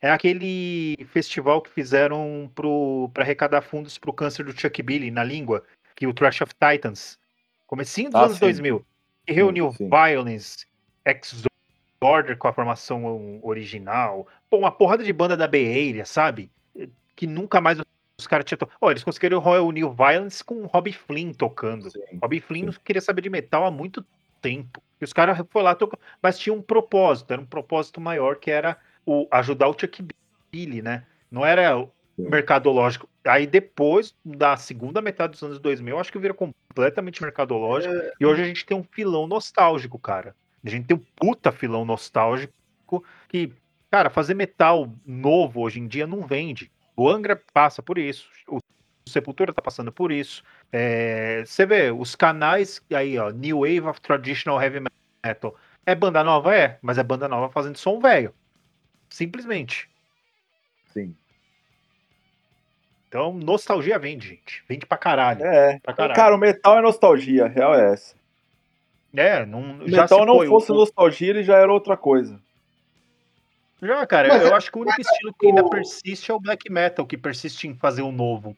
é aquele festival que fizeram para arrecadar fundos para o câncer do Chuck Billy na língua, que é o Trash of Titans, comecinho dos Ah, anos sim. 2000, que reuniu sim. Violence, Exorder com a formação original, pô, uma porrada de banda da Bay Area, sabe? Que nunca mais os caras tinham. Ó, eles conseguiram reunir o Violence com o Robbie Flynn tocando. Sim. Robbie Flynn sim. não queria saber de metal há muito tempo. E os caras foram lá tocar, mas tinha um propósito, era um propósito maior que era o ajudar o Chuck Billy, né? Não era Sim. mercadológico. Aí depois da segunda metade dos anos 2000, eu acho que vira completamente mercadológico. E hoje a gente tem um filão nostálgico, cara. A gente tem um puta filão nostálgico que, cara, fazer metal novo hoje em dia não vende. O Angra passa por isso. O Sepultura tá passando por isso. É, você vê, os canais aí, ó, New Wave of Traditional Heavy Metal. É banda nova? É, mas é banda nova fazendo som velho. Simplesmente. Sim. Então, nostalgia vende, gente. Vende pra caralho. É. Pra caralho. Cara, o metal é nostalgia, real é essa. É, não, Se o já metal se não foi, fosse o- nostalgia, ele já era outra coisa. Já, cara, Mas eu é- acho que o único estilo que ainda persiste é o black metal, que persiste em fazer o novo.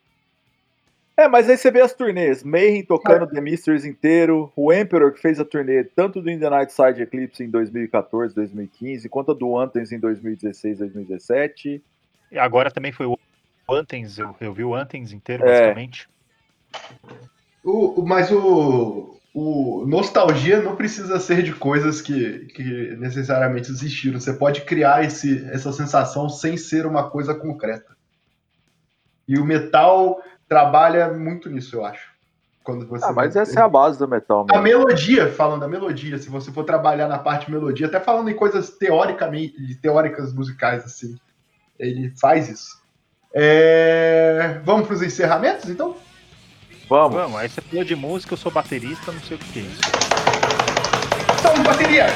É, mas aí você vê as turnês, Mayhem tocando The Mysteries inteiro, o Emperor que fez a turnê tanto do In the Night Side Eclipse em 2014, 2015, quanto a do Anthems em 2016, 2017. E agora também foi o Anthems, eu, eu vi o Anthems inteiro, É. basicamente. O- mas o, o nostalgia não precisa ser de coisas que, que necessariamente existiram. Você pode criar esse, essa sensação sem ser uma coisa concreta. E o metal trabalha muito nisso, eu acho. Quando você Ah, mas essa é a base do metal A mesmo. melodia, falando da melodia, se você for trabalhar na parte de melodia, até falando em coisas teoricamente, teóricas musicais, assim, ele faz isso. É, Vamos para os encerramentos, então? Vamos. Vamos, aí você falou de música, eu sou baterista, não sei o que é isso. Então, bateria!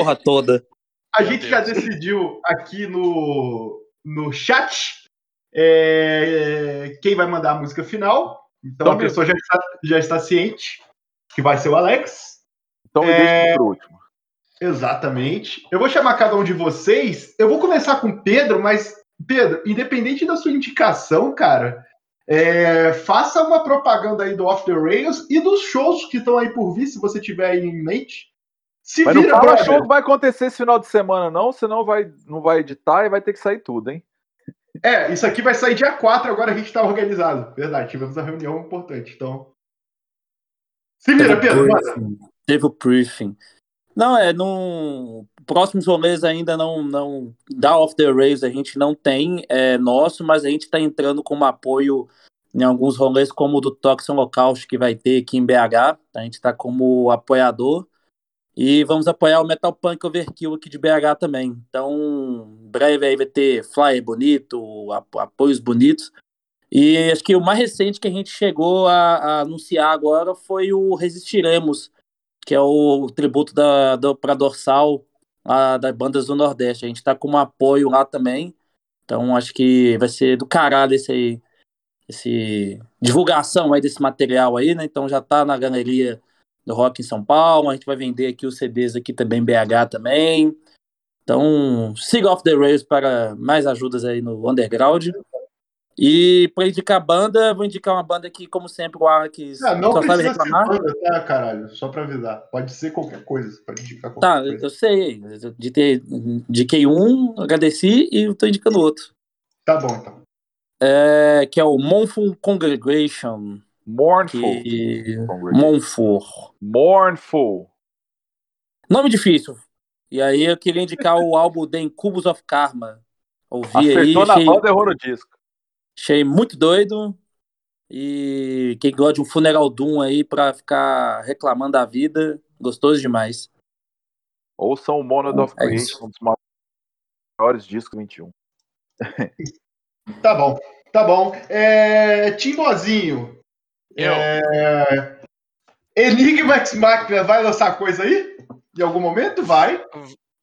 Porra toda. A Meu gente já decidiu aqui no, no chat é, quem vai mandar a música final. Então Então, a pessoa já está, já está ciente que vai ser o Alex. Então É. deixa por último. Exatamente. Eu vou chamar cada um de vocês. Eu vou começar com o Pedro, mas, Pedro, independente da sua indicação, cara, é, faça uma propaganda aí do Off the Rails e dos shows que estão aí por vir, se você tiver aí em mente. Se Mas não vira, fala brother. show que vai acontecer esse final de semana, não, senão vai, não vai editar e vai ter que sair tudo, hein? É, isso aqui vai sair dia 4, agora a gente tá organizado. Verdade, tivemos uma reunião importante, então. Se vira, Teve Pedro, briefing. Teve o briefing. Não, é, não. Próximos rolês ainda não. não da Off the Rails a gente não tem é, nosso, mas a gente está entrando como apoio em alguns rolês, como o do Toxin Lockout, que vai ter aqui em BH. A gente está como apoiador. E vamos apoiar o Metal Punk Overkill aqui de BH também. Então, em breve aí vai ter flyer bonito, apo- apoios bonitos. E acho que o mais recente que a gente chegou a, a anunciar agora foi o Resistiremos, que é o tributo da, do, para Dorsal lá das bandas do Nordeste. A gente está com um apoio lá também. Então acho que vai ser do caralho esse aí, esse divulgação aí desse material aí, né? Então já tá na galeria do Rock em São Paulo. A gente vai vender aqui os CDs aqui também BH também. Então, siga Off the Rails para mais ajudas aí no underground. E para indicar banda, vou indicar uma banda que, como sempre, o Alex Ah, não só sabe reclamar. banda, tá, caralho? Só pra avisar. Pode ser qualquer coisa. Pode indicar qualquer Tá, coisa. eu sei. Eu Indiquei, indiquei um, agradeci e tô indicando outro. Tá bom, então. É, que é o Monfort Congregation. Mournful. Que... Monfort. Mournful. Nome difícil. E aí eu queria indicar o álbum The Incubus of Karma. Ouvi aí, Acertou na achei, roda e errou no disco. achei muito doido. E quem gosta de um funeral doom aí pra ficar reclamando da vida, gostoso demais. Ouçam o Monad of É Creation, isso. um dos maiores discos do 21. Tá bom, tá bom. É... Timbozinho. Eu. É... Enigma X Machina vai lançar coisa aí? Em algum momento? Vai.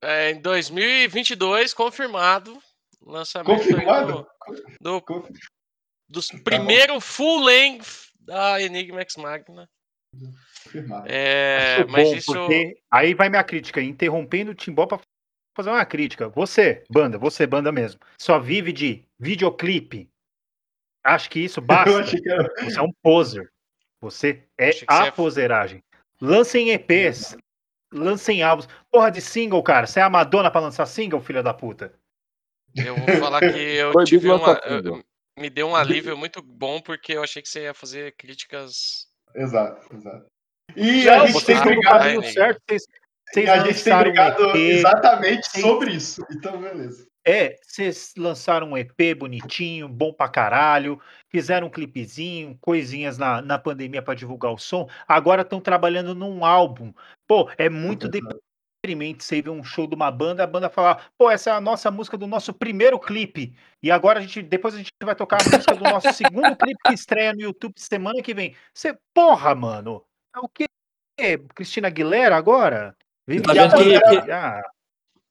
É, em 2022, confirmado. Lançamento Confirmado? do, do, primeiro full length da Enigma X Magna. Confirmado. É, Acho mas bom, isso. porque aí vai minha crítica, interrompendo o Timbó pra fazer uma crítica. Você, banda, você, banda mesmo, só vive de videoclipe. Acho que isso [laughs] Eu basta. achei que era. Você é um poser. Você é a poseragem. Lancem EPs, lancem álbuns. Porra de single, cara. Você é a Madonna pra lançar single, filha da puta? Eu vou falar que eu Proibido tive uma. eu- me deu um alívio muito bom, porque eu achei que você ia fazer críticas. Exato, exato. E Não, a gente tem brigado. certo. Vocês, vocês E a gente tem brigado exatamente sobre isso. Então, beleza. É, vocês lançaram um EP bonitinho, bom pra caralho, fizeram um clipezinho, coisinhas na, na pandemia pra divulgar o som. Agora estão trabalhando num álbum. Pô, é muito deprimente você ver um show de uma banda, a banda falar, pô, essa é a nossa música do nosso primeiro clipe. E agora a gente, depois a gente vai tocar a música do nosso segundo clipe que estreia no YouTube semana que vem. Você, porra, mano, é o quê? Cristina Aguilera agora? Vive Tá vendo que- Ah,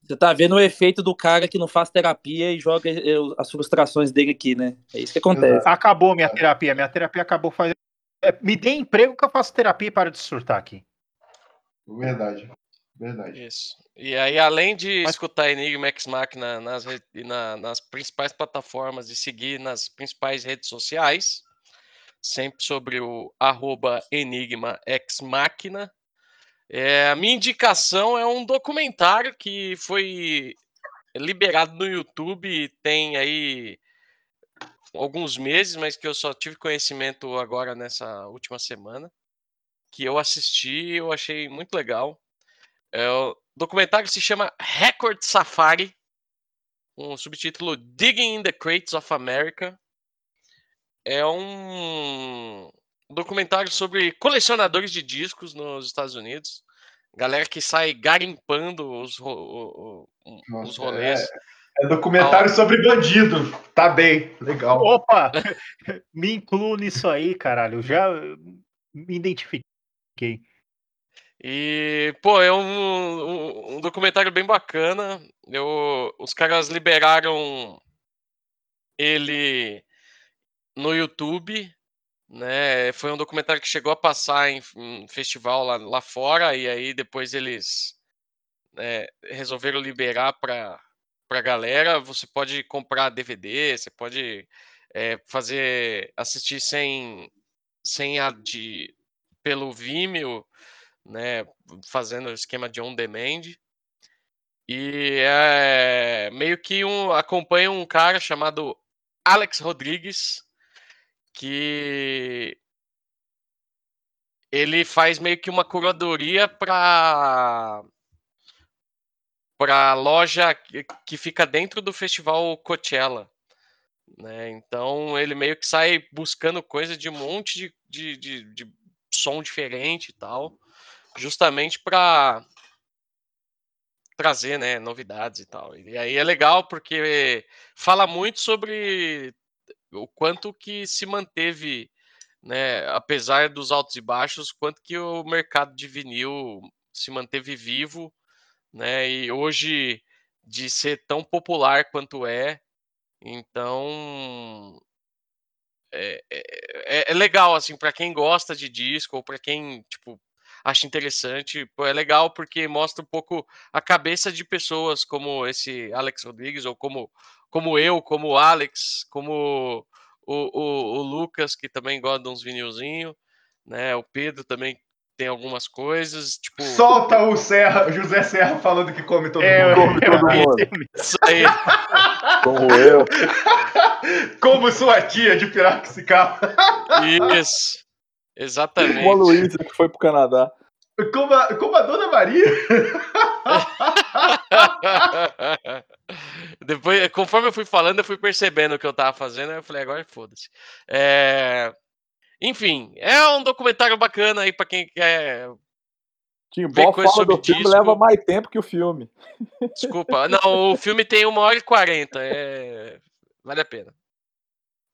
Você tá vendo o efeito do cara que não faz terapia e joga eh, as frustrações dele aqui, né? É isso que acontece. Acabou minha terapia. Minha terapia acabou fazendo. É, me dê emprego que eu faço terapia e para de surtar aqui. Verdade. Verdade. Isso. E aí, além de Mas- escutar Enigma X Machina nas, na- nas principais plataformas e seguir nas principais redes sociais, sempre sobre o arroba Enigma X Machina. É, a minha indicação é um documentário que foi liberado no YouTube tem aí alguns meses, mas que eu só tive conhecimento agora nessa última semana, que eu assisti e eu achei muito legal. É, o documentário se chama Record Safari. um subtítulo Digging in the Crates of America. É um documentário sobre colecionadores de discos nos Estados Unidos. Galera que sai garimpando os, ro os rolês. É, é documentário sobre bandido. Tá bem, legal. Opa! [laughs] me incluo nisso aí, caralho. Eu já me identifiquei. E, pô, é um, um, um documentário bem bacana. Eu, os caras liberaram ele no YouTube, né? Foi um documentário que chegou a passar em, festival lá, lá fora, e aí depois eles é, resolveram liberar para pra galera. Você pode comprar DVD, você pode é, fazer assistir sem, sem a de pelo Vimeo né, fazendo o esquema de on demand. E é meio que um, acompanha um cara chamado Alex Rodrigues, que ele faz meio que uma curadoria para para loja que fica dentro do festival Coachella. Né? Então ele meio que sai buscando coisa de um monte de, de, de, de som diferente e tal justamente para trazer, né, novidades e tal. E aí é legal porque fala muito sobre o quanto que se manteve, né, apesar dos altos e baixos, quanto que o mercado de vinil se manteve vivo, né, e hoje de ser tão popular quanto é, então é, é, é legal assim para quem gosta de disco ou para quem tipo acho interessante. É legal porque mostra um pouco a cabeça de pessoas como esse Alex Rodrigues, ou como, como eu, como o Alex, como o, o, o Lucas, que também gosta de uns vinilzinhos, né? O Pedro também tem algumas coisas, tipo... Solta o Serra, José Serra falando que come todo É, mundo. eu, eu-. Isso aí. [laughs] Como eu. [laughs] Como sua tia de Piracicaba. Isso. Exatamente. Como a Luísa que foi pro Canadá. Como a, como a Dona Maria. [laughs] Depois, conforme eu fui falando, eu fui percebendo o que eu tava fazendo, eu falei, agora foda-se. É, Enfim, é um documentário bacana aí pra quem quer. Timbó coisa fala do sobre filme disco. leva mais tempo que o filme. Desculpa. Não, o filme tem uma hora e quarenta. É... Vale a pena.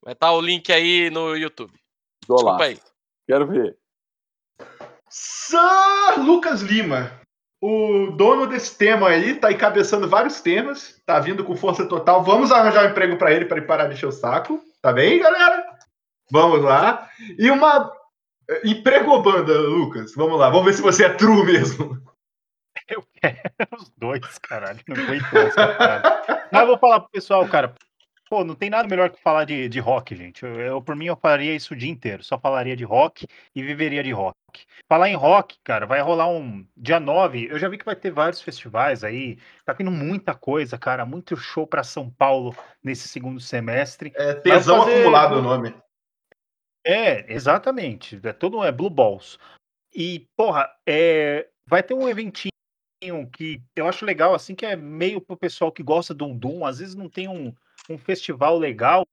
Vai estar o link aí no YouTube. Desculpa aí. Quero ver. Sir Lucas Lima. O dono desse tema aí tá encabeçando vários temas, tá vindo com força total. Vamos arranjar um emprego pra ele para ele parar de encher o saco. Tá bem, galera? Vamos lá. E uma emprego banda, Lucas. Vamos lá. Vamos ver se você é true mesmo. Eu quero os dois, caralho. Não aguento essa parada. Mas eu vou falar pro pessoal, cara. Pô, não tem nada melhor que falar de, de rock, gente. Eu, eu, por mim, eu faria isso o dia inteiro. Só falaria de rock e viveria de rock. Falar em rock, cara, vai rolar um dia 9. Eu já vi que vai ter vários festivais aí. Tá tendo muita coisa, cara. Muito show pra São Paulo nesse segundo semestre. É tesão fazer- acumulado o nome. É, exatamente. É todo é Blue Balls. E, porra, é, vai ter um eventinho que eu acho legal, assim, que é meio pro pessoal que gosta do Doom. Às vezes não tem um, um festival legal,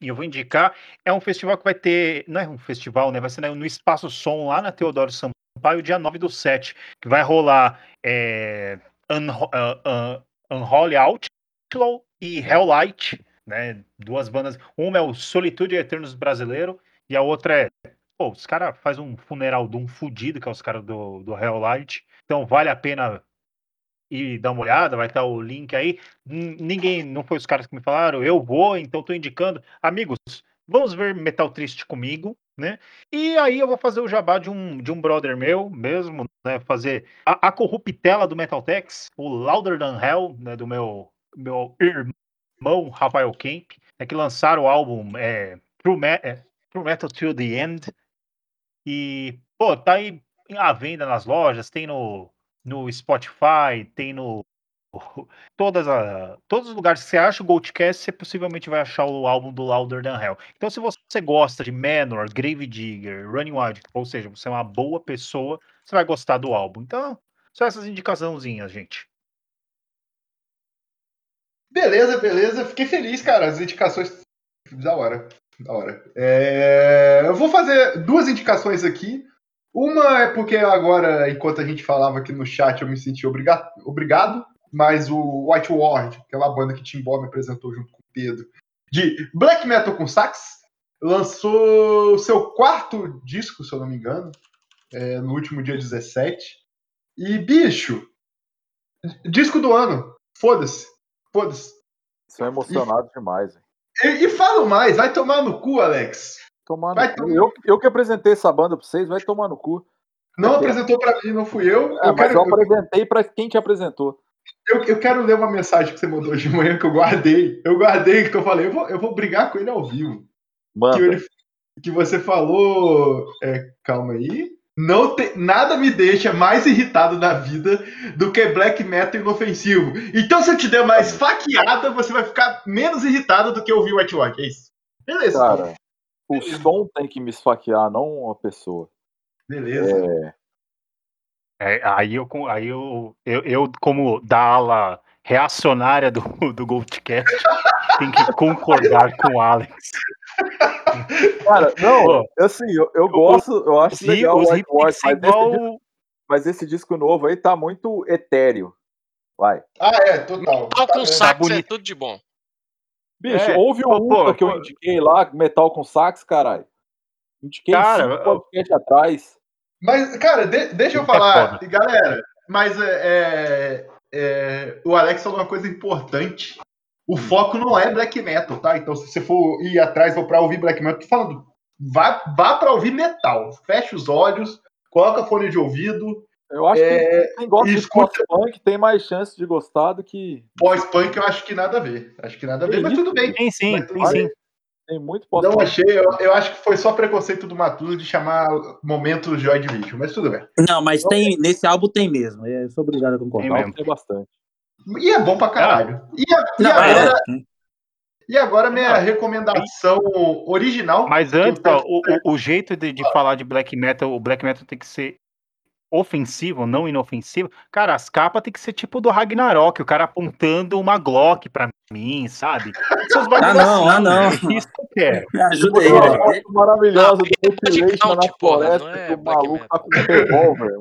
e eu vou indicar. É um festival que vai ter. Não é um festival, né? Vai ser no Espaço Som, lá na Teodoro Sampaio, dia 9 do 7, que vai rolar é, Unho- uh, uh, Unholy Outlaw e Helllight, né? Duas bandas. Uma é o Solitude Eternos brasileiro, e a outra é. Pô, os caras fazem um funeral de um fudido, que é os caras do, do Helllight. Então vale a pena ir dar uma olhada, vai estar o link aí. Ninguém, não foi os caras que me falaram, eu vou, então tô indicando. Amigos, vamos ver Metal Triste comigo, né? E aí eu vou fazer o jabá de um, de um brother meu mesmo, né? Fazer a, a corruptela do Metaltex, o Louder Than Hell, né? Do meu, meu irmão Rafael Kemp, é que lançaram o álbum é, True, Me- é, True Metal to the End. E, pô, tá aí à venda nas lojas, tem no, no Spotify, tem no. [laughs] Todas a, todos os lugares que você acha o Goldcast, você possivelmente vai achar o álbum do Louder Than Hell. Então, se você gosta de Manor, Grave Digger, Running Wild, ou seja, você é uma boa pessoa, você vai gostar do álbum. Então, só essas indicaçãozinhas, gente. Beleza, beleza. Fiquei feliz, cara. As indicações. Da hora. Da hora. É, Eu vou fazer duas indicações aqui. Uma é porque agora, enquanto a gente falava aqui no chat, eu me senti obriga... obrigado. Mas o White Ward, aquela banda que Tim Bob me apresentou junto com o Pedro, de black metal com sax, lançou o seu quarto disco, se eu não me engano, é, no último dia 17. E, bicho, disco do ano. Foda-se. Foda-se. Emocionado demais. hein. E, e falo mais, vai tomar no cu, Alex. Tomar no Vai cu. tomar- Eu, eu que apresentei essa banda pra vocês, vai tomar no cu. Não apresentou pra mim, não fui eu. É, Eu mas quero, eu apresentei pra quem te apresentou. eu, eu quero ler uma mensagem que você mandou hoje de manhã que eu guardei. Eu guardei que eu falei, eu vou, eu vou brigar com ele ao vivo. Manda. Que, ele- que você falou. é, calma aí. Não te- nada me deixa mais irritado na vida do que black metal inofensivo. Então, se eu te der mais faqueada, você vai ficar menos irritado do que ouvir White Rock. É isso. Beleza. Cara, o som tem que me esfaquear, não a pessoa. Beleza. É, É, aí eu, com- aí eu, eu, eu, como da ala reacionária do, do Goldcast, [laughs] tenho que concordar com o Alex. Cara, não, assim, eu, eu gosto, eu acho legal o os White mas, esse, igual. disco- mas esse disco novo aí tá muito etéreo. Vai. Ah, é, total. Tal Tá com sax é bonito. tudo de bom. Bicho, É, ouve o pô, que eu indiquei lá, metal com sax, caralho. Indiquei Cara, cinco eu- podcasts atrás. Mas, cara, de- deixa eu É falar, foda. galera, mas é, é, é, o Alex falou uma coisa importante. O foco não é black metal, tá? Então, se você for ir atrás ou pra ouvir black metal, tô falando, vá, vá pra ouvir metal. Fecha os olhos, coloca fone de ouvido. Eu acho É, que quem gosta de escuta- punk tem mais chance de gostar do que. Pós-punk eu acho que nada a ver. Acho que nada a ver, mas isso? tudo bem. Sim, sim, Mas sim, sim. Tem muito Não pós-punk. achei, eu, eu acho que foi só preconceito do Matuso de chamar momento Joy Division, mas tudo bem. Não, mas tem, nesse álbum tem mesmo. Eu sou obrigado a concordar. Tem mesmo. Tem bastante. E é bom pra caralho. E, a- e Não, agora, é. e agora minha Não. recomendação original. Mas antes, ó, o, o- jeito de, de falar de black metal, o black metal tem que ser ofensivo, não inofensivo. Cara, as capas tem que ser tipo do Ragnarok, o cara apontando uma Glock pra mim, sabe? Seus bagulho não, assim, ah, não. é Isso que eu quero. Me ajuda aí, velho. foto maravilhosa do Não, Mutilation na porra, floresta não é que o black maluco tá com um revólver.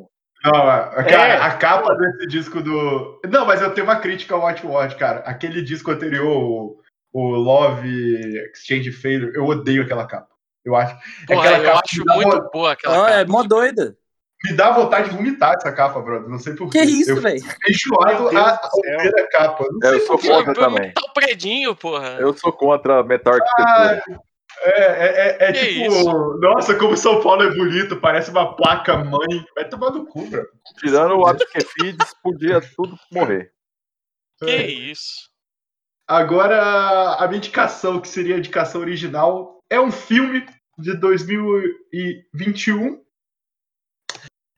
Não, a, cara, É. a capa desse disco do. Não, mas eu tenho uma crítica ao Watch Watch, cara. Aquele disco anterior, o, o Love Exchange Failure, eu odeio aquela capa. Eu acho. Porra, aquela eu capa acho muito boa aquela é capa. mó doida. Me dá vontade de vomitar essa capa, brother. Não sei porquê. Que isso, velho? enjoado a, do a céu. ver a capa. Não É, sei eu sou contra também. muito predinho, porra. Eu sou contra metal Ah, é, é, é, é Que tipo. isso? Nossa, como São Paulo é bonito, parece uma placa mãe. Vai tomar no cu, bro. Tirando o Absquefides, podia tudo morrer. Que É. isso? Agora, a minha indicação, que seria a indicação original, é um filme de 2021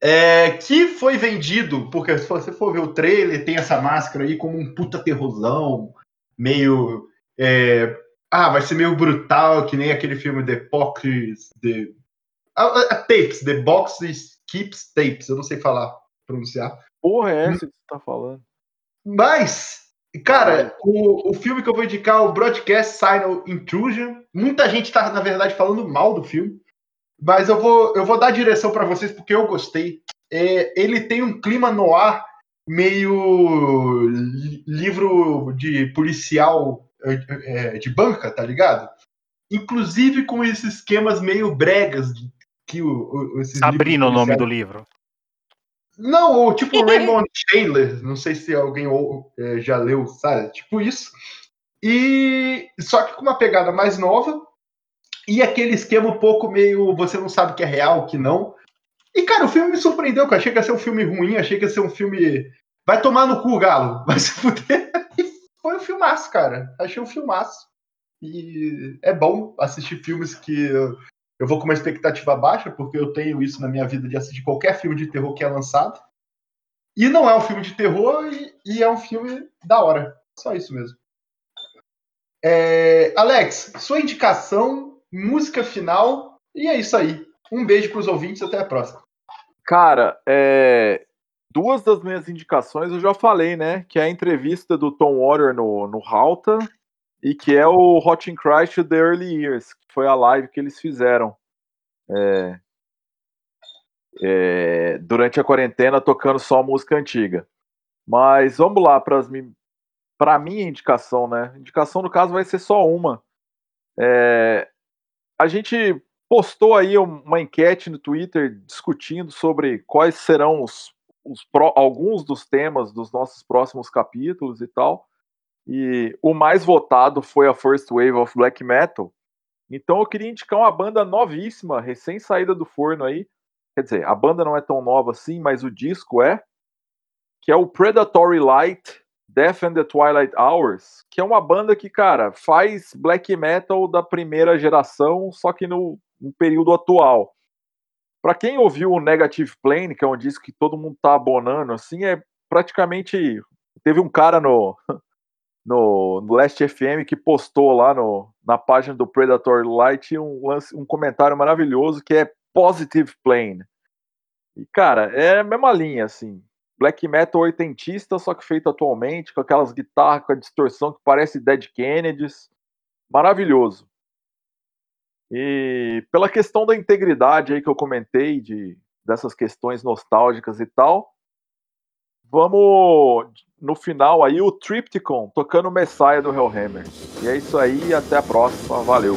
é, que foi vendido, porque se você for ver o trailer, tem essa máscara aí como um puta terrorzão, meio. é, ah, vai ser meio brutal, que nem aquele filme The Box. The, a, a- a Tapes, The Boxes Keeps Tapes, eu não sei falar, pronunciar. Porra, é essa que você tá falando? Mas, cara, o, o filme que eu vou indicar o Broadcast Signal Intrusion. Muita gente tá, na verdade, falando mal do filme. Mas eu vou, eu vou dar direção pra vocês porque eu gostei. É, ele tem um clima no ar meio li- livro de policial é, é, de banca, tá ligado? Inclusive com esses esquemas meio bregas de- que o, o, esses Sabrina o nome do livro. não, o tipo [laughs] Raymond Chandler, não sei se alguém ou- é, já leu, sabe? Tipo isso. E só que com uma pegada mais nova e aquele esquema um pouco meio você não sabe que é real, o que não. E cara, o filme me surpreendeu, eu achei que ia ser um filme ruim, achei que ia ser um filme vai tomar no cu, galo, [laughs] vai se fuder. Foi um filmaço, cara. Achei um filmaço. E é bom assistir filmes que eu- eu vou com uma expectativa baixa, porque eu tenho isso na minha vida de assistir qualquer filme de terror que é lançado. E não é um filme de terror e, e é um filme da hora. Só isso mesmo. É, Alex, sua indicação, música final, e é isso aí. Um beijo pros ouvintes, até a próxima. Cara, é, duas das minhas indicações eu já falei, né? Que é a entrevista do Tom Water no, no Halta e que é o Hot in Christ The Early Years, que foi a live que eles fizeram é, é, durante a quarentena tocando só música antiga. Mas vamos lá para para minha indicação, né? Indicação no caso vai ser só uma. É, a gente postou aí uma enquete no Twitter discutindo sobre quais serão os, os pro, alguns dos temas dos nossos próximos capítulos e tal. E o mais votado foi a First Wave of Black Metal. Então eu queria indicar uma banda novíssima, recém saída do forno aí. Quer dizer, a banda não é tão nova assim, mas o disco é. Que é o Predatory Light Death and the Twilight Hours, que é uma banda que, cara, faz black metal da primeira geração, só que no, no período atual. Para quem ouviu o Negative Plane, que é um disco que todo mundo tá abonando, assim, é praticamente. Teve um cara no, [laughs] no, no Last FM que postou lá no, na página do Predator Light um, um comentário maravilhoso que é Positive Plane. E, cara, é a mesma linha, assim. Black metal oitentista, só que feito atualmente, com aquelas guitarras com a distorção que parece Dead Kennedys. Maravilhoso. E pela questão da integridade aí que eu comentei, de, dessas questões nostálgicas e tal, vamos no final aí o Tripticon tocando Messiah do Hellhammer. E é isso aí, até a próxima, valeu.